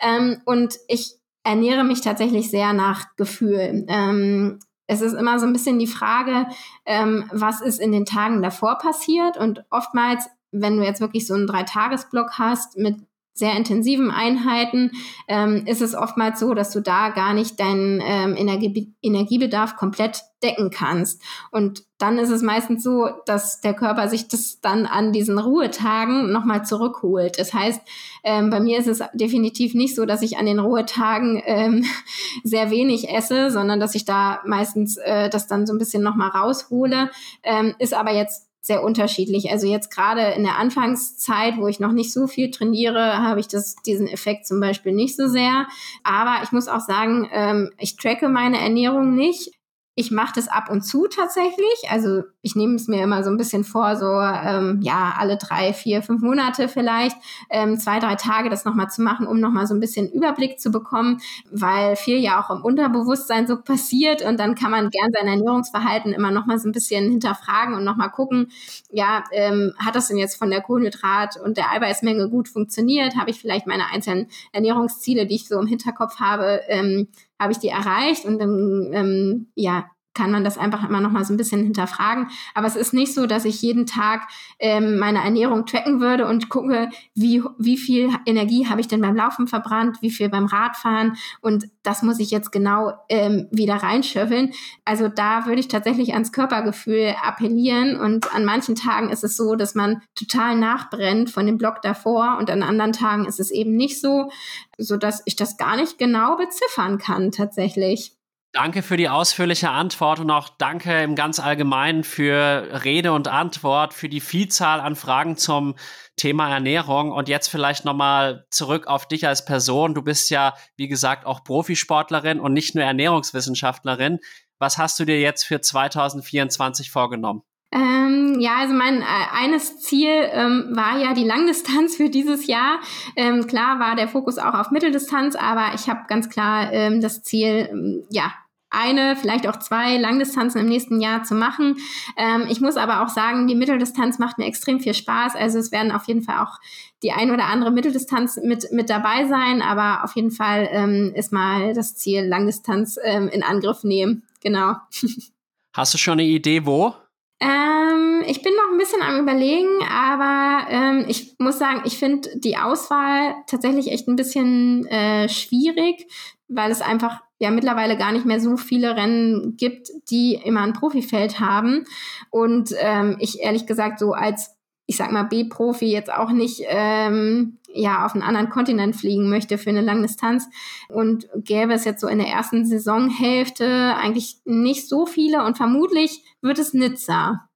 ähm, und ich ernähre mich tatsächlich sehr nach Gefühl. Ähm, es ist immer so ein bisschen die Frage, ähm, was ist in den Tagen davor passiert. Und oftmals, wenn du jetzt wirklich so einen Dreitagesblock hast mit sehr intensiven Einheiten ähm, ist es oftmals so, dass du da gar nicht deinen ähm, Energie Energiebedarf komplett decken kannst. Und dann ist es meistens so, dass der Körper sich das dann an diesen Ruhetagen nochmal zurückholt. Das heißt, ähm, bei mir ist es definitiv nicht so, dass ich an den Ruhetagen ähm, sehr wenig esse, sondern dass ich da meistens äh, das dann so ein bisschen nochmal raushole. Ähm, ist aber jetzt sehr unterschiedlich. Also jetzt gerade in der Anfangszeit, wo ich noch nicht so viel trainiere, habe ich das, diesen Effekt zum Beispiel nicht so sehr. Aber ich muss auch sagen, ähm, ich tracke meine Ernährung nicht. Ich mache das ab und zu tatsächlich. Also ich nehme es mir immer so ein bisschen vor, so ähm, ja, alle drei, vier, fünf Monate vielleicht, ähm, zwei, drei Tage das nochmal zu machen, um nochmal so ein bisschen Überblick zu bekommen, weil viel ja auch im Unterbewusstsein so passiert und dann kann man gern sein Ernährungsverhalten immer nochmal so ein bisschen hinterfragen und nochmal gucken, ja, ähm, hat das denn jetzt von der Kohlenhydrat und der Eiweißmenge gut funktioniert? Habe ich vielleicht meine einzelnen Ernährungsziele, die ich so im Hinterkopf habe, ähm, habe ich die erreicht und dann ähm, ja kann man das einfach immer noch mal so ein bisschen hinterfragen. Aber es ist nicht so, dass ich jeden Tag ähm, meine Ernährung tracken würde und gucke, wie, wie viel Energie habe ich denn beim Laufen verbrannt, wie viel beim Radfahren und das muss ich jetzt genau ähm, wieder reinschöffeln. Also da würde ich tatsächlich ans Körpergefühl appellieren und an manchen Tagen ist es so, dass man total nachbrennt von dem Block davor und an anderen Tagen ist es eben nicht so, so dass ich das gar nicht genau beziffern kann tatsächlich. Danke für die ausführliche Antwort und auch danke im ganz Allgemeinen für Rede und Antwort, für die Vielzahl an Fragen zum Thema Ernährung. Und jetzt vielleicht nochmal zurück auf dich als Person. Du bist ja, wie gesagt, auch Profisportlerin und nicht nur Ernährungswissenschaftlerin. Was hast du dir jetzt für 2024 vorgenommen? Ähm, ja, also mein äh, eines Ziel ähm, war ja die Langdistanz für dieses Jahr. Ähm, klar war der Fokus auch auf Mitteldistanz, aber ich habe ganz klar ähm, das Ziel, ähm, ja, eine, vielleicht auch zwei Langdistanzen im nächsten Jahr zu machen. Ähm, ich muss aber auch sagen, die Mitteldistanz macht mir extrem viel Spaß. Also es werden auf jeden Fall auch die ein oder andere Mitteldistanz mit, mit dabei sein, aber auf jeden Fall ähm, ist mal das Ziel Langdistanz ähm, in Angriff nehmen. Genau. Hast du schon eine Idee, wo? Ähm, ich bin noch ein bisschen am Überlegen, aber ähm, ich muss sagen, ich finde die Auswahl tatsächlich echt ein bisschen äh, schwierig, weil es einfach ja mittlerweile gar nicht mehr so viele Rennen gibt, die immer ein Profifeld haben. Und ähm, ich ehrlich gesagt so als ich sag mal, B-Profi jetzt auch nicht ähm, ja auf einen anderen Kontinent fliegen möchte für eine Langdistanz. Und gäbe es jetzt so in der ersten Saisonhälfte eigentlich nicht so viele und vermutlich wird es Nizza.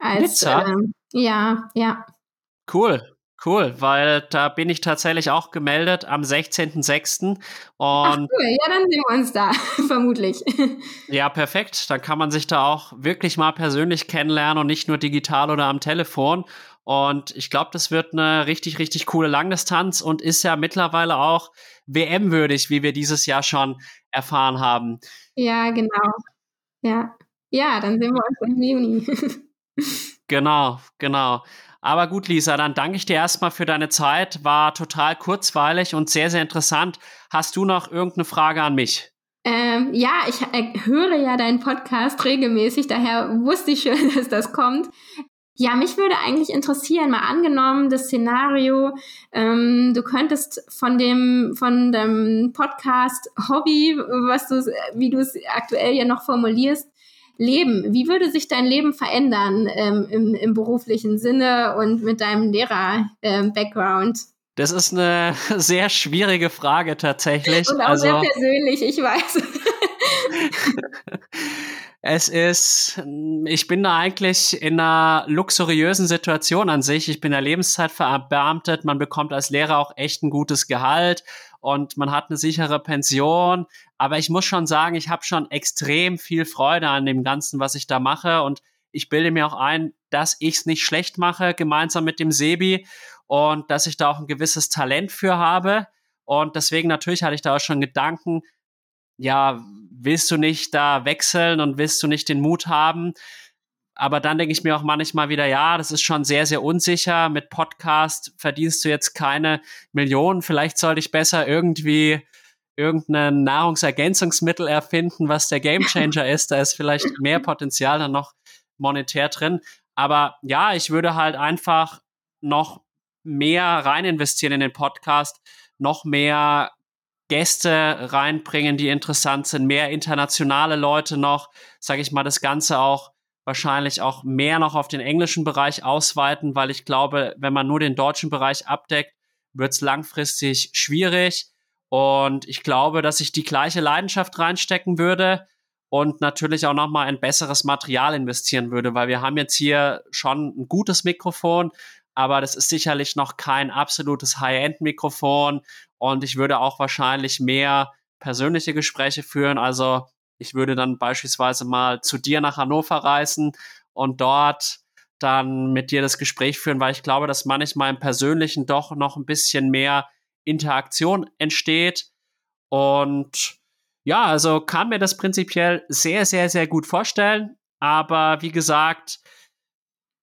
Als, Nizza? Ähm, ja, ja. Cool. Cool, weil da bin ich tatsächlich auch gemeldet am 16.06. Und Ach cool, ja, dann sehen wir uns da, vermutlich. Ja, perfekt. Dann kann man sich da auch wirklich mal persönlich kennenlernen und nicht nur digital oder am Telefon. Und ich glaube, das wird eine richtig, richtig coole Langdistanz und ist ja mittlerweile auch WM-würdig, wie wir dieses Jahr schon erfahren haben. Ja, genau. Ja. Ja, dann sehen wir uns im Juni. genau, genau. Aber gut, Lisa, dann danke ich dir erstmal für deine Zeit. War total kurzweilig und sehr, sehr interessant. Hast du noch irgendeine Frage an mich? Ähm, ja, ich äh, höre ja deinen Podcast regelmäßig, daher wusste ich schon, dass das kommt. Ja, mich würde eigentlich interessieren, mal angenommen, das Szenario, ähm, du könntest von dem, von dem Podcast Hobby, was du, wie du es aktuell ja noch formulierst, leben. Wie würde sich dein Leben verändern ähm, im, im, beruflichen Sinne und mit deinem Lehrer-Background? Ähm, das ist eine sehr schwierige Frage tatsächlich. Und auch also, sehr persönlich, ich weiß. es ist, ich bin da eigentlich in einer luxuriösen Situation an sich. Ich bin der Lebenszeit verbeamtet. Man bekommt als Lehrer auch echt ein gutes Gehalt und man hat eine sichere Pension. Aber ich muss schon sagen, ich habe schon extrem viel Freude an dem Ganzen, was ich da mache. Und ich bilde mir auch ein, dass ich es nicht schlecht mache, gemeinsam mit dem Sebi und dass ich da auch ein gewisses Talent für habe. Und deswegen natürlich hatte ich da auch schon Gedanken, ja, willst du nicht da wechseln und willst du nicht den Mut haben? Aber dann denke ich mir auch manchmal wieder, ja, das ist schon sehr, sehr unsicher. Mit Podcast verdienst du jetzt keine Millionen. Vielleicht sollte ich besser irgendwie irgendein Nahrungsergänzungsmittel erfinden, was der Gamechanger ist. Da ist vielleicht mehr Potenzial dann noch monetär drin. Aber ja, ich würde halt einfach noch mehr rein investieren in den Podcast, noch mehr Gäste reinbringen, die interessant sind, mehr internationale Leute noch, sage ich mal, das Ganze auch wahrscheinlich auch mehr noch auf den englischen Bereich ausweiten, weil ich glaube, wenn man nur den deutschen Bereich abdeckt, wird es langfristig schwierig. Und ich glaube, dass ich die gleiche Leidenschaft reinstecken würde und natürlich auch nochmal ein besseres Material investieren würde, weil wir haben jetzt hier schon ein gutes Mikrofon, aber das ist sicherlich noch kein absolutes High-End-Mikrofon und ich würde auch wahrscheinlich mehr persönliche Gespräche führen. Also ich würde dann beispielsweise mal zu dir nach Hannover reisen und dort dann mit dir das Gespräch führen, weil ich glaube, dass manchmal im Persönlichen doch noch ein bisschen mehr Interaktion entsteht. Und ja, also kann mir das prinzipiell sehr, sehr, sehr gut vorstellen. Aber wie gesagt,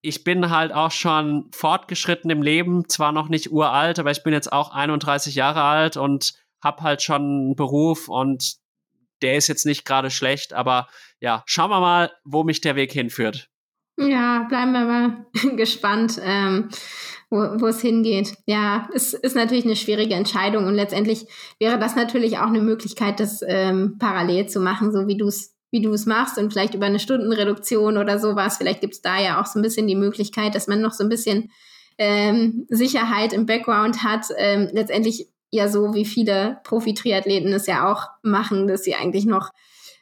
ich bin halt auch schon fortgeschritten im Leben, zwar noch nicht uralt, aber ich bin jetzt auch 31 Jahre alt und habe halt schon einen Beruf und der ist jetzt nicht gerade schlecht, aber ja, schauen wir mal, wo mich der Weg hinführt. Ja, bleiben wir mal gespannt, ähm, wo, es hingeht. Ja, es ist natürlich eine schwierige Entscheidung und letztendlich wäre das natürlich auch eine Möglichkeit, das ähm, parallel zu machen, so wie du es wie du es machst und vielleicht über eine Stundenreduktion oder sowas. Vielleicht gibt es da ja auch so ein bisschen die Möglichkeit, dass man noch so ein bisschen ähm, Sicherheit im Background hat. Ähm, letztendlich ja so wie viele Profi-Triathleten es ja auch machen, dass sie eigentlich noch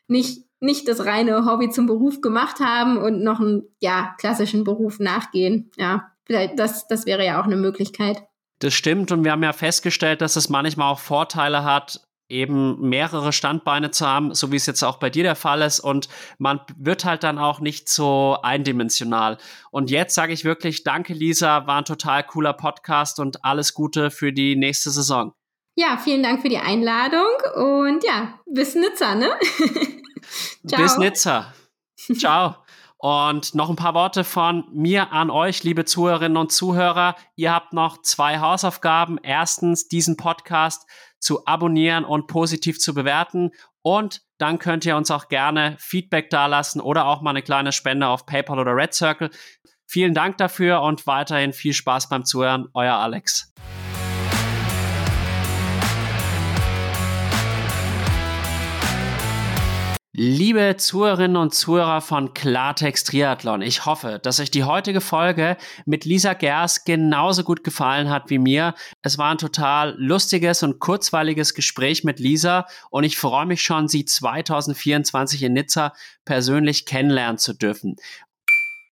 nicht, nicht das reine Hobby zum Beruf gemacht haben und noch einen, ja, klassischen Beruf nachgehen. Ja, vielleicht, das, das wäre ja auch eine Möglichkeit. Das stimmt und wir haben ja festgestellt, dass es manchmal auch Vorteile hat, eben mehrere Standbeine zu haben, so wie es jetzt auch bei dir der Fall ist. Und man wird halt dann auch nicht so eindimensional. Und jetzt sage ich wirklich, danke Lisa, war ein total cooler Podcast und alles Gute für die nächste Saison. Ja, vielen Dank für die Einladung und ja, bis Nizza, ne? Ciao. Bis Nizza. Ciao. Und noch ein paar Worte von mir an euch, liebe Zuhörerinnen und Zuhörer. Ihr habt noch zwei Hausaufgaben. Erstens, diesen Podcast zu abonnieren und positiv zu bewerten. Und dann könnt ihr uns auch gerne Feedback dalassen oder auch mal eine kleine Spende auf PayPal oder Red Circle. Vielen Dank dafür und weiterhin viel Spaß beim Zuhören. Euer Alex. Liebe Zuhörerinnen und Zuhörer von Klartext Triathlon, ich hoffe, dass euch die heutige Folge mit Lisa Gers genauso gut gefallen hat wie mir. Es war ein total lustiges und kurzweiliges Gespräch mit Lisa und ich freue mich schon, sie 2024 in Nizza persönlich kennenlernen zu dürfen.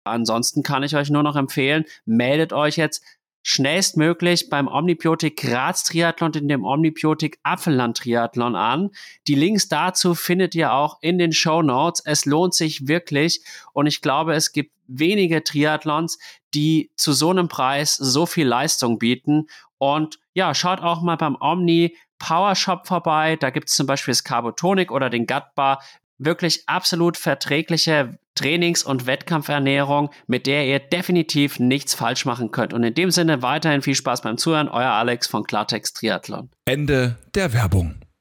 Ansonsten kann ich euch nur noch empfehlen, meldet euch jetzt schnellstmöglich beim Omnibiotik Graz Triathlon in dem Omnibiotik Apfelland Triathlon an. Die Links dazu findet ihr auch in den Show Notes. Es lohnt sich wirklich und ich glaube, es gibt wenige Triathlons, die zu so einem Preis so viel Leistung bieten. Und ja, schaut auch mal beim Omni Power Shop vorbei. Da gibt es zum Beispiel das Carbotonic oder den Gut Bar wirklich absolut verträgliche Trainings- und Wettkampfernährung, mit der ihr definitiv nichts falsch machen könnt. Und in dem Sinne weiterhin viel Spaß beim Zuhören. Euer Alex von Klartext Triathlon. Ende der Werbung.